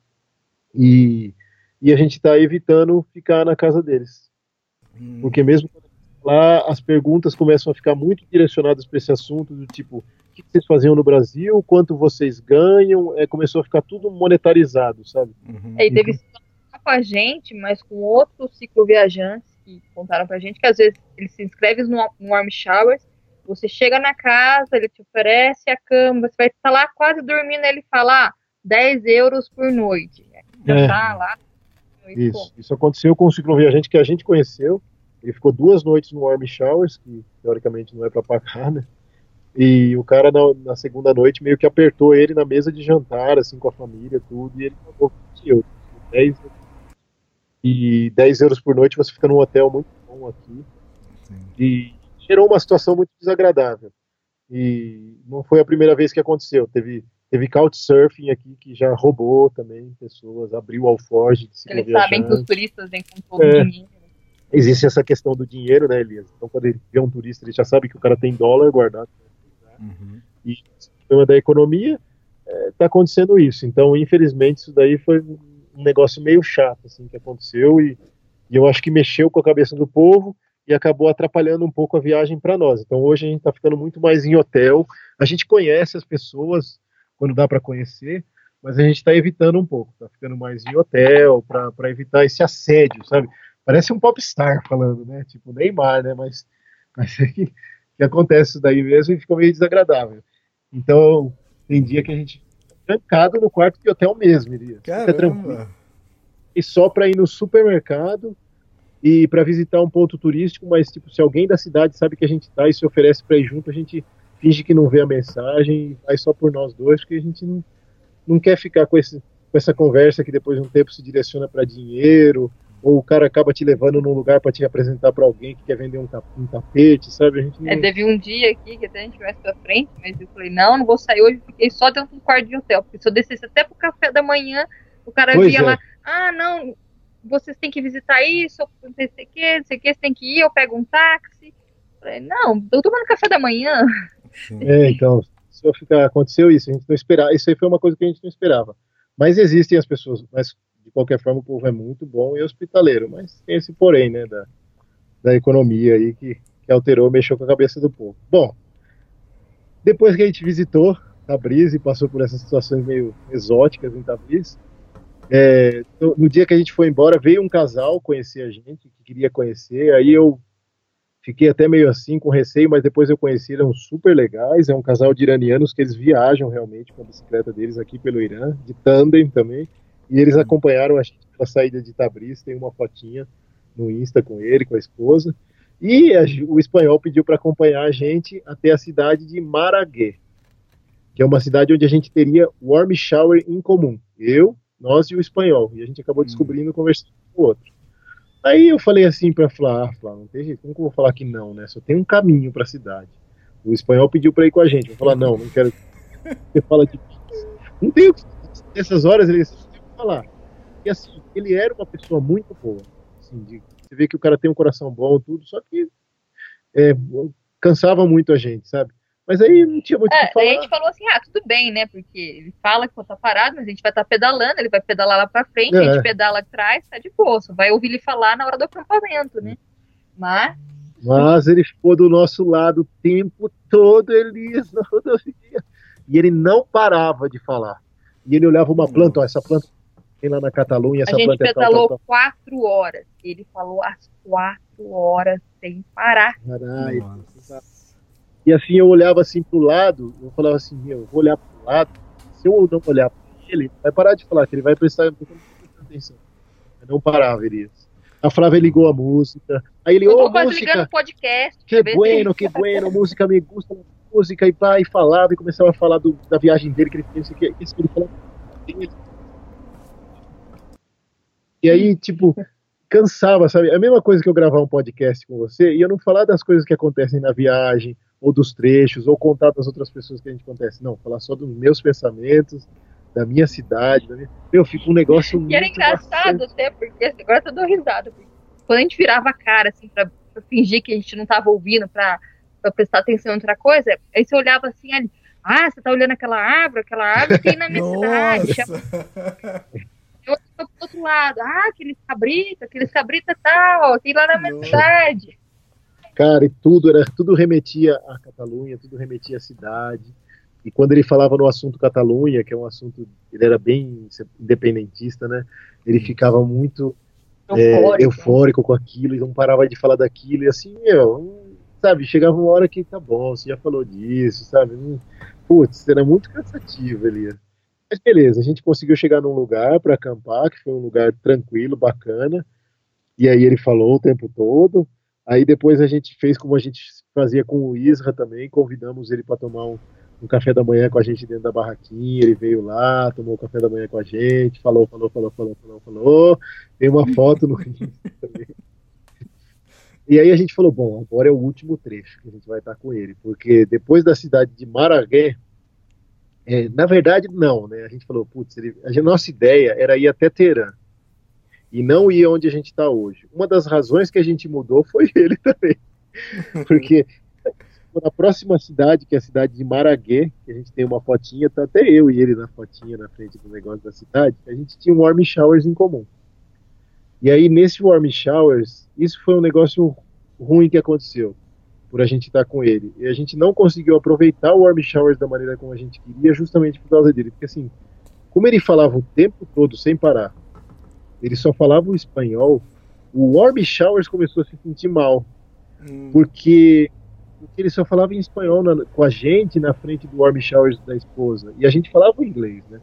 C: e, e a gente está evitando ficar na casa deles. Hum. Porque mesmo lá as perguntas começam a ficar muito direcionadas para esse assunto do tipo o que vocês faziam no Brasil, quanto vocês ganham, é, começou a ficar tudo monetarizado, sabe?
D: Uhum. É, e teve com a gente, mas com outros cicloviajantes que contaram pra gente que às vezes eles se inscrevem no, no Warm Showers, você chega na casa, ele te oferece a cama, você vai estar lá quase dormindo, ele fala ah, 10 euros por noite. Já é. tá lá.
C: Isso, isso aconteceu com um cicloviajante que a gente conheceu. Ele ficou duas noites no Warm Showers, que teoricamente não é para pagar, né? E o cara, na, na, segunda noite, meio que apertou ele na mesa de jantar, assim, com a família, tudo, e ele pagou 20 euros. 10, e 10 euros por noite você fica num hotel muito bom aqui. Sim. E gerou uma situação muito desagradável. E não foi a primeira vez que aconteceu. Teve, teve Couchsurfing aqui que já roubou também pessoas, abriu o alforge de
D: Eles sabem que os turistas vêm com todo é. dinheiro.
C: Existe essa questão do dinheiro, né, Elias? Então, quando ele vê um turista, ele já sabe que o cara tem dólar guardado Uhum. E o problema da economia está é, acontecendo isso. Então, infelizmente, isso daí foi um negócio meio chato assim que aconteceu e, e eu acho que mexeu com a cabeça do povo e acabou atrapalhando um pouco a viagem para nós. Então, hoje a gente está ficando muito mais em hotel. A gente conhece as pessoas quando dá para conhecer, mas a gente está evitando um pouco, está ficando mais em hotel para evitar esse assédio, sabe? Parece um popstar falando, né? Tipo Neymar, né? Mas, mas é que que acontece isso daí mesmo e ficou meio desagradável. Então, tem dia que a gente trancado no quarto de hotel mesmo, iria. Fica tranquilo. E só para ir no supermercado e para visitar um ponto turístico, mas tipo, se alguém da cidade sabe que a gente tá e se oferece para ir junto, a gente finge que não vê a mensagem e vai só por nós dois, porque a gente não, não quer ficar com, esse, com essa conversa que depois de um tempo se direciona para dinheiro ou o cara acaba te levando num lugar para te apresentar para alguém que quer vender um, um tapete, sabe? A gente
D: não... é, teve um dia aqui que até a gente vai pra frente, mas eu falei, não, não vou sair hoje, fiquei só dentro do quarto de hotel, porque se eu descesse até pro café da manhã, o cara pois via é. lá, ah, não, vocês têm que visitar isso, não sei o que, não sei o que, você tem que ir, eu pego um táxi. Eu falei, não, tô tomando café da manhã.
C: É, então, se eu ficar, aconteceu isso, a gente não esperava, isso aí foi uma coisa que a gente não esperava. Mas existem as pessoas, mas de qualquer forma o povo é muito bom e hospitaleiro, mas tem esse porém, né, da, da economia aí que, que alterou, mexeu com a cabeça do povo. Bom, depois que a gente visitou Tabriz e passou por essas situações meio exóticas em Tabriz, é, no, dia que a gente foi embora, veio um casal conhecer a gente, que queria conhecer, aí eu fiquei até meio assim, com receio, mas depois eu conheci, eram super legais, é um casal de iranianos que eles viajam realmente com a bicicleta deles aqui pelo Irã, de tandem também, e eles acompanharam a gente saída de Tabriz, tem uma fotinha no Insta com ele, com a esposa. E a, o espanhol pediu para acompanhar a gente até a cidade de Maragué, que é uma cidade onde a gente teria warm shower em comum. Eu, nós e o espanhol. E a gente acabou descobrindo conversando com o outro. Aí eu falei assim pra Flá, ah, Flá, não tem jeito, como que eu vou falar que não, né? Só tem um caminho pra cidade. O espanhol pediu pra ir com a gente. Eu falar, não, não quero. Você fala de. Não tem o que. Nessas horas ele tem que falar. E assim, ele era uma pessoa muito boa. Assim, de, você vê que o cara tem um coração bom, tudo, só que é, cansava muito a gente, sabe? Mas aí não tinha muito o
D: É,
C: que falar.
D: daí a gente falou assim, ah, tudo bem, né? Porque ele fala que tá parado, mas a gente vai estar pedalando, ele vai pedalar lá pra frente, a
C: É.
D: gente pedala atrás, tá de boa, só vai ouvir ele falar na hora do acampamento, né? Mas,
C: Mas ele ficou do nosso lado o tempo todo, Elias, na rodovia. E ele não parava de falar. E ele olhava uma planta, ó, essa planta tem lá na Catalunha, essa
D: a gente
C: tal,
D: pedalou
C: tal,
D: quatro horas. Ele falou as quatro horas sem parar.
C: Caralho. E assim eu olhava assim pro lado, eu falava assim, meu, eu vou olhar pro lado, se eu não olhar pra ele, vai parar de falar, que ele vai prestar muita atenção. Eu não parava, Elias. A Flávia ligou a música, aí ele, ô
D: quase
C: música,
D: ligando podcast.
C: Que bueno, que bueno, música me gusta, música, e vai, e falava, e começava a falar do- da viagem dele, que ele fez, isso que isso que ele falava. E aí, tipo, cansava, sabe? É a mesma coisa que eu gravar um podcast com você e eu não falar das coisas que acontecem na viagem, ou dos trechos, ou contar das outras pessoas que a gente acontece. Não, falar só dos meus pensamentos, da minha cidade. Da minha... Meu, fica um negócio muito
D: E era engraçado
C: maçante.
D: até, porque agora eu tô dando risada. Quando a gente virava a cara, assim, pra, pra fingir que a gente não tava ouvindo, pra, pra prestar atenção em outra coisa, aí você olhava assim, ali, ah, você tá olhando aquela árvore, aquela árvore tem na minha cidade. Tô pro outro lado, ah, aqueles cabrita, aqueles cabrita tal, tem lá na minha
B: Nossa.
D: cidade.
C: Cara, e tudo era tudo remetia à Catalunha, tudo remetia à cidade. E quando ele falava no assunto Catalunha, que é um assunto, ele era bem independentista, né? Ele ficava muito é,
D: Eufórico.
C: eufórico com aquilo e não parava de falar daquilo. E assim, meu, sabe, chegava uma hora que tá bom, você já falou disso, sabe? Hum, Putz, era muito cansativo ali. Mas beleza, a gente conseguiu chegar num lugar para acampar, que foi um lugar tranquilo, bacana. E aí ele falou o tempo todo. Aí depois a gente fez como a gente fazia com o Isra também, convidamos ele para tomar um, um café da manhã com a gente dentro da barraquinha. Ele veio lá, tomou o café da manhã com a gente, falou, falou, falou, falou, falou, falou. Tem uma foto no também. E aí a gente falou, bom, agora é o último trecho que a gente vai estar com ele, porque depois da cidade de Maragué, é, na verdade não, né? A gente falou, putz, ele- a nossa ideia era ir até Teherã e não ir onde a gente está hoje. Uma das razões que a gente mudou foi ele também, porque na próxima cidade, que é a cidade de Maragué, que a gente tem uma fotinha, tá até eu e ele na fotinha na frente do negócio da cidade, a gente tinha um warm showers em comum. E aí, nesse warm showers, isso foi um negócio ruim que aconteceu, por a gente estar com ele. E a gente não conseguiu aproveitar o warm showers da maneira como a gente queria, justamente por causa dele. Porque assim, como ele falava o tempo todo sem parar, ele só falava o espanhol, o warm showers começou a se sentir mal
B: Hum,
C: porque, porque ele só falava em espanhol na- com a gente na frente do warm showers da esposa e a gente falava inglês, né?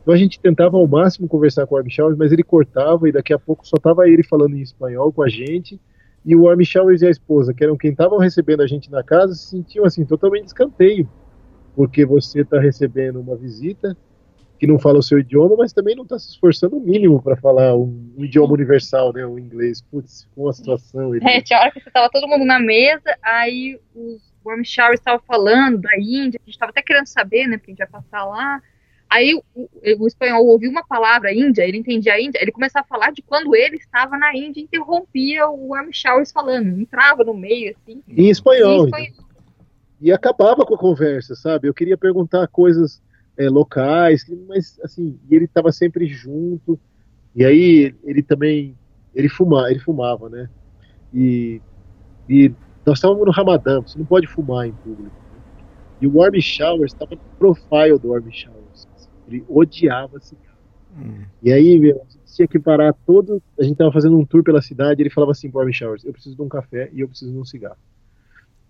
C: Então a gente tentava ao máximo conversar com o warm showers, mas ele cortava e daqui a pouco só tava ele falando em espanhol com a gente e o showers e a esposa, que eram quem estavam recebendo a gente na casa, se sentiam assim totalmente de escanteio, porque você está recebendo uma visita que não fala o seu idioma, mas também não está se esforçando o mínimo para falar um, um idioma universal, né? O inglês. Putz, com a situação. ele-
D: É, tinha hora que você tava todo mundo na mesa, aí os warm showers estavam falando da Índia, a gente tava até querendo saber, né, porque a gente ia passar lá. Aí o, o espanhol ouviu uma palavra Índia, ele entendia a Índia, ele começava a falar de quando ele estava na Índia e interrompia o warm showers falando, entrava no meio, assim.
C: Em espanhol.
D: Em espanhol.
C: e acabava com a conversa, sabe? Eu queria perguntar coisas é, locais, mas assim, e ele estava sempre junto. E aí ele também ele fumava, ele fumava, né? E, e nós estávamos no Ramadã, você não pode fumar em público. né? E o warm shower estava no profile do warm shower. Ele odiava cigarro.
B: hum.
C: E aí, meu, a gente tinha que parar todo. A gente tava fazendo um tour pela cidade. Ele falava assim pro Warm Showers: Eu preciso de um café e eu preciso de um cigarro.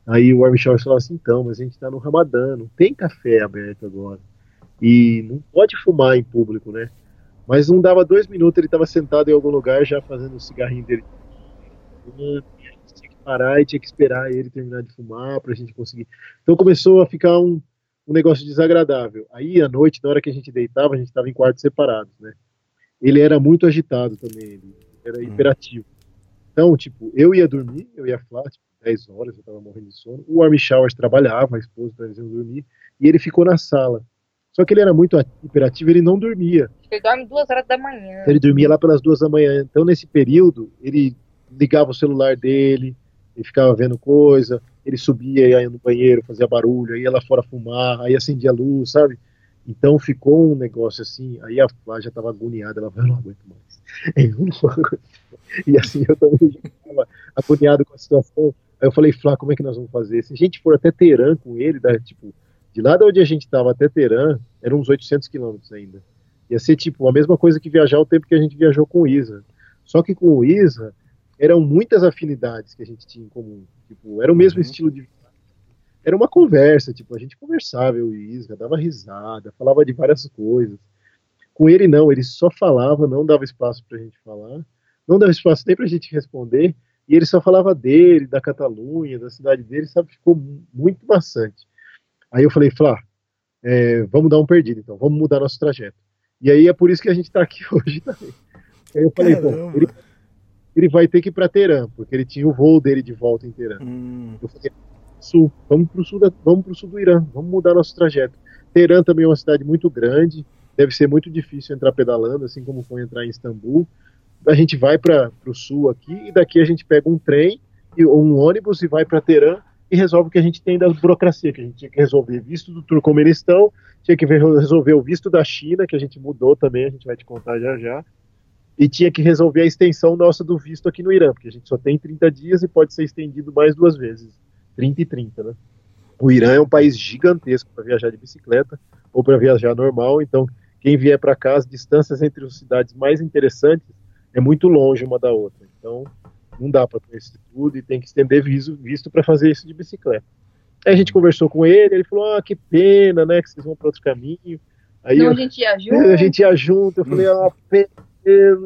C: Aí o Warm Showers falava assim: Então, mas a gente tá no Ramadã, não tem café aberto agora. E não pode fumar em público, né? Mas não dava dois minutos, ele tava sentado em algum lugar já fazendo o cigarrinho dele. E a gente tinha que parar e tinha que esperar ele terminar de fumar pra gente conseguir. Então começou a ficar um, um negócio desagradável. Aí à noite, na hora que a gente deitava, a gente tava em quartos separados, né? ele era muito agitado também, ele era hiperativo. Então, tipo, eu ia dormir, eu ia falar, tipo, 10 horas, eu tava morrendo de sono. O Army Showers trabalhava, a esposa tava indo dormir, e ele ficou na sala. Só que ele era muito hiperativo, ele não dormia.
D: Ele dorme duas horas da manhã.
C: Ele dormia lá pelas duas da manhã. Então, nesse período, ele ligava o celular dele, ele ficava vendo coisa, ele subia, ia no banheiro, fazia barulho, ia lá fora fumar, aí acendia a luz, sabe? Então ficou um negócio assim, aí a Flá já estava agoniada, ela falou, eu não aguento mais. E assim eu também já estava agoniado com a situação. Aí eu falei, Flá, como é que nós vamos fazer? Se a gente for até Teherã com ele, da, tipo, de lá de onde a gente estava até Teherã, eram uns 800 quilômetros ainda. Ia ser tipo a mesma coisa que viajar o tempo que a gente viajou com o Isa. Só que com o Isa, eram muitas afinidades que a gente tinha em comum. Tipo, era o mesmo uhum. estilo de era uma conversa, tipo, a gente conversava, eu e Isga, dava risada, falava de várias coisas. Com ele não, ele só falava, não dava espaço pra gente falar, não dava espaço nem pra gente responder, e ele só falava dele, da Catalunha, da cidade dele, sabe, ficou muito maçante. Aí eu falei, Flá, é, vamos dar um perdido então, vamos mudar nosso trajeto. E aí é por isso que a gente tá aqui hoje também. Aí eu falei, Caramba. bom, ele, ele vai ter que ir para Teherã, porque ele tinha o voo dele de volta em Teherã. Hum. Eu falei, sul, vamos para o sul, da, vamos pro sul do Irã, vamos mudar nosso trajeto. Teherã também é uma cidade muito grande, deve ser muito difícil entrar pedalando, assim como foi entrar em Istambul. A gente vai para o sul aqui e daqui a gente pega um trem ou um ônibus e vai para Teherã e resolve o que a gente tem da burocracia, que a gente tinha que resolver visto do Turcomenistão, tinha que resolver o visto da China, que a gente mudou também, a gente vai te contar já já, e tinha que resolver a extensão nossa do visto aqui no Irã, porque a gente só tem 30 dias e pode ser estendido mais duas vezes. 30 e 30, né? O Irã é um país gigantesco para viajar de bicicleta ou para viajar normal, então quem vier para cá, as distâncias entre as cidades mais interessantes é muito longe uma da outra. Então não dá para conhecer tudo e tem que estender visto, visto para fazer isso de bicicleta. Aí a gente conversou com ele, ele falou: ah, que pena, né, que vocês vão para outro caminho. Aí
D: então
C: eu,
D: a gente ia junto.
C: A gente ia junto. Eu falei: ah, pena,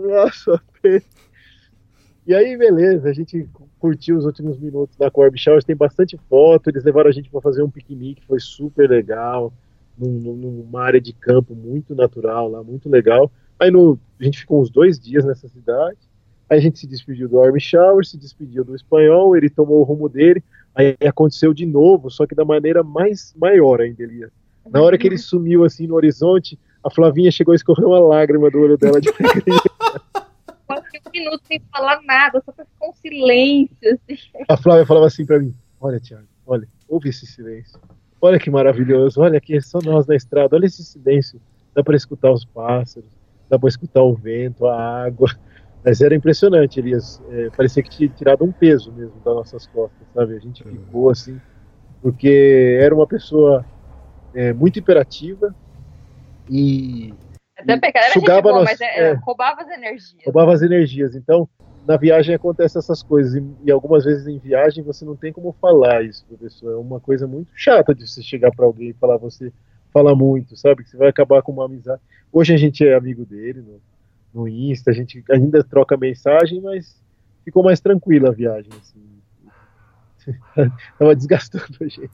C: nossa. E aí, beleza, a gente curtiu os últimos minutos da Corb Showers, tem bastante foto, eles levaram a gente para fazer um piquenique, foi super legal, num, numa área de campo muito natural lá, muito legal. Aí no, a gente ficou uns dois dias nessa cidade, aí a gente se despediu do Army Shower, se despediu do espanhol, ele tomou o rumo dele, aí aconteceu de novo, só que da maneira mais maior ainda, Elias. Na hora que ele sumiu assim no horizonte, a Flavinha chegou a escorrer uma lágrima do olho dela de alegria.
D: um minuto sem falar nada, só pra ficar um silêncio. Assim.
C: A Flávia falava assim pra mim: Olha, Tiago, olha, ouve esse silêncio. Olha que maravilhoso, olha aqui, só nós na estrada, olha esse silêncio. Dá para escutar os pássaros, dá para escutar o vento, a água. Mas era impressionante, Elias. É, parecia que tinha tirado um peso mesmo das nossas costas, sabe? A gente ficou assim, porque era uma pessoa é, muito imperativa e
D: até pegar era sugava boa, mas é, é, roubava as energias.
C: Roubava as energias. Então, na viagem acontece essas coisas. E, e, algumas vezes em viagem você não tem como falar isso para pessoa. É uma coisa muito chata de você chegar para alguém e falar você fala muito, sabe? Que você vai acabar com uma amizade. Hoje a gente é amigo dele no, no Insta, a gente ainda troca mensagem, mas ficou mais tranquila a viagem. Assim. Tava desgastando a gente.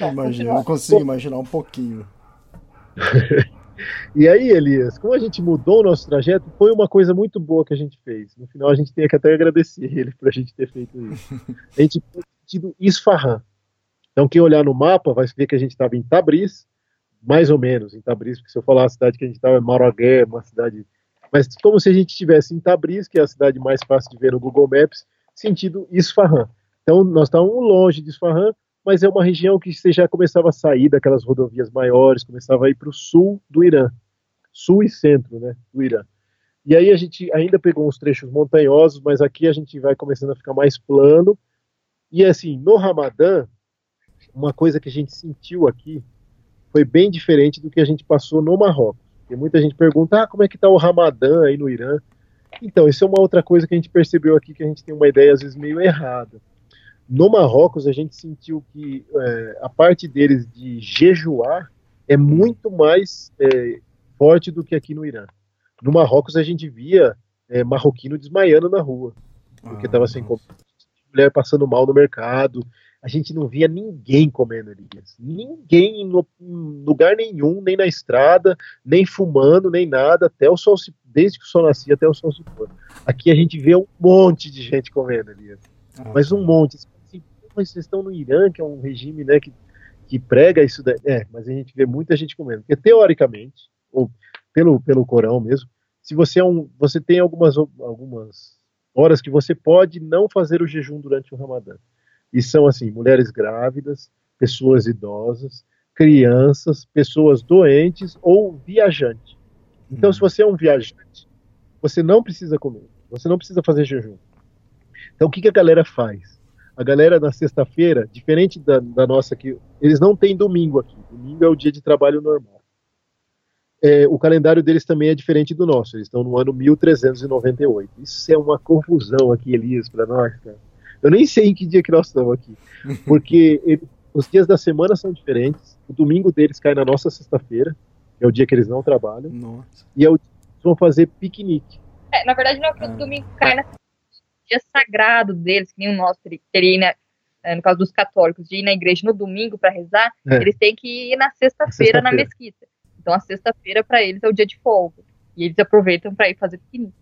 B: Imagina, eu consigo imaginar um pouquinho.
C: E aí, Elias, como a gente mudou o nosso trajeto, foi uma coisa muito boa que a gente fez. No final, a gente tem que até agradecer ele por a gente ter feito isso. A gente foi sentido Isfahan. Então, quem olhar no mapa vai ver que a gente estava em Tabriz, mais ou menos em Tabriz, porque se eu falar a cidade que a gente estava é Maragué, uma cidade. Mas como se a gente estivesse em Tabriz, que é a cidade mais fácil de ver no Google Maps, sentido Isfahan. Então, nós estávamos longe de Isfahan, mas é uma região que você já começava a sair daquelas rodovias maiores, começava a ir para o sul do Irã, sul e centro né, do Irã. E aí a gente ainda pegou uns trechos montanhosos, mas aqui a gente vai começando a ficar mais plano. E assim, no Ramadã, uma coisa que a gente sentiu aqui foi bem diferente do que a gente passou no Marrocos. Porque muita gente pergunta, ah, como é que está o Ramadã aí no Irã? Então, isso é uma outra coisa que a gente percebeu aqui, que a gente tem uma ideia às vezes meio errada. No Marrocos, a gente sentiu que é, a parte deles de jejuar é muito mais é, forte do que aqui no Irã. No Marrocos, a gente via é, marroquino desmaiando na rua, porque estava ah, sem mulher passando mal no mercado. a gente não via ninguém comendo Elias. Ninguém em lugar nenhum, nem na estrada, nem fumando, nem nada, até o sol se, desde que o sol nascia até o sol se pôr. Aqui a gente vê um monte de gente comendo Elias. Ah, mas um monte. Mas vocês estão no Irã, que é um regime né, que, que prega isso. Daí. É, mas a gente vê muita gente comendo. Porque teoricamente, ou pelo, pelo Corão mesmo, se você é um. Você tem algumas, algumas horas que você pode não fazer o jejum durante o Ramadã. E são assim, mulheres grávidas, pessoas idosas, crianças, pessoas doentes ou viajantes. Então, se uhum. você é um viajante, você não precisa comer, você não precisa fazer jejum. Então, o que, que a galera faz? A galera na sexta-feira, diferente da, da, nossa aqui, eles não têm domingo aqui. Domingo é o dia de trabalho normal. É, o calendário deles também é diferente do nosso. Eles estão no ano 1398. Isso é uma confusão aqui, Elias, para nós, cara. Eu nem sei em que dia que nós estamos aqui. Porque ele, os dias da semana são diferentes. O domingo deles cai na nossa sexta-feira, que é o dia que eles não trabalham.
B: Nossa.
C: E é o dia que eles vão fazer piquenique.
D: É, na verdade, não é que o ah. domingo cai na dia sagrado deles, que nem o nosso teria, né, no caso dos católicos, de ir na igreja no domingo para rezar, é. eles têm que ir na sexta-feira sexta na mesquita. Então a sexta-feira para eles é o dia de folga. E eles aproveitam para ir fazer piquenique.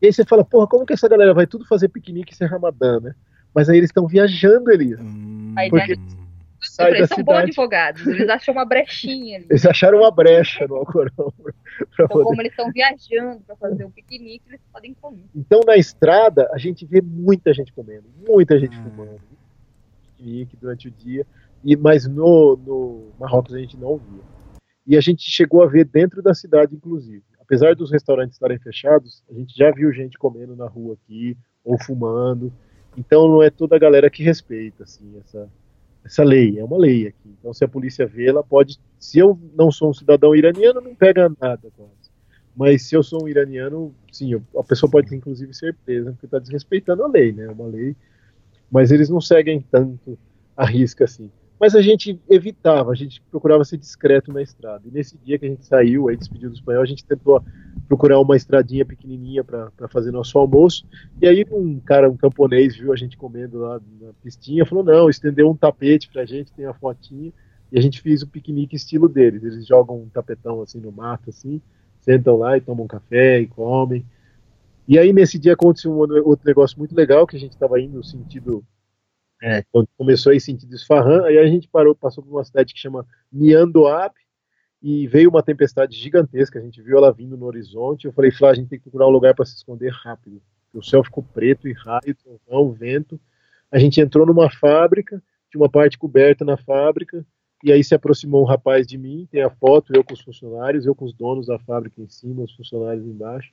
C: E aí você fala, porra, como que essa galera vai tudo fazer piquenique sem Ramadã, né? Mas aí eles estão viajando, Elias.
D: Hum, porque sai eles são cidade. bons advogados, eles acham uma brechinha ali.
C: Eles acharam uma brecha no Alcorão.
D: Então, poder... como eles estão viajando para fazer o piquenique, eles podem comer.
C: Então, na estrada, a gente vê muita gente comendo, muita gente hum. fumando. Piquenique durante o dia. E, mas no, no Marrocos a gente não via. E a gente chegou a ver dentro da cidade, inclusive. Apesar dos restaurantes estarem fechados, a gente já viu gente comendo na rua aqui, ou fumando. Então não é toda a galera que respeita assim essa essa lei, é uma lei aqui. Então se a polícia vê, ela pode, se eu não sou um cidadão iraniano, não pega nada quase. Mas se eu sou um iraniano, sim, a pessoa pode inclusive ser presa porque está desrespeitando a lei, né? É uma lei, mas eles não seguem tanto a risca assim. Mas a gente evitava, a gente procurava ser discreto na estrada. E nesse dia que a gente saiu, aí despediu do espanhol, a gente tentou procurar uma estradinha pequenininha para fazer nosso almoço. E aí um cara, um camponês, viu a gente comendo lá na pistinha, falou: não, estendeu um tapete para a gente, tem a fotinha. E a gente fez o piquenique estilo deles. Eles jogam um tapetão assim no mato, assim, sentam lá e tomam um café e comem. E aí nesse dia aconteceu um outro negócio muito legal, que a gente estava indo no sentido é, quando começou aí sentido Isfahan, aí a gente parou, passou por uma cidade que chama Miandoab, e veio uma tempestade gigantesca, a gente viu ela vindo no horizonte, eu falei, Flá, a gente tem que procurar um lugar para se esconder rápido, o céu ficou preto e raio, trovão, vento, a gente entrou numa fábrica, tinha uma parte coberta na fábrica, e aí se aproximou um rapaz de mim, tem a foto, eu com os funcionários, eu com os donos da fábrica em cima, os funcionários embaixo,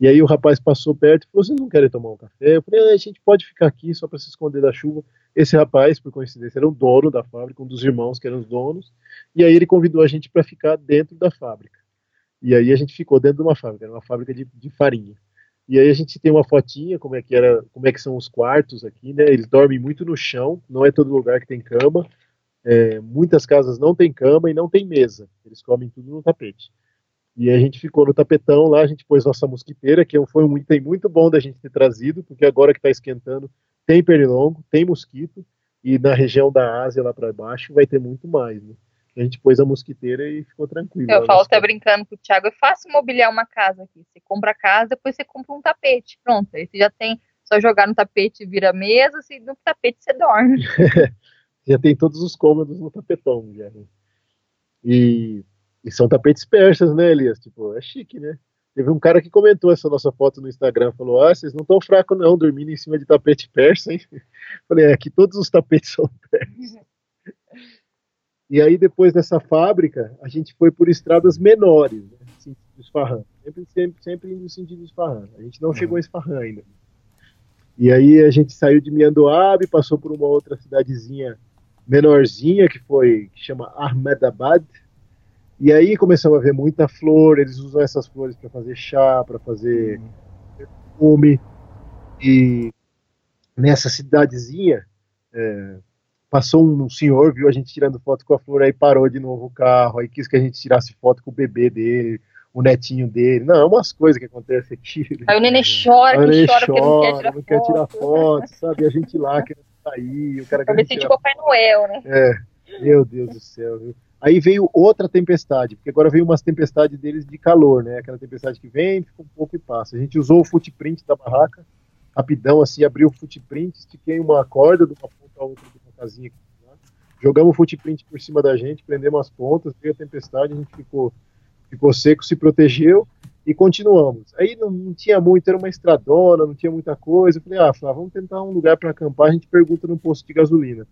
C: e aí o rapaz passou perto e falou: Vocês não querem tomar um café? Eu falei: ah, A gente pode ficar aqui só para se esconder da chuva. Esse rapaz, por coincidência, era o dono da fábrica, um dos irmãos que eram os donos. E aí ele convidou a gente para ficar dentro da fábrica. E aí a gente ficou dentro de uma fábrica, era uma fábrica de, de, farinha. E aí a gente tem uma fotinha como é que era, como é que são os quartos aqui, né? Eles dormem muito no chão, não é todo lugar que tem cama. É, muitas casas não tem cama e não tem mesa. Eles comem tudo no tapete. E a gente ficou no tapetão lá, a gente pôs nossa mosquiteira, que foi um item muito bom da gente ter trazido, porque agora que está esquentando, tem pernilongo, tem mosquito, e na região da Ásia lá para baixo vai ter muito mais, né? A gente pôs a mosquiteira e ficou tranquilo.
D: Eu falo até brincando com o Thiago, é fácil mobiliar uma casa aqui. Você compra a casa, depois você compra um tapete. Pronto, aí você já tem, só jogar no tapete vira mesa, se no tapete você dorme.
C: já tem todos os cômodos no tapetão, já. Né? E e são tapetes persas, né, Elias? Tipo, é chique, né? Teve um cara que comentou essa nossa foto no Instagram, falou: Ah, vocês não estão fracos, não, dormindo em cima de tapete persa, hein? Falei, é, aqui todos os tapetes são persas. E aí, depois dessa fábrica, a gente foi por estradas menores, né? Esfarrã. Sempre, sempre, sempre indo no sentido Esfarrã. A gente não uhum. chegou a Esfarrã ainda. E aí a gente saiu de Miandoab, passou por uma outra cidadezinha menorzinha, que foi, que chama Ahmedabad, e aí começamos a ver muita flor, eles usam essas flores para fazer chá, para fazer perfume. E nessa cidadezinha, é, passou um senhor, viu a gente tirando foto com a flor, aí parou de novo o carro, aí quis que a gente tirasse foto com o bebê dele, o netinho dele. Não, é umas coisas que acontecem aqui.
D: Aí o neném chora,
C: o neném
D: chora,
C: chora, não quer tirar, não foto. Quer tirar foto, sabe? E a gente lá querendo sair, o cara
D: Pra ver se
C: tirar
D: tipo Papai Noel, né?
C: é, meu Deus do céu, viu? Aí veio outra tempestade, porque agora veio umas tempestades deles de calor, né? Aquela tempestade que vem, fica um pouco e passa. A gente usou o footprint da barraca, rapidão, assim, abriu o footprint, estiquei uma corda de uma ponta a outra de uma casinha lá, jogamos o footprint por cima da gente, prendemos as pontas, veio a tempestade, a gente ficou, ficou seco, se protegeu e continuamos. Aí não, não tinha muito, era uma estradona, não tinha muita coisa. Eu falei, ah, vamos tentar um lugar para acampar, a gente pergunta no posto de gasolina.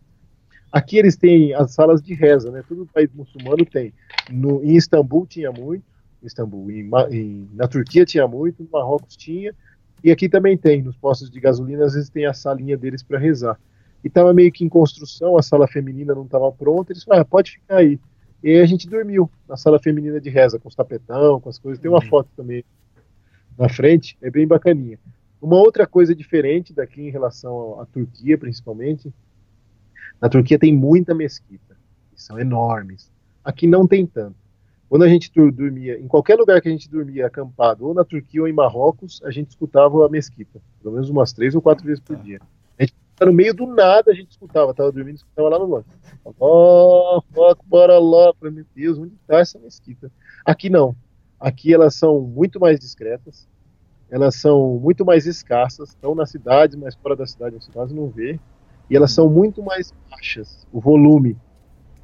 C: Aqui eles têm as salas de reza, né? Todo país muçulmano tem. No, em Istambul tinha muito, Istambul, em, em- na Turquia tinha muito, no Marrocos tinha, e aqui também tem. Nos postos de gasolina, às vezes tem a salinha deles para rezar. E estava meio que em construção, a sala feminina não estava pronta, eles falaram, ah, pode ficar aí. E aí a gente dormiu na sala feminina de reza, com os tapetão, com as coisas. Tem uma foto também na frente, é bem bacaninha. Uma outra coisa diferente daqui em relação à Turquia, principalmente, na Turquia tem muita mesquita, que são enormes. Aqui não tem tanto. Quando a gente dormia, em qualquer lugar que a gente dormia acampado, ou na Turquia ou em Marrocos, a gente escutava a mesquita, pelo menos umas três ou quatro vezes por dia. A gente no meio do nada a gente escutava, tava dormindo, escutava lá no longe. Oh, bora lá, falei, meu Deus, onde está essa mesquita? Aqui não. Aqui elas são muito mais discretas, elas são muito mais escassas, estão na cidade, mas fora da cidade você quase não vê. E elas são muito mais baixas, o volume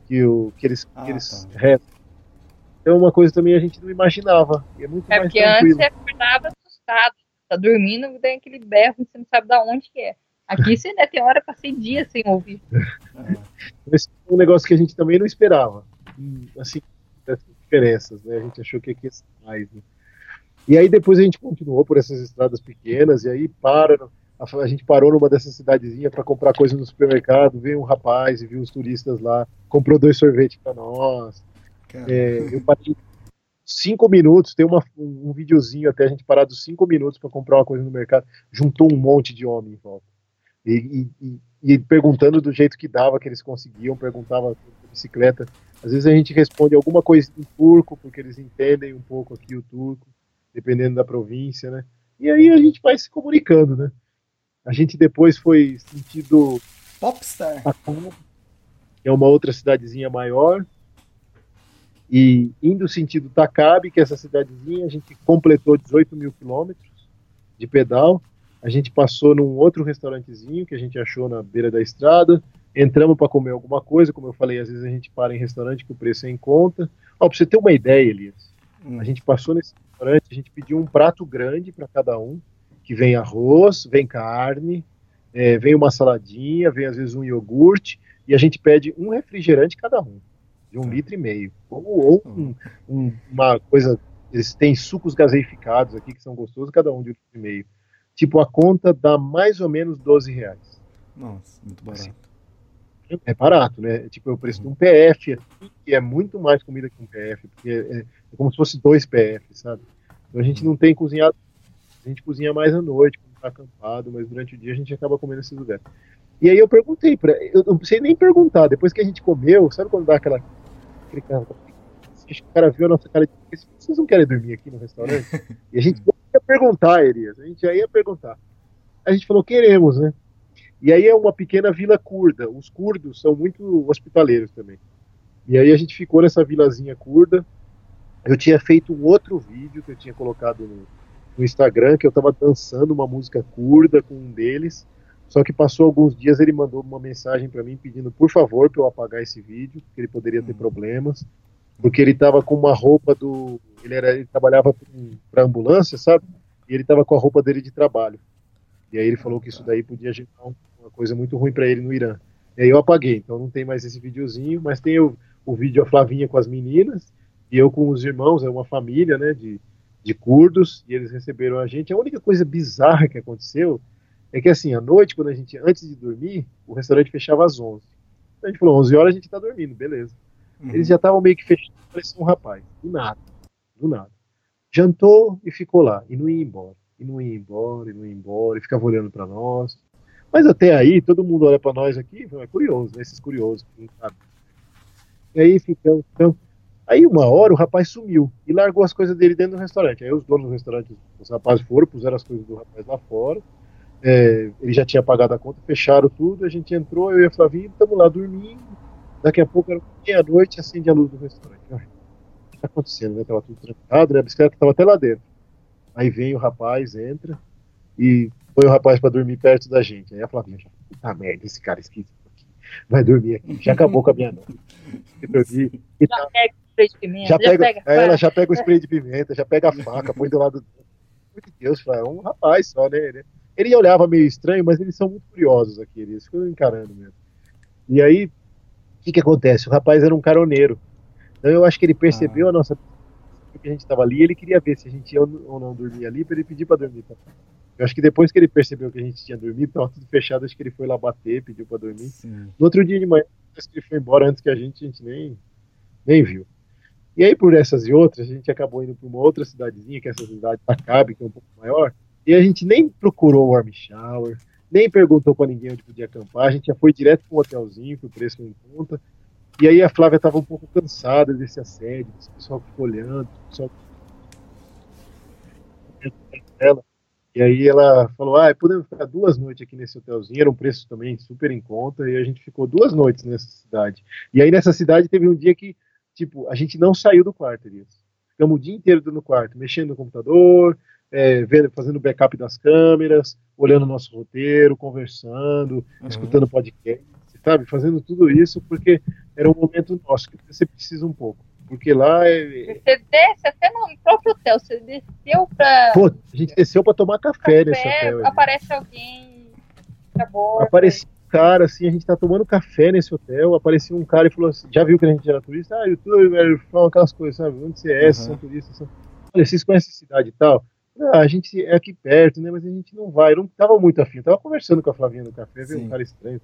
C: que, o, que eles,
B: Ah,
C: que eles
B: tá.
C: rezam. Então, uma coisa também a gente não imaginava. E é muito
D: É
C: mais
D: porque antes
C: tranquilo.
D: você acordava assustado. Tá dormindo, tem aquele berro, você não sabe de onde que é. Aqui você ainda tem hora, passei dias sem ouvir.
C: Esse é um negócio que a gente também não esperava. Hum, Assim, essas diferenças, né? A gente achou que aqui ia ser mais, né? E aí depois a gente continuou por essas estradas pequenas, e aí para, no- a, gente parou numa dessas cidadezinhas para comprar coisa no supermercado, veio um rapaz e viu os turistas lá, comprou dois sorvetes para nós. É, eu parei cinco minutos, tem uma, um, videozinho até a gente parar dos cinco minutos para comprar uma coisa no mercado, juntou um monte de homem em volta. E, e- e- perguntando do jeito que dava, que eles conseguiam, perguntava bicicleta. Às vezes a gente responde alguma coisa em turco, porque eles entendem um pouco aqui o turco, dependendo da província, né? E aí a gente vai se comunicando, né? A gente depois foi sentido
B: Popstar.
C: Que é uma outra cidadezinha maior. E indo sentido Takabe, que é essa cidadezinha, a gente completou 18 mil quilômetros de pedal. A gente passou num outro restaurantezinho que a gente achou na beira da estrada. Entramos para comer alguma coisa, como eu falei, às vezes a gente para em restaurante que o preço é em conta. Ó, para você ter uma ideia, Elias,
B: Hum.
C: a gente passou nesse restaurante, a gente pediu um prato grande para cada um, que vem arroz, vem carne, é, vem uma saladinha, vem às vezes um iogurte, e a gente pede um refrigerante cada um, de um litro e meio. Ou, ou um- um- uma coisa, eles têm sucos gaseificados aqui que são gostosos, cada um de um litro e meio. Tipo, a conta dá mais ou menos 12 reais.
B: Nossa, muito barato.
C: É barato, né? Tipo, é o preço de um PF, aqui, que é muito mais comida que um PF, porque é, é como se fosse dois PF, sabe? Então a gente não tem cozinhado, a gente cozinha mais à noite, quando tá acampado, mas durante o dia a gente acaba comendo nesses lugares. E aí eu perguntei, pra, eu não sei nem perguntar, depois que a gente comeu, sabe quando dá aquela. Aquele cara, acho que o cara viu a nossa cara de. Vocês não querem dormir aqui no restaurante? E a gente ia perguntar, Elias, a gente já ia perguntar. A gente falou, queremos, né? E aí é uma pequena vila curda. Os curdos são muito hospitaleiros também. E aí a gente ficou nessa vilazinha curda. Eu tinha feito um outro vídeo que eu tinha colocado no, no Instagram, que eu estava dançando uma música curda com um deles. Só que passou alguns dias, ele mandou uma mensagem para mim pedindo, por favor, para eu apagar esse vídeo, porque ele poderia ter problemas. Porque ele estava com uma roupa do. Ele, era, ele trabalhava para ambulância, sabe? E ele estava com a roupa dele de trabalho. E aí ele falou que isso daí podia gerar um- uma coisa muito ruim para ele no Irã. E aí eu apaguei, então não tem mais esse videozinho, mas tem o, o vídeo a Flavinha com as meninas e eu com os irmãos, é uma família, né, de, de curdos, e eles receberam a gente. A única coisa bizarra que aconteceu é que assim, à noite, quando a gente, antes de dormir, o restaurante fechava às 11. Então a gente falou, 11 horas a gente tá dormindo, beleza. Eles já estavam meio que fechando, parecia um rapaz, do nada, do nada. Jantou e ficou lá, e não ia embora, e não ia embora, e não ia embora, e ficava olhando para nós. Mas até aí, todo mundo olha para nós aqui, é curioso, né? Esses curiosos, não sabem. E aí ficamos, ficamos. Aí uma hora o rapaz sumiu e largou as coisas dele dentro do restaurante. Aí os donos do restaurante, os rapazes foram, puseram as coisas do rapaz lá fora. é, ele já tinha pagado a conta, fecharam tudo, a gente entrou, eu e a Flavinha, estamos lá dormindo. Daqui a pouco era meia-noite, acende a luz do restaurante. o que está acontecendo, né? Tava tudo trancado, né? A bicicleta estava até lá dentro. Aí vem o rapaz, entra e põe o rapaz para dormir perto da gente. Aí a Flavinha já, puta merda, esse cara esquisito aqui. Vai dormir aqui. Já acabou com a minha noite. E dormi, e tá-
D: spray de pimenta,
C: já pega,
D: pega
C: ela
D: faca.
C: já pega o spray de pimenta, já pega a faca, põe do lado do. Meu Deus, é um rapaz só, né? Ele, olhava meio estranho, mas eles são muito curiosos aqui, eles ficam encarando mesmo. E aí, o que que acontece? O rapaz era um caroneiro. Então eu acho que ele percebeu a nossa que a gente estava ali, e ele queria ver se a gente ia ou não dormir ali, para ele pedir para dormir. Tá? Eu acho que depois que ele percebeu que a gente tinha dormido, tava tudo fechado, acho que ele foi lá bater, pediu para dormir.
B: Sim.
C: No outro dia de manhã, parece que ele foi embora antes que a gente, a gente nem, nem viu. E aí, por essas e outras, a gente acabou indo para uma outra cidadezinha, que é essa cidade da que é um pouco maior, e a gente nem procurou o warm shower, nem perguntou para ninguém onde podia acampar, a gente já foi direto para um hotelzinho, que o preço não conta. E aí a Flávia estava um pouco cansada desse assédio, desse pessoal que ficou olhando, pessoal dela. E aí ela falou, ah, podemos ficar duas noites aqui nesse hotelzinho, era um preço também super em conta, e a gente ficou duas noites nessa cidade. E aí nessa cidade teve um dia que, tipo, a gente não saiu do quarto, Elias. Ficamos o dia inteiro no quarto, mexendo no computador, é, vendo, fazendo backup das câmeras, olhando o nosso roteiro, conversando, escutando podcast, sabe? Fazendo tudo isso porque era um momento nosso, que você precisa um pouco. Porque lá é,
D: Você desce até no próprio hotel, você desceu pra
C: Pô, a gente desceu pra tomar café, nesse
D: café,
C: hotel. ali.
D: aparece alguém na borda.
C: Cara, assim, a gente tá tomando café nesse hotel, aparecia um cara e falou assim, já viu que a gente era turista? Ah, youtuber, falam aquelas coisas, sabe? Onde você é, vocês são turistas? São... Olha, vocês conhecem a cidade e tal? Ah, a gente é aqui perto, né? Mas a gente não vai. Eu não tava muito afim. Eu tava conversando com a Flavinha no café, veio
B: Sim.
C: um cara estranho.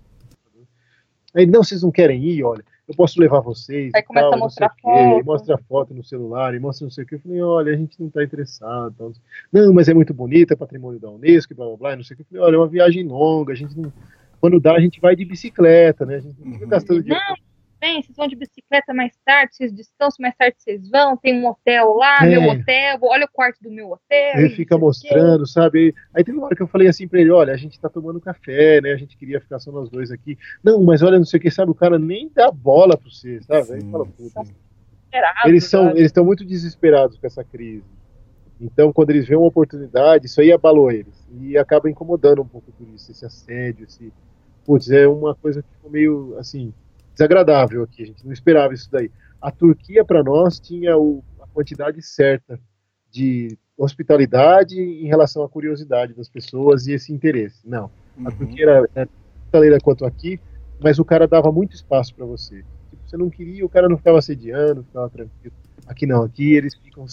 C: Aí, não, vocês não querem ir, olha, eu posso levar vocês.
D: Aí
C: e
D: começa
C: tal,
D: a
C: não sei
D: mostrar
C: o quê,
D: foto.
C: Mostra foto no celular, e mostra não sei o que. Eu falei, olha, a gente não tá interessado. Tal. Não, mas é muito bonita, é patrimônio da Unesco, blá blá blá, e não sei o que. Eu falei, olha, é uma viagem longa, a gente não. Quando dá, a gente vai de bicicleta, né? A gente não fica
B: Uhum.
C: gastando dinheiro.
D: Não, bem, vocês vão de bicicleta mais tarde, vocês descansam, mais tarde vocês vão, tem um hotel lá,
C: É.
D: meu hotel, olha o quarto do meu hotel.
C: Ele fica mostrando, sabe? Aí teve uma hora que eu falei assim pra ele, olha, a gente tá tomando café, né? A gente queria ficar só nós dois aqui. Não, mas olha, não sei o que, sabe? O cara nem dá bola pra você, sabe? Aí
B: Sim.
C: fala, puta. Eles são,
D: sabe?
C: eles estão muito desesperados com essa crise. Então, quando eles veem uma oportunidade, isso aí abalou eles. E acaba incomodando um pouco por isso, esse assédio, esse. Putz, é uma coisa que ficou meio, assim, desagradável aqui. A gente não esperava isso daí. A Turquia, para nós, tinha o- a quantidade certa de hospitalidade em relação à curiosidade das pessoas e esse interesse. Não. A
B: Uhum.
C: Turquia era, era hospitaleira quanto aqui, mas o cara dava muito espaço para você. Tipo, você não queria, o cara não ficava assediando, ficava tranquilo. Aqui não, aqui eles ficam,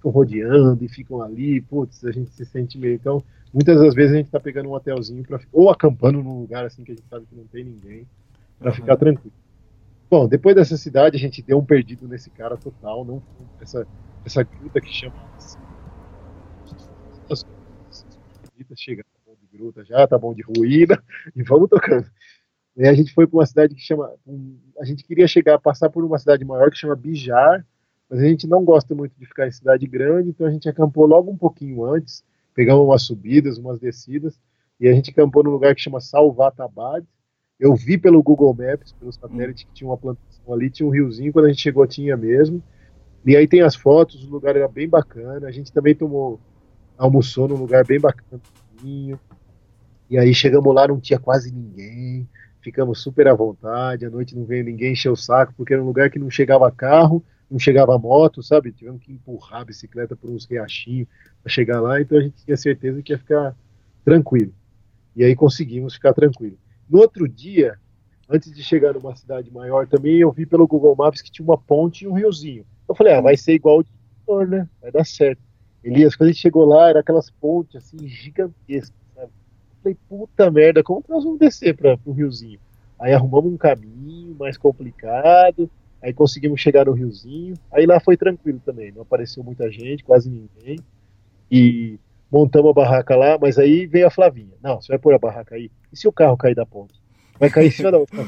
C: ficam rodeando e ficam ali, putz, a gente se sente meio. Então, muitas das vezes a gente tá pegando um hotelzinho pra, ou acampando num lugar assim que a gente sabe que não tem ninguém, para
B: Uhum.
C: ficar tranquilo. Bom, depois dessa cidade a gente deu um perdido nesse cara total, não foi essa essa gruta que chama chega, tá bom de gruta já, tá bom de ruína e vamos tocando. E a gente foi para uma cidade que chama. a gente queria chegar, passar por uma cidade maior que chama Bijar, mas a gente não gosta muito de ficar em cidade grande, então a gente acampou logo um pouquinho antes, pegamos umas subidas, umas descidas, e a gente acampou num lugar que chama Salvatabad. Eu vi pelo Google Maps, pelo satélite, que tinha uma plantação ali, tinha um riozinho, quando a gente chegou tinha mesmo. E aí tem as fotos, o lugar era bem bacana. A gente também tomou, almoçou num lugar bem bacana. E aí chegamos lá, não tinha quase ninguém. Ficamos super à vontade. À noite não veio ninguém encher o saco, porque era um lugar que não chegava carro, não chegava moto, sabe? Tivemos que empurrar a bicicleta por uns riachinhos para chegar lá. Então a gente tinha certeza que ia ficar tranquilo. E aí conseguimos ficar tranquilo. No outro dia, antes de chegar numa cidade maior também, eu vi pelo Google Maps que tinha uma ponte e um riozinho. Eu falei, ah, vai ser igual o né? Vai dar certo. Elias, quando a gente chegou lá, era aquelas pontes assim gigantescas, sabe? Eu falei, puta merda, como que nós vamos descer para o riozinho? Aí arrumamos um caminho mais complicado, aí conseguimos chegar no riozinho. Aí lá foi tranquilo também, não apareceu muita gente, quase ninguém. E montamos a barraca lá, mas aí veio a Flavinha. Não, você vai pôr a barraca aí. E se o carro cair da ponte? Vai cair em cima da outra.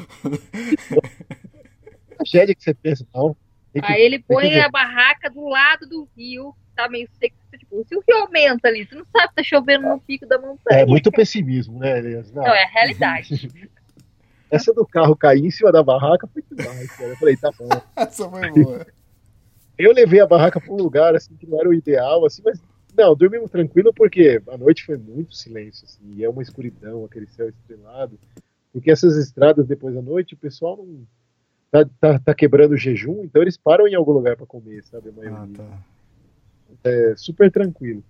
C: Tragédia que você pensa, não. Que-
D: Aí ele põe a barraca do lado do rio, tá meio seco, tipo, se o rio aumenta ali, você não sabe se tá chovendo no pico da montanha.
C: É muito pessimismo, né, Elias?
D: Não, é a realidade.
C: Essa do carro cair em cima da barraca foi demais, cara. Eu falei, tá bom.
B: Essa foi boa.
C: Eu levei a barraca para um lugar assim que não era o ideal, assim, mas não, dormimos tranquilo porque a noite foi muito silêncio, assim, e é uma escuridão, aquele céu estrelado. Porque essas estradas depois da noite, o pessoal não tá, tá, tá quebrando o jejum, então eles param em algum lugar para comer, sabe? A maioria.
B: Ah, tá.
C: É super tranquilo.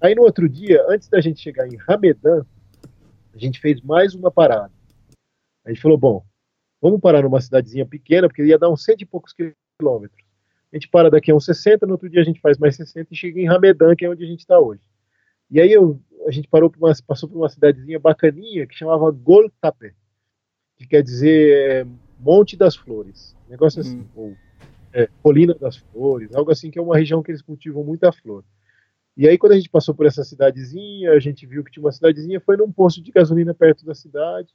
C: Aí no outro dia, antes da gente chegar em Ramedan, a gente fez mais uma parada. A gente falou, bom, vamos parar numa cidadezinha pequena, porque ia dar uns cento e poucos quilômetros. A gente para daqui a uns 60, no outro dia a gente faz mais 60 e chega em Ramedan, que é onde a gente está hoje. E aí eu, a gente parou por uma, passou por uma cidadezinha bacaninha que chamava Goltape, que quer dizer é, Monte das Flores. Negócio assim,
B: Hum.
C: ou é, Colina das Flores, algo assim, que é uma região que eles cultivam muita flor. E aí, quando a gente passou por essa cidadezinha, a gente viu que tinha uma cidadezinha, foi num posto de gasolina perto da cidade,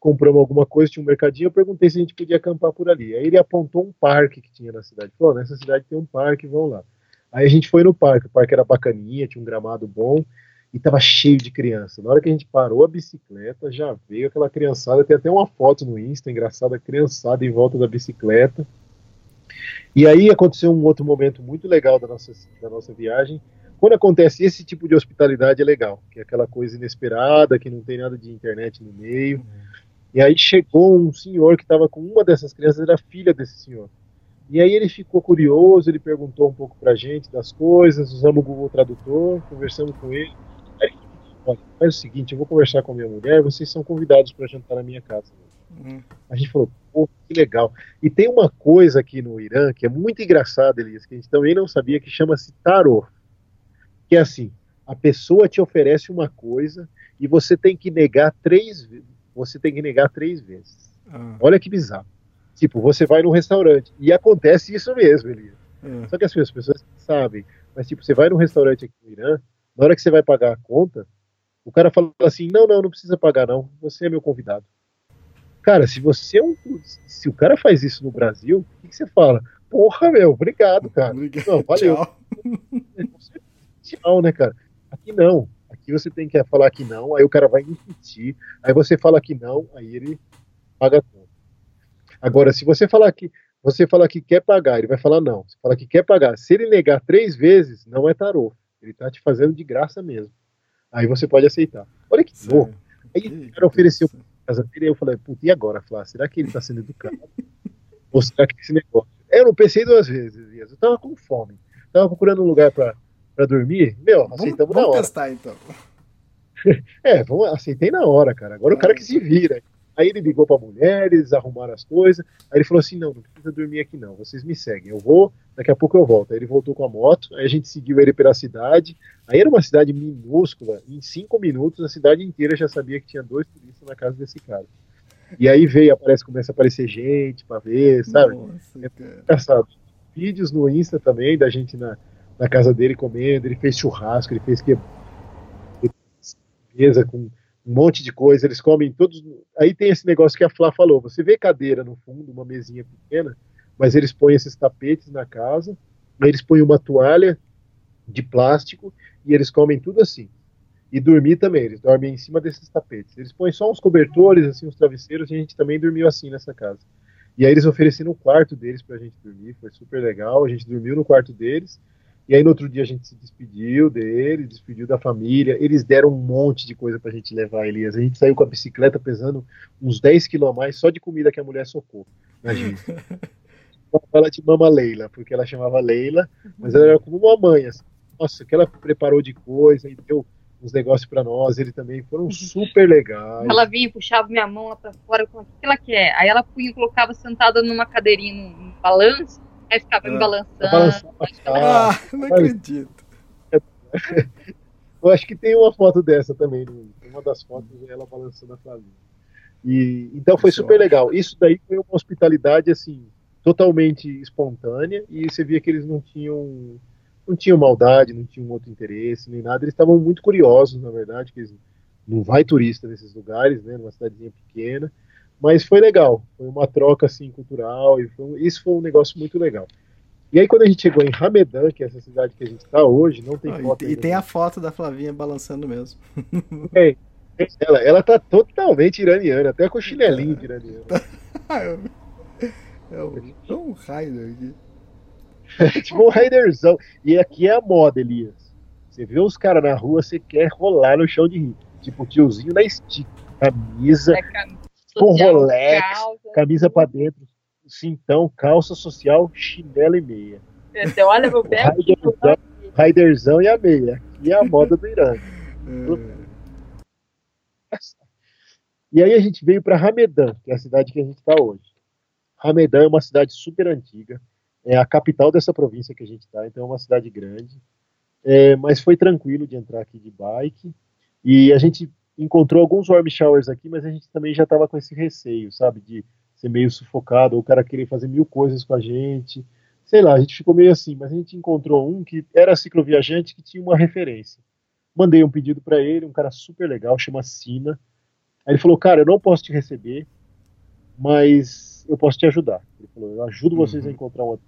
C: compramos alguma coisa, tinha um mercadinho, eu perguntei se a gente podia acampar por ali. Aí ele apontou um parque que tinha na cidade. Falou, nessa cidade tem um parque, vamos lá. Aí a gente foi no parque, o parque era bacaninha, tinha um gramado bom, e tava cheio de criança. Na hora que a gente parou a bicicleta, já veio aquela criançada, tem até uma foto no Insta, engraçada, criançada em volta da bicicleta. E aí aconteceu um outro momento muito legal da nossa, da nossa viagem. Quando acontece esse tipo de hospitalidade é legal, que é aquela coisa inesperada, que não tem nada de internet no meio. E aí chegou um senhor que estava com uma dessas crianças, era filha desse senhor. E aí ele ficou curioso, ele perguntou um pouco pra gente das coisas, usamos o Google Tradutor, conversamos com ele. Aí ele falou, olha, faz o seguinte, eu vou conversar com a minha mulher, vocês são convidados para jantar na minha casa.
B: Hum.
C: A gente falou, pô, que legal. E tem uma coisa aqui no Irã que é muito engraçada, Elias, que a gente também não sabia, que chama-se tarô. Que é assim, a pessoa te oferece uma coisa e você tem que negar três vezes. Você tem que negar três vezes.
B: Ah,
C: Olha que bizarro. Tipo, você vai num restaurante e acontece isso mesmo, Elias.
B: é.
C: Só que as pessoas sabem. Mas, tipo, você vai num restaurante aqui no Irã, na hora que você vai pagar a conta, o cara fala assim: não, não, não precisa pagar, não. Você é meu convidado. Cara, se você é um. Se o cara faz isso no Brasil, o que, que você fala? Porra, meu, obrigado, cara.
B: Obrigado.
C: Não, valeu.
B: Tchau.
C: Tchau, né, cara? Aqui não. Aqui você tem que falar que não, aí o cara vai insistir, aí você fala que não, aí ele paga a conta. Agora, se você falar que você falar que quer pagar, ele vai falar não. Você fala que quer pagar. Se ele negar três vezes, não é tarô. Ele tá te fazendo de graça mesmo. Aí você pode aceitar. Olha que louco. Aí o cara ofereceu casa dele, aí eu falei, puta, e agora, Flá? Será que ele tá sendo educado? Ou será que esse negócio? Eu não pensei duas vezes. Eu tava com fome. Tava procurando um lugar pra, pra dormir. Meu,
B: Vamos,
C: aceitamos na
B: vamos
C: hora.
B: testar então.
C: É, vamos, aceitei na hora, cara. Agora o cara que se vira. Aí ele ligou pra mulher, eles arrumaram as coisas. Aí ele falou assim: não, não precisa dormir aqui não, vocês me seguem. Eu vou, daqui a pouco eu volto. Aí ele voltou com a moto, aí a gente seguiu ele pela cidade. Aí era uma cidade minúscula, em cinco minutos a cidade inteira já sabia que tinha dois turistas na casa desse cara. E aí veio, aparece, começa a aparecer gente pra ver, sabe?
B: Nossa, cara.
C: engraçado. Vídeos no Insta também da gente na, na casa dele comendo. Ele fez churrasco, ele fez que mesa com um monte de coisa. Eles comem todos. Aí tem esse negócio que a Flá falou: você vê cadeira no fundo, uma mesinha pequena, mas eles põem esses tapetes na casa. Eles põem uma toalha de plástico e eles comem tudo assim. E dormir também, eles dormem em cima desses tapetes. Eles põem só uns cobertores, assim, uns travesseiros, e a gente também dormiu assim nessa casa. E aí eles ofereceram o quarto deles pra gente dormir, foi super legal. A gente dormiu no quarto deles. E aí no outro dia a gente se despediu deles, despediu da família. Eles deram um monte de coisa pra gente levar, Elias. A gente saiu com a bicicleta pesando uns 10 quilos a mais só de comida que a mulher socou. Imagina. ela de mama Leila, porque ela chamava Leila, mas ela era como uma mãe. Assim. Nossa, que ela preparou de coisa e deu uns negócios pra nós. Eles também foram super legais.
D: Ela vinha e puxava minha mão lá pra fora, eu falava, o que ela quer? Aí ela punha e colocava sentada numa cadeirinha, num balanço, aí ficava me
B: Ah,
D: balançando. aí ficava-
C: Ah,
B: não acredito.
C: Eu acho que tem uma foto dessa também. no- Uma das fotos é ela balançando a Flavinha. E então foi super legal. Isso daí foi uma hospitalidade assim totalmente espontânea e você via que eles não tinham não tinham maldade, não tinham outro interesse nem nada. Eles estavam muito curiosos, na verdade, que eles, não vai turista nesses lugares, né? Numa cidadezinha pequena. Mas foi legal. Foi uma troca assim cultural e foi isso foi um negócio muito legal. E aí quando a gente chegou em Hamedan, que é essa cidade que a gente está hoje, não tem
B: Ah,
C: foto.
B: e, e
C: ainda.
B: tem a foto da Flavinha balançando mesmo.
C: Tem. Ela, ela tá totalmente iraniana, até com o chinelinho de iraniana.
B: É um, é um Raider aqui.
C: É tipo um raiderzão. E aqui é a moda, Elias. Você vê os caras na rua, você quer rolar no chão de rir. Tipo, o tiozinho na estica, camisa,
D: É camisa
C: com Rolex,
D: calça.
C: camisa pra dentro, cintão, calça social, chinelo e meia.
D: Você olha pro pé,
C: Raiderzão, raiderzão e a meia. É a moda do Irã. E aí a gente veio para Hamedan, que é a cidade que a gente está hoje. Hamedan é uma cidade super antiga, é a capital dessa província que a gente está, então é uma cidade grande. É, mas foi tranquilo de entrar aqui de bike. E a gente encontrou alguns warm showers aqui, mas a gente também já estava com esse receio, sabe, de ser meio sufocado, ou o cara querer fazer mil coisas com a gente. Sei lá, a gente ficou meio assim, mas a gente encontrou um que era cicloviajante que tinha uma referência. Mandei um pedido para ele, um cara super legal, chama Sina. Aí ele falou, cara, eu não posso te receber, mas eu posso te ajudar. Ele falou, eu ajudo vocês a encontrar um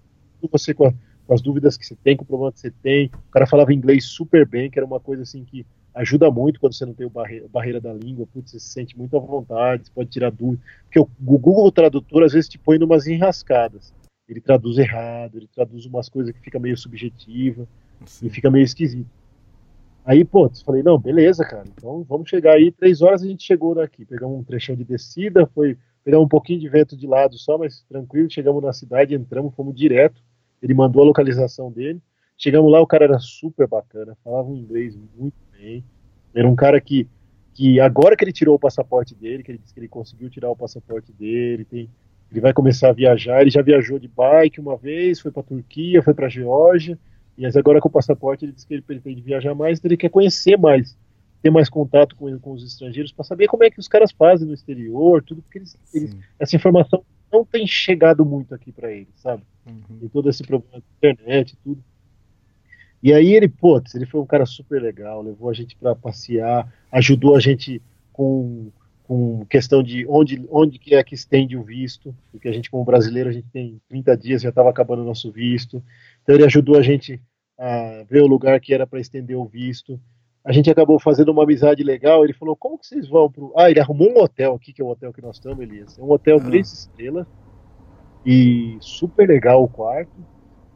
C: você com, a- com as dúvidas que você tem, com o problema que você tem. O cara falava inglês super bem, que era uma coisa assim que ajuda muito quando você não tem o barre- barreira da língua, putz, você se sente muito à vontade, você pode tirar dúvida. Porque o, o Google Tradutor às vezes te põe numas enrascadas. Ele traduz errado, ele traduz umas coisas que fica meio subjetiva e fica meio esquisito. Aí, pô, eu falei, não, beleza, cara, então vamos chegar aí, três horas a gente chegou daqui, pegamos um trechão de descida, foi, pegamos um pouquinho de vento de lado só, mas tranquilo, chegamos na cidade, entramos, fomos direto, ele mandou a localização dele, chegamos lá, o cara era super bacana, falava um inglês muito bem, era um cara que, que agora que ele tirou o passaporte dele, que ele disse que ele conseguiu tirar o passaporte dele, tem, ele vai começar a viajar, ele já viajou de bike uma vez, foi para Turquia, foi para Geórgia, e agora com o passaporte ele diz que ele pretende viajar mais, então ele quer conhecer mais, ter mais contato com, com os estrangeiros para saber como é que os caras fazem no exterior, tudo, porque eles, eles- essa informação não tem chegado muito aqui para eles, sabe? Tem todo esse problema da internet e tudo. E aí ele, putz, ele foi um cara super legal, levou a gente para passear, ajudou a gente com, com questão de onde, onde que é que estende o visto, porque a gente como brasileiro a gente tem 30 dias, já estava acabando o nosso visto. Então ele ajudou a gente a ver o lugar que era para estender o visto. A gente acabou fazendo uma amizade legal. Ele falou: Como que vocês vão pro. Ah, ele arrumou um hotel aqui, que é o hotel que nós estamos, Elias. É um hotel
B: Ah.
C: três estrelas e super legal o quarto.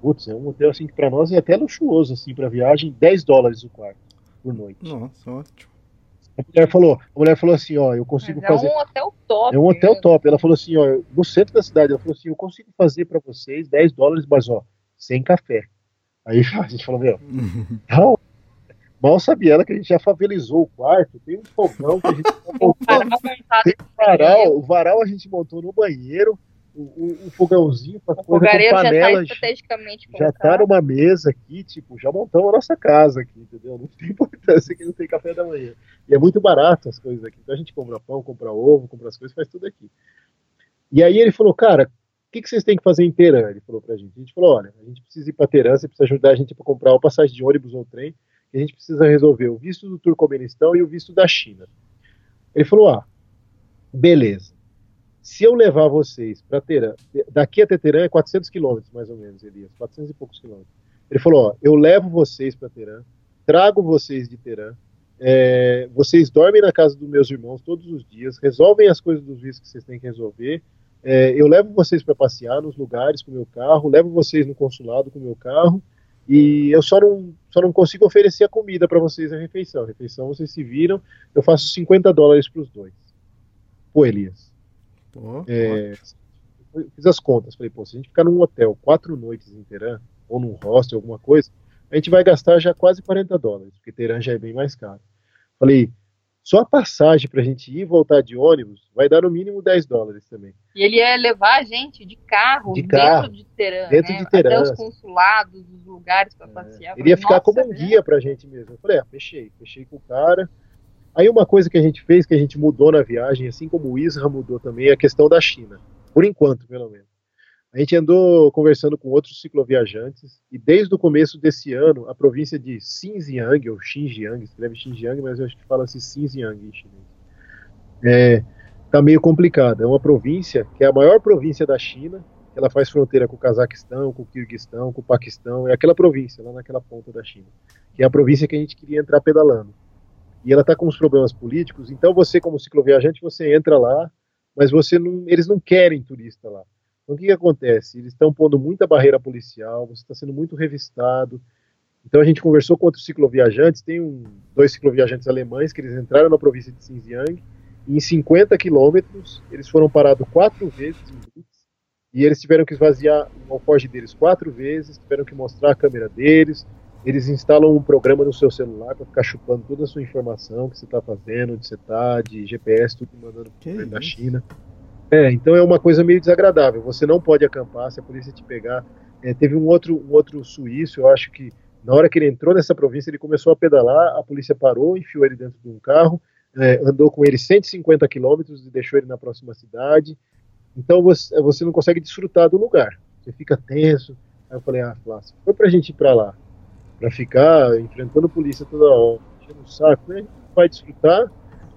C: Putz, é um hotel assim que para nós é até luxuoso assim para viagem, 10 dólares o quarto por noite.
B: Nossa, ótimo.
C: A mulher falou, a mulher falou assim, ó, eu consigo
D: Mas é
C: fazer
D: um hotel top.
C: é um hotel
D: né?
C: top. Ela falou assim, ó, no centro da cidade, ela falou assim, eu consigo fazer para vocês 10 dólares, mas ó, sem café. Aí a gente falou, meu, não. mal sabia ela que a gente já favelizou o quarto, tem um fogão que a gente montou,
D: montado
C: tem um varal, o varal a gente montou no banheiro, o, o, o fogãozinho com as
D: O
C: coisas com
D: fogareiro já está
C: panelas, já tá
D: colocado.
C: numa mesa aqui, tipo, já montamos a nossa casa aqui, entendeu? Não tem importância que não tem café da manhã. E é muito barato as coisas aqui. Então a gente compra pão, compra ovo, compra as coisas, faz tudo aqui. E aí ele falou, cara, o que, que vocês têm que fazer em Teherã? Ele falou pra gente. A gente falou, olha, a gente precisa ir pra Teherã, você precisa ajudar a gente para comprar uma passagem de ônibus ou trem, que a gente precisa resolver o visto do Turcomenistão e o visto da China. Ele falou, ah, beleza. Se eu levar vocês para Teherã, daqui até Teherã é 400 quilômetros mais ou menos, Elias, 400 e poucos quilômetros. Ele falou, ó, eu levo vocês para Teherã, trago vocês de Teherã, é, vocês dormem na casa dos meus irmãos todos os dias, resolvem as coisas dos vistos que vocês têm que resolver, é, eu levo vocês para passear nos lugares com o meu carro, levo vocês no consulado com o meu carro, e eu só não, só não consigo oferecer a comida para vocês a refeição. A refeição vocês se viram, eu faço 50 dólares para os dois. Pô, Elias,
B: Pô,
C: é, eu fiz as contas, falei, pô, se a gente ficar num hotel quatro noites em Teherã, ou num hostel, alguma coisa, a gente vai gastar já quase 40 dólares, porque Teherã já é bem mais caro. Falei, só a passagem pra gente ir e voltar de ônibus vai dar no mínimo 10 dólares também.
D: E ele ia levar a gente de carro,
C: De
D: dentro
C: carro,
D: de Teherã,
C: dentro
D: né?
C: de Teherã.
D: Até os consulados, os lugares para passear.
C: Ele ia ficar
D: nossa,
C: como um
D: né?
C: guia pra gente mesmo. Eu falei, ah, fechei, fechei com o cara. Aí uma coisa que a gente fez, que a gente mudou na viagem, assim como o Isra mudou também, é a questão da China. Por enquanto, pelo menos. A gente andou conversando com outros cicloviajantes e desde o começo desse ano, a província de Xinjiang, ou Xinjiang, escreve Xinjiang, mas eu acho que fala-se Xinjiang em chinês. É, tá meio complicado. É uma província que é a maior província da China, ela faz fronteira com o Cazaquistão, com o Kirguistão, com o Paquistão, é aquela província, lá naquela ponta da China, que é a província que a gente queria entrar pedalando. E ela está com os problemas políticos, então você, como cicloviajante, você entra lá, mas você não, eles não querem turista lá. Então o que, que acontece? Eles estão pondo muita barreira policial, você está sendo muito revistado. Então a gente conversou com outros cicloviajantes, tem um, dois cicloviajantes alemães que eles entraram na província de Xinjiang, e em 50 quilômetros eles foram parados quatro vezes e eles tiveram que esvaziar o alforge deles quatro vezes, tiveram que mostrar a câmera deles, eles instalam um programa no seu celular para ficar chupando toda a sua informação que você está fazendo, onde você está, de GPS, tudo mandando para da China. É, então é uma coisa meio desagradável. Você não pode acampar, se a polícia te pegar. É, teve um outro, um outro suíço, eu acho que na hora que ele entrou nessa província, ele começou a pedalar, a polícia parou, enfiou ele dentro de um carro, é, andou com ele 150 quilômetros e deixou ele na próxima cidade. Então você, você não consegue desfrutar do lugar. Você fica tenso. Aí eu falei, ah, Flávio, foi pra gente ir pra lá, pra ficar enfrentando polícia toda hora, enchendo o saco, né? Vai desfrutar.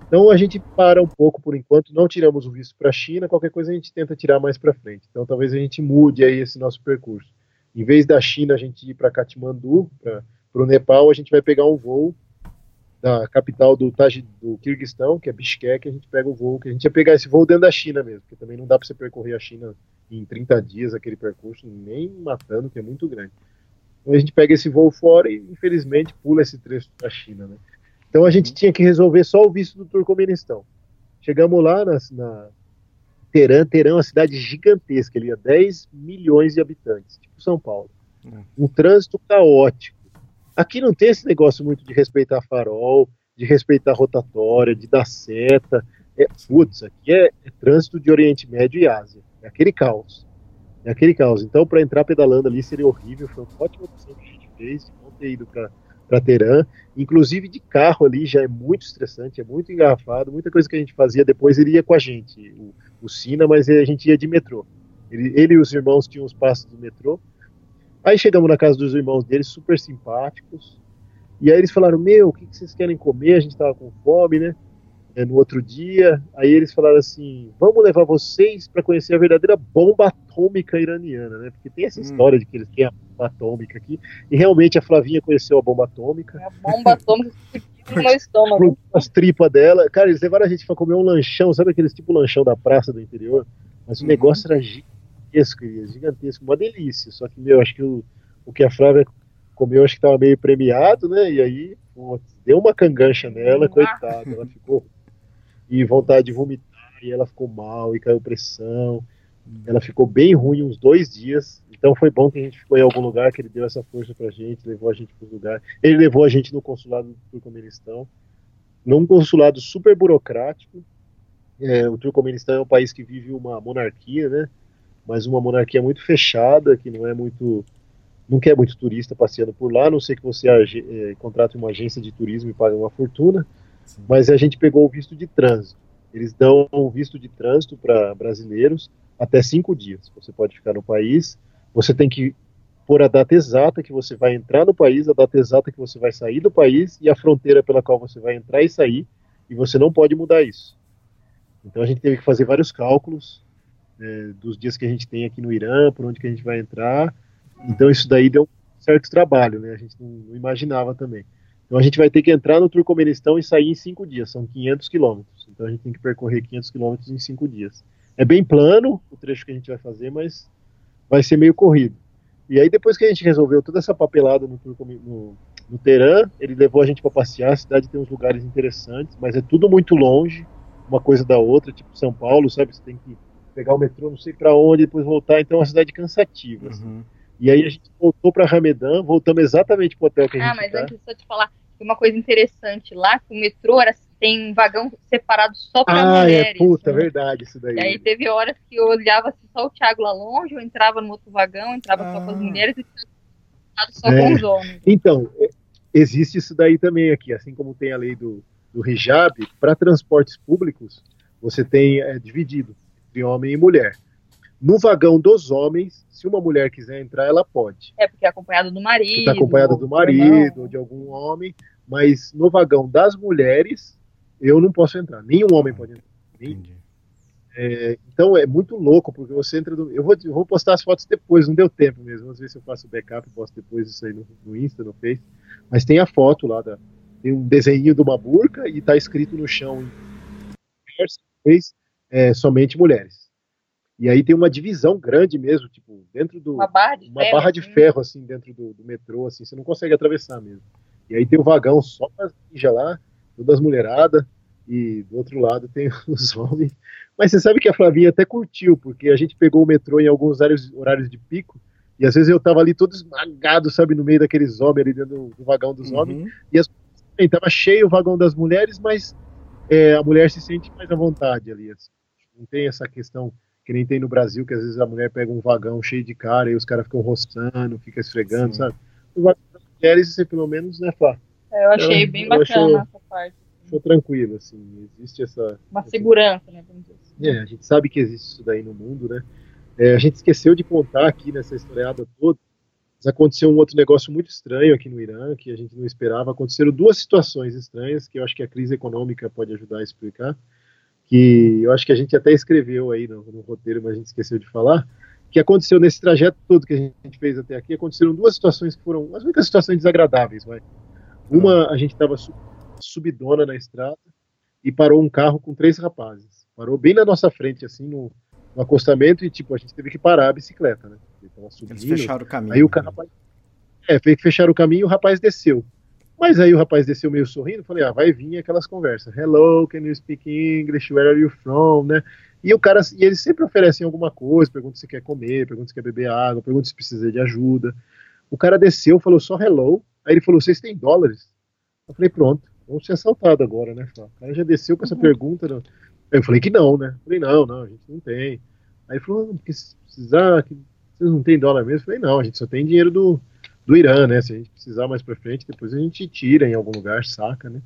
C: Então a gente para um pouco por enquanto, não tiramos o visto para a China, qualquer coisa a gente tenta tirar mais para frente. Então talvez a gente mude aí esse nosso percurso. Em vez da China a gente ir para Katmandu, para o Nepal, a gente vai pegar um voo da capital do, Taj, do Kirguistão, que é Bishkek, a gente pega o voo, que a gente ia pegar esse voo dentro da China mesmo, porque também não dá para você percorrer a China em 30 dias, aquele percurso, nem matando, que é muito grande. Então a gente pega esse voo fora e, infelizmente, pula esse trecho da China, né? Então a gente tinha que resolver só o visto do Turcomenistão. Chegamos lá na, na Teherã, Teherã é uma cidade gigantesca, ali, 10 milhões de habitantes, tipo São Paulo. Um trânsito caótico Aqui não tem esse negócio muito de respeitar farol, de respeitar rotatória, de dar seta. É, putz, aqui é, é trânsito de Oriente Médio e Ásia. É aquele caos. É aquele caos. Então, para entrar pedalando ali seria horrível. Foi uma ótima opção que a gente fez não ter ido para Teherã. Inclusive de carro ali já é muito estressante, é muito engarrafado. Muita coisa que a gente fazia depois ele ia com a gente, o, o Sina, mas a gente ia de metrô. Ele, ele e os irmãos tinham os passos do metrô Aí chegamos na casa dos irmãos deles, super simpáticos. E aí eles falaram: Meu, o que, vocês querem comer? A gente tava com fome, né? É, no outro dia. Aí eles falaram assim: Vamos levar vocês para conhecer a verdadeira bomba atômica iraniana, né? Porque tem essa hum. história de que eles têm a bomba atômica aqui. E realmente a Flavinha conheceu a bomba atômica.
D: É a bomba atômica no meu estômago.
C: As tripas dela. Cara, eles levaram a gente para comer um lanchão, sabe aqueles tipo lanchão da praça do interior? Mas o uhum. negócio era gigante gigantesco, gigantesco, uma delícia. Só que, meu, acho que o, o que a Flávia comeu, acho que estava meio premiado, né? E aí, pô, deu uma cangancha nela, ah. coitada, ela ficou. E vontade de vomitar, e ela ficou mal, e caiu pressão. Ela ficou bem ruim uns dois dias. Então foi bom que a gente ficou em algum lugar, que ele deu essa força pra gente, levou a gente para lugar. Ele levou a gente no consulado do Turcomenistão, num consulado super burocrático. É, o Turcomenistão é um país que vive uma monarquia, né? mas uma monarquia muito fechada, que não é muito não quer muito turista passeando por lá, a não sei que você é, uma agência de turismo e pague uma fortuna, Mas a gente pegou o visto de trânsito. Eles dão um visto de trânsito para brasileiros até cinco dias. Você pode ficar no país, você tem que pôr a data exata que você vai entrar no país, a data exata que você vai sair do país e a fronteira pela qual você vai entrar e sair, e você não pode mudar isso. Então a gente teve que fazer vários cálculos, é, dos dias que a gente tem aqui no Irã, por onde que a gente vai entrar. Então isso daí deu um certo trabalho, né? A gente não, não imaginava também. Então a gente vai ter que entrar no Turcomenistão e sair em cinco dias, são 500 quilômetros. Então a gente tem que percorrer 500 quilômetros em cinco dias. É bem plano o trecho que a gente vai fazer, mas vai ser meio corrido. E aí depois que a gente resolveu toda essa papelada no, no, no Teherã, ele levou a gente para passear. A cidade tem uns lugares interessantes, mas é tudo muito longe, uma coisa da outra, tipo São Paulo, sabe? Você tem que pegar o metrô não sei para onde, depois voltar, então é uma cidade cansativa. Assim. Uhum. E aí a gente voltou para Ramedan, voltamos exatamente pro hotel que a
D: ah,
C: gente
D: Ah, mas
C: tá.
D: antes só te falar, uma coisa interessante lá, que o metrô era, tem um vagão separado só para
C: ah,
D: mulheres.
C: Ah, é, puta, né? verdade isso daí.
D: E aí teve horas que eu olhava assim, só o Thiago lá longe, eu entrava no outro vagão, entrava ah. só com as ah. mulheres e só é. com os homens.
C: Então, é, existe isso daí também aqui, assim como tem a lei do, do hijab, para transportes públicos, você tem é, dividido entre homem e mulher. No vagão dos homens, se uma mulher quiser entrar, ela pode.
D: É porque é acompanhada do marido.
C: Está acompanhada do marido, ou de algum homem. Mas no vagão das mulheres, eu não posso entrar. Nenhum homem pode entrar. Nem... É, então é muito louco, porque você entra no. Eu vou, eu vou postar as fotos depois, não deu tempo mesmo. Vamos ver se eu faço o backup e posto depois isso aí no, no Insta, no Face. Mas tem a foto lá, da, tem um desenho de uma burca e tá escrito no chão em é, somente mulheres. E aí tem uma divisão grande mesmo, tipo, dentro do.
D: Uma barra de
C: uma
D: ferro.
C: barra de
D: assim.
C: ferro, assim, dentro do, do metrô, assim, você não consegue atravessar mesmo. E aí tem o vagão só para ninja lá, todas as mulheradas, e do outro lado tem os homens. Mas você sabe que a Flavinha até curtiu, porque a gente pegou o metrô em alguns horários, horários de pico, e às vezes eu tava ali todo esmagado, sabe, no meio daqueles homens ali dentro do, do vagão dos homens,
B: Uhum.
C: e as bem, tava cheio o vagão das mulheres, mas é, a mulher se sente mais à vontade ali. assim. Não tem essa questão que nem tem no Brasil, que às vezes a mulher pega um vagão cheio de cara e os caras ficam roçando, fica esfregando,
B: Sim.
C: sabe? O vagão das mulheres, você pelo menos, né, Flá?
D: É, eu achei
C: Eu-
D: bem
C: eu
D: bacana
C: achei-
D: essa parte.
C: Ficou tranquilo, assim, existe essa...
D: Uma segurança, né? vamos dizer assim.
C: É, a gente sabe que existe isso daí no mundo, né? É, a gente esqueceu de contar aqui nessa historiada toda, mas aconteceu um outro negócio muito estranho aqui no Irã, que a gente não esperava. Aconteceram duas situações estranhas, que eu acho que a crise econômica pode ajudar a explicar, que eu acho que a gente até escreveu aí no, no roteiro, mas a gente esqueceu de falar, que aconteceu nesse trajeto todo que a gente fez até aqui, aconteceram duas situações que foram as únicas situações desagradáveis, vai. Uma, a gente estava subidona na estrada, e parou um carro com três rapazes. Parou bem na nossa frente, assim, no, no acostamento, e tipo, a gente teve que parar a bicicleta, né?
B: Eles fecharam o caminho.
C: Aí o ca- rapaz. É, fez que fecharam o caminho e o rapaz desceu. Mas aí o rapaz desceu meio sorrindo, falei, ah, vai vir aquelas conversas. Hello, can you speak English? Where are you from? Né? E o cara, e eles sempre oferecem alguma coisa, pergunta se quer comer, pergunta se quer beber água, pergunta se precisa de ajuda. O cara desceu, falou só hello. Aí ele falou, vocês têm dólares? Eu falei, pronto, vamos ser assaltados agora, né? O cara já desceu com essa pergunta. Né? Aí eu falei que não, né? Eu falei, não, não, a gente não tem. Aí ele falou, "Ah, porque se precisar, que vocês não têm dólar mesmo? Eu falei, não, a gente só tem dinheiro do, do Irã, né? Se a gente precisar mais pra frente, depois a gente tira em algum lugar, saca, né?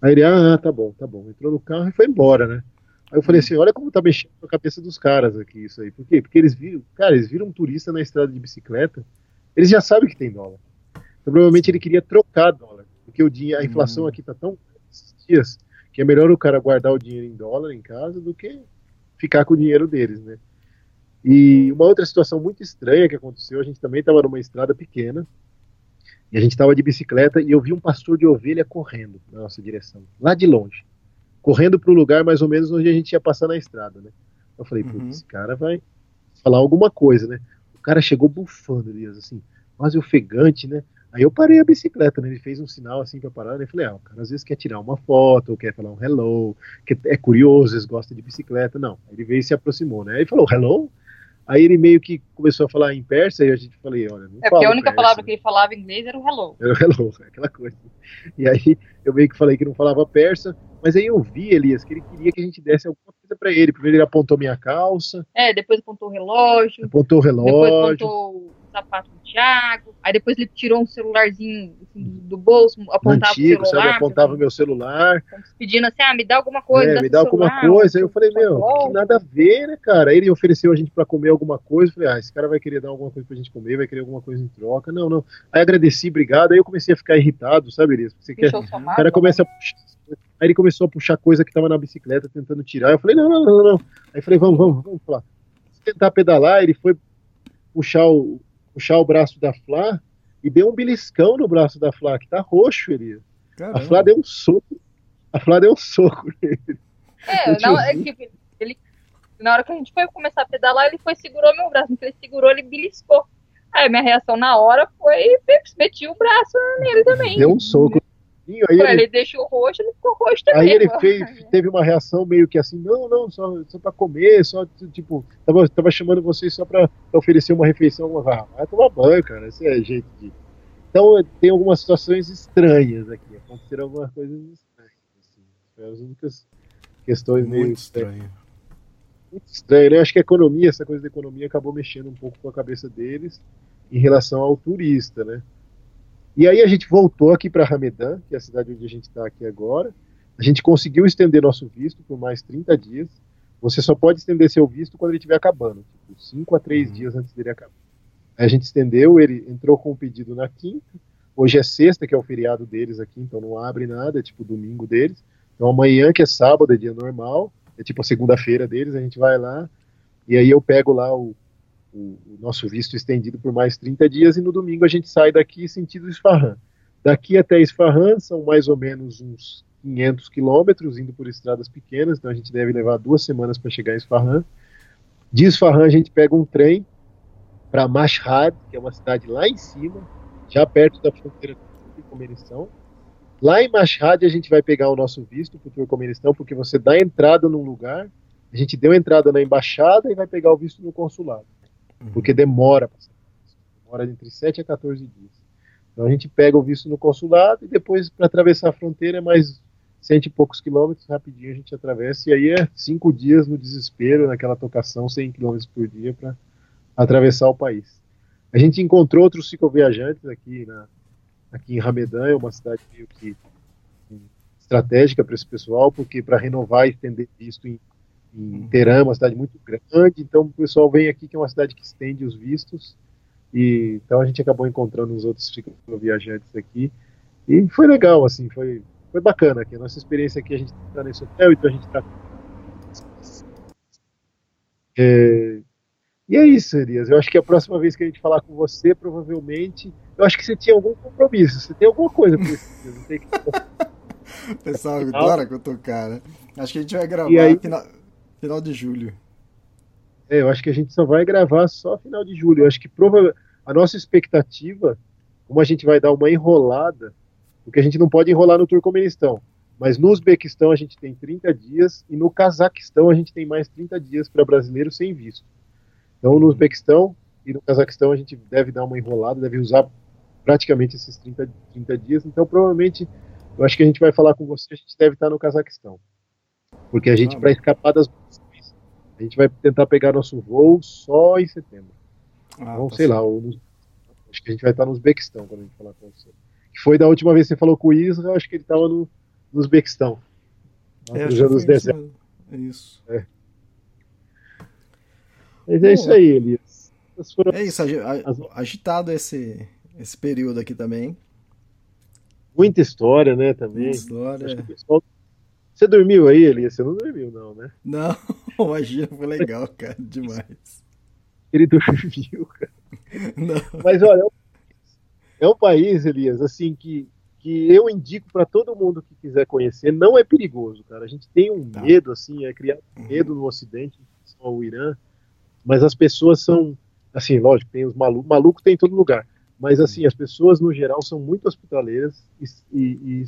C: Aí ele, ah, tá bom, tá bom. Entrou no carro e foi embora, né? Aí eu falei assim, olha como tá mexendo com a cabeça dos caras aqui isso aí. Por quê? Porque eles viram, cara, eles viram um turista na estrada de bicicleta, eles já sabem que tem dólar. Então provavelmente ele queria trocar dólar, porque o dinheiro, a inflação aqui tá tão esses dias que é melhor o cara guardar o dinheiro em dólar em casa do que ficar com o dinheiro deles, né? E uma outra situação muito estranha que aconteceu, a gente também estava numa estrada pequena, e a gente estava de bicicleta e eu vi um pastor de ovelha correndo na nossa direção, lá de longe, correndo para o lugar mais ou menos onde a gente ia passar na estrada, né? Eu falei,
B: Uhum.
C: esse cara vai falar alguma coisa, né? O cara chegou bufando, Elias, assim, quase ofegante, né? Aí eu parei a bicicleta, né? Ele fez um sinal assim para parar, né? Eu falei, ah, o cara às vezes quer tirar uma foto, ou quer falar um hello, que é curioso, às vezes gosta de bicicleta. Não, ele veio e se aproximou, né? Aí ele falou, hello? Aí ele meio que começou a falar em persa e a gente falei, olha, não
D: É porque a única
C: persa.
D: palavra que ele falava em inglês era o hello.
C: Era o hello, aquela coisa. E aí eu meio que falei que não falava persa, mas aí eu vi, Elias, que ele queria que a gente desse alguma coisa pra ele. Primeiro ele apontou minha calça,
D: É, depois apontou o relógio,
C: apontou o
D: depois
C: relógio.
D: apontou o sapato do Thiago, aí depois ele tirou um celularzinho assim, do bolso, apontava
C: antigo,
D: o celular,
C: sabe? Apontava o meu celular,
D: pedindo assim, ah, me dá alguma coisa,
C: é,
D: dá
C: me dá alguma
D: celular,
C: coisa. Aí eu falei, meu, que nada a ver, né, cara? Aí ele ofereceu a gente pra comer alguma coisa. Eu falei, ah, esse cara vai querer dar alguma coisa pra gente comer, vai querer alguma coisa em troca. Não, não. Aí agradeci, obrigado. Aí eu comecei a ficar irritado, sabe, Elias? Porque Você quer,
D: sua
C: O cara começa a puxar. Aí ele começou a puxar coisa que tava na bicicleta, tentando tirar. Eu falei, não, não, não, não. não. Aí eu falei, vamos, vamos, vamos lá. Se tentar pedalar, ele foi puxar o, puxar o braço da Flá e deu um beliscão no braço da Flá, que tá roxo, ele. A Flá deu um soco. A Flá deu um soco nele.
D: É, é que ele, na hora que a gente foi começar a pedalar, ele foi segurou meu braço. Então ele segurou, ele beliscou. Aí minha reação na hora foi meti o braço nele também.
C: Deu um soco. Aí ele,
D: ele deixou roxo, ele ficou roxo também.
C: aí ele fez, teve uma reação meio que assim, não, não, só, só pra comer, só, tipo, tava, tava chamando vocês só pra, oferecer uma refeição. Ah, vai tomar banho, cara, esse é jeito de... Então, tem algumas situações estranhas aqui, aconteceram algumas coisas estranhas, assim, foi as únicas questões meio
B: Muito estranho.
C: muito estranho, né? Acho que a economia, essa coisa da economia acabou mexendo um pouco com a cabeça deles em relação ao turista, né? E aí a gente voltou aqui para Ramedan, que é a cidade onde a gente está aqui agora. A gente conseguiu estender nosso visto por mais 30 dias. Você só pode estender seu visto quando ele estiver acabando, tipo 5 a 3 dias antes dele acabar. Aí a gente estendeu, ele entrou com o pedido na quinta. Hoje é sexta, que é o feriado deles aqui, então não abre nada, é tipo domingo deles. Então amanhã, que é sábado, é dia normal, é tipo a segunda-feira deles, a gente vai lá, e aí eu pego lá o, o, o, nosso visto estendido por mais 30 dias, e no domingo a gente sai daqui sentido Isfahan. Daqui até Isfahan são mais ou menos uns 500 quilômetros, indo por estradas pequenas, então a gente deve levar duas semanas para chegar em Isfahan. De Isfahan a gente pega um trem para Mashhad, que é uma cidade lá em cima, já perto da fronteira com o Turcomenistão. Lá em Mashhad a gente vai pegar o nosso visto para o Turcomenistão, porque você dá entrada num lugar, a gente deu entrada na embaixada e vai pegar o visto no consulado. Porque demora, demora entre 7 a 14 dias. Então a gente pega o visto no consulado e depois para atravessar a fronteira é mais cento e poucos quilômetros, rapidinho a gente atravessa, e aí é cinco dias no desespero, naquela tocação, 100 quilômetros por dia para atravessar o país. A gente encontrou outros cicloviajantes aqui, na, aqui em Ramedan, é uma cidade meio que estratégica para esse pessoal, porque para renovar e estender visto em, em Teherã, uma cidade muito grande, então o pessoal vem aqui, que é uma cidade que estende os vistos, e então a gente acabou encontrando os outros cicloviajantes aqui, e foi legal, assim, foi foi bacana aqui. A nossa experiência aqui, a gente está nesse hotel, então a gente está. É... E é isso, Elias. Eu acho que a próxima vez que a gente falar com você, provavelmente. Eu acho que você tinha algum compromisso. Você tem alguma coisa por isso. Não tem que...
B: O pessoal adora que eu tô cara. Acho que a gente vai gravar aí... final, final de julho.
C: É, eu acho que a gente só vai gravar só final de julho. Eu acho que provavelmente a nossa expectativa, como a gente vai dar uma enrolada, porque a gente não pode enrolar no Turcomenistão. Mas no Uzbequistão a gente tem 30 dias e no Cazaquistão a gente tem mais 30 dias para brasileiros sem visto. Então no Uzbequistão e no Cazaquistão a gente deve dar uma enrolada, deve usar praticamente esses 30, 30 dias. Então provavelmente, eu acho que a gente vai falar com você, a gente deve estar no Cazaquistão. Porque a gente, ah, para escapar das a gente vai tentar pegar nosso voo só em setembro. Ah, então, tá sei lá, ou, acho que a gente vai estar no Uzbequistão quando a gente falar com você que foi da última vez que você falou com o Isra, acho que ele estava no, no Uzbequistão.
B: É, dos desertos. É isso. É.
C: Mas é isso aí, Elias.
B: É isso, agitado esse, esse período aqui também.
C: Muita história, né, também. Muita
B: história.
C: Pessoal... Você dormiu aí, Elias? Você não dormiu, não, né?
B: Não, imagina, foi legal, cara, demais.
C: Ele dormiu, cara. Não. Mas olha, é um país, Elias, assim, que, que eu indico para todo mundo que quiser conhecer. Não é perigoso, cara. A gente tem um tá. medo, assim, é criado uhum. medo no Ocidente, ao Irã, mas as pessoas são, assim, lógico, tem os malucos, maluco tem em todo lugar, mas assim, as pessoas no geral são muito hospitaleiras e, e, e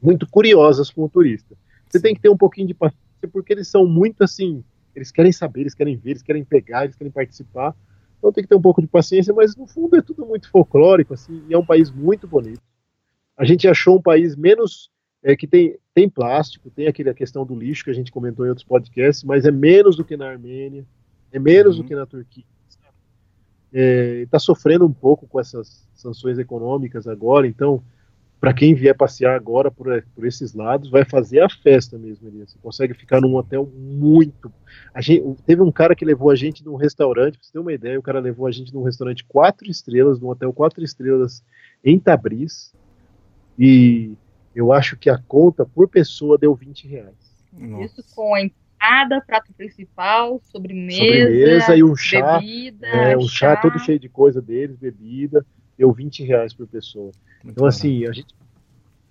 C: muito curiosas com o turista. Você tem que ter um pouquinho de paciência, porque eles são muito assim, eles querem saber, eles querem ver, eles querem pegar, eles querem participar. Então tem que ter um pouco de paciência, mas no fundo é tudo muito folclórico, assim, e é um país muito bonito. A gente achou um país menos é, que tem, tem plástico, tem aquele, a questão do lixo que a gente comentou em outros podcasts, mas é menos do que na Armênia, é menos uhum. do que na Turquia. Está é, tá sofrendo um pouco com essas sanções econômicas agora, então para quem vier passear agora por, por esses lados, vai fazer a festa mesmo, Elias. Você consegue ficar num hotel muito. A gente, teve um cara que levou a gente num restaurante, pra você ter uma ideia, o cara levou a gente num restaurante quatro estrelas, num hotel quatro estrelas em Tabriz, e eu acho que a conta por pessoa deu 20 reais.
D: Nossa. Isso com a entrada, prato principal, sobremesa,
C: sobremesa e um chá, bebida, é, um chá. chá todo cheio de coisa deles, bebida, deu 20 reais por pessoa. Muito então, assim, a gente,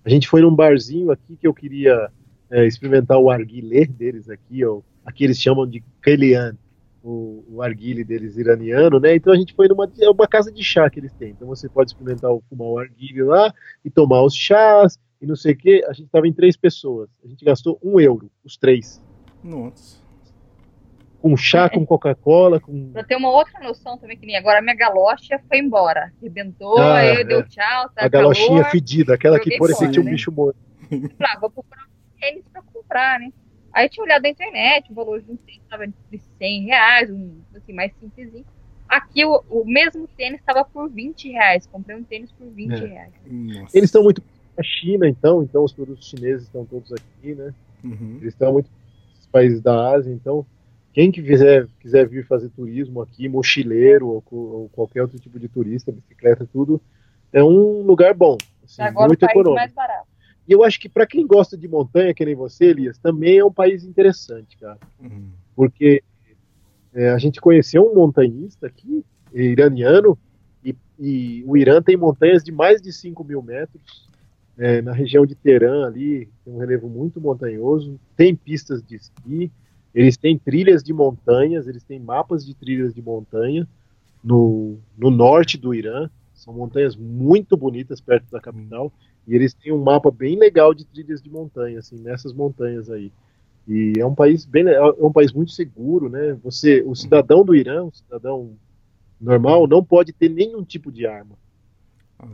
C: a gente foi num barzinho aqui que eu queria é, experimentar o arguilé deles aqui, ó, aqui eles chamam de Kelian, o, o arguile deles iraniano, né? Então a gente foi numa é uma casa de chá que eles têm. Então você pode experimentar o, fumar o arguile lá e tomar os chás e não sei o que. A gente estava em três pessoas. A gente gastou um euro, os três.
B: Nossa
C: com chá, com Coca-Cola. Com...
D: Pra ter uma outra noção também, que nem agora a minha galocha foi embora. Arrebentou, ah, aí é. deu tchau, tá
C: A galochinha fedida, aquela que parecia que tinha um né? bicho morto.
D: Ah, vou procurar um tênis pra comprar, né? Aí tinha olhado na internet, o valor de um tênis estava de 100 reais, um assim, mais simplesinho. Aqui o, o mesmo tênis estava por 20 reais. Comprei um tênis por 20 é. reais.
C: Nossa. Eles estão muito na China, então, então os produtos chineses estão todos aqui, né? Uhum. Eles estão muito nos países da Ásia, então quem quiser, quiser vir fazer turismo aqui, mochileiro ou, ou, qualquer outro tipo de turista, bicicleta, tudo, é um lugar bom. Assim,
D: Agora muito o país econômico. mais barato.
C: E eu acho que para quem gosta de montanha, que nem você, Elias, também é um país interessante, cara.
B: Uhum.
C: Porque é, a gente conheceu um montanhista aqui, iraniano, e, e o Irã tem montanhas de mais de 5 mil metros. É, na região de Teherã ali, tem um relevo muito montanhoso, tem pistas de esqui, eles têm trilhas de montanhas, eles têm mapas de trilhas de montanha no, no norte do Irã, são montanhas muito bonitas perto da capital, e eles têm um mapa bem legal de trilhas de montanha, assim, nessas montanhas aí. E é um país bem, é um país muito seguro, né? Você, o cidadão do Irã, o cidadão normal, não pode ter nenhum tipo de arma.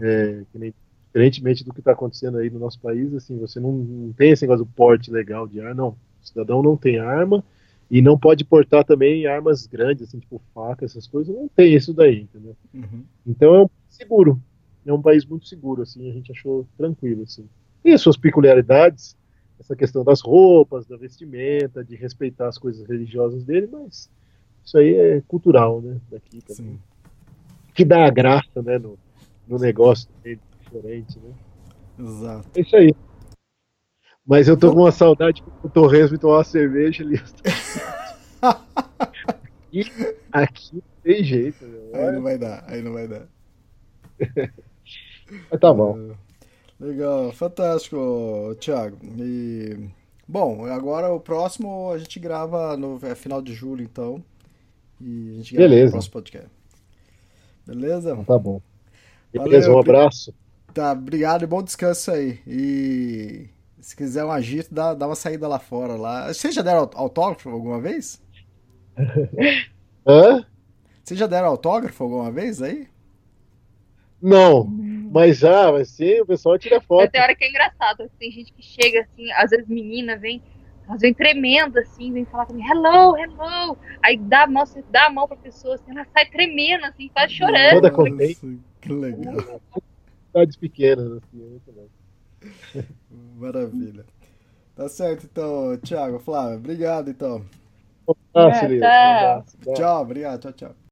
C: É, que nem, diferentemente do que está acontecendo aí no nosso país, assim, você não, não, tem esse negócio do porte legal de arma, não. O cidadão não tem arma e não pode portar também armas grandes, assim, tipo faca, essas coisas, não tem isso daí, entendeu?
B: Uhum.
C: Então é um seguro, é um país muito seguro, assim, a gente achou tranquilo, assim. Tem as suas peculiaridades, essa questão das roupas, da vestimenta, de respeitar as coisas religiosas dele, mas isso aí é cultural, né, daqui também.
B: Sim.
C: Que dá a graça, né, no, no negócio dele, diferente, né.
B: Exato.
C: É isso aí. Mas eu tô com uma saudade do Torresmo tomar uma cerveja ali. e aqui não tem jeito, meu.
B: Aí não vai dar, aí não vai dar.
C: Mas tá bom.
B: Legal, fantástico, Thiago. E bom, agora o próximo a gente grava no é final de julho, então. E a gente grava
C: Beleza.
B: o próximo podcast. Beleza?
C: Tá bom.
B: Valeu,
C: Beleza, um abraço.
B: Tá, obrigado e bom descanso aí. E se quiser um agito, dá, dá uma saída lá fora lá. Vocês já deram autógrafo alguma vez?
C: Hã?
B: Vocês já deram autógrafo alguma vez aí?
C: Não, mas já, vai ser, o pessoal tira
D: Mas
C: foto.
D: tem hora que é engraçado. Tem gente que chega assim, às vezes menina vem, elas vêm tremendo assim, vem falar comigo, hello, hello. Aí dá a mão, você dá a mão pra pessoa, assim, ela sai tremendo, assim, quase chorando.
C: Toda contente.
B: Nossa, Que legal.
C: Cidades pequenas, assim, é muito bom.
B: Maravilha. Tá certo, então, Thiago, Flávio, obrigado, então.
C: Abraço,
D: É, tchau.
C: Um abraço.
B: Tchau, obrigado, tchau, tchau.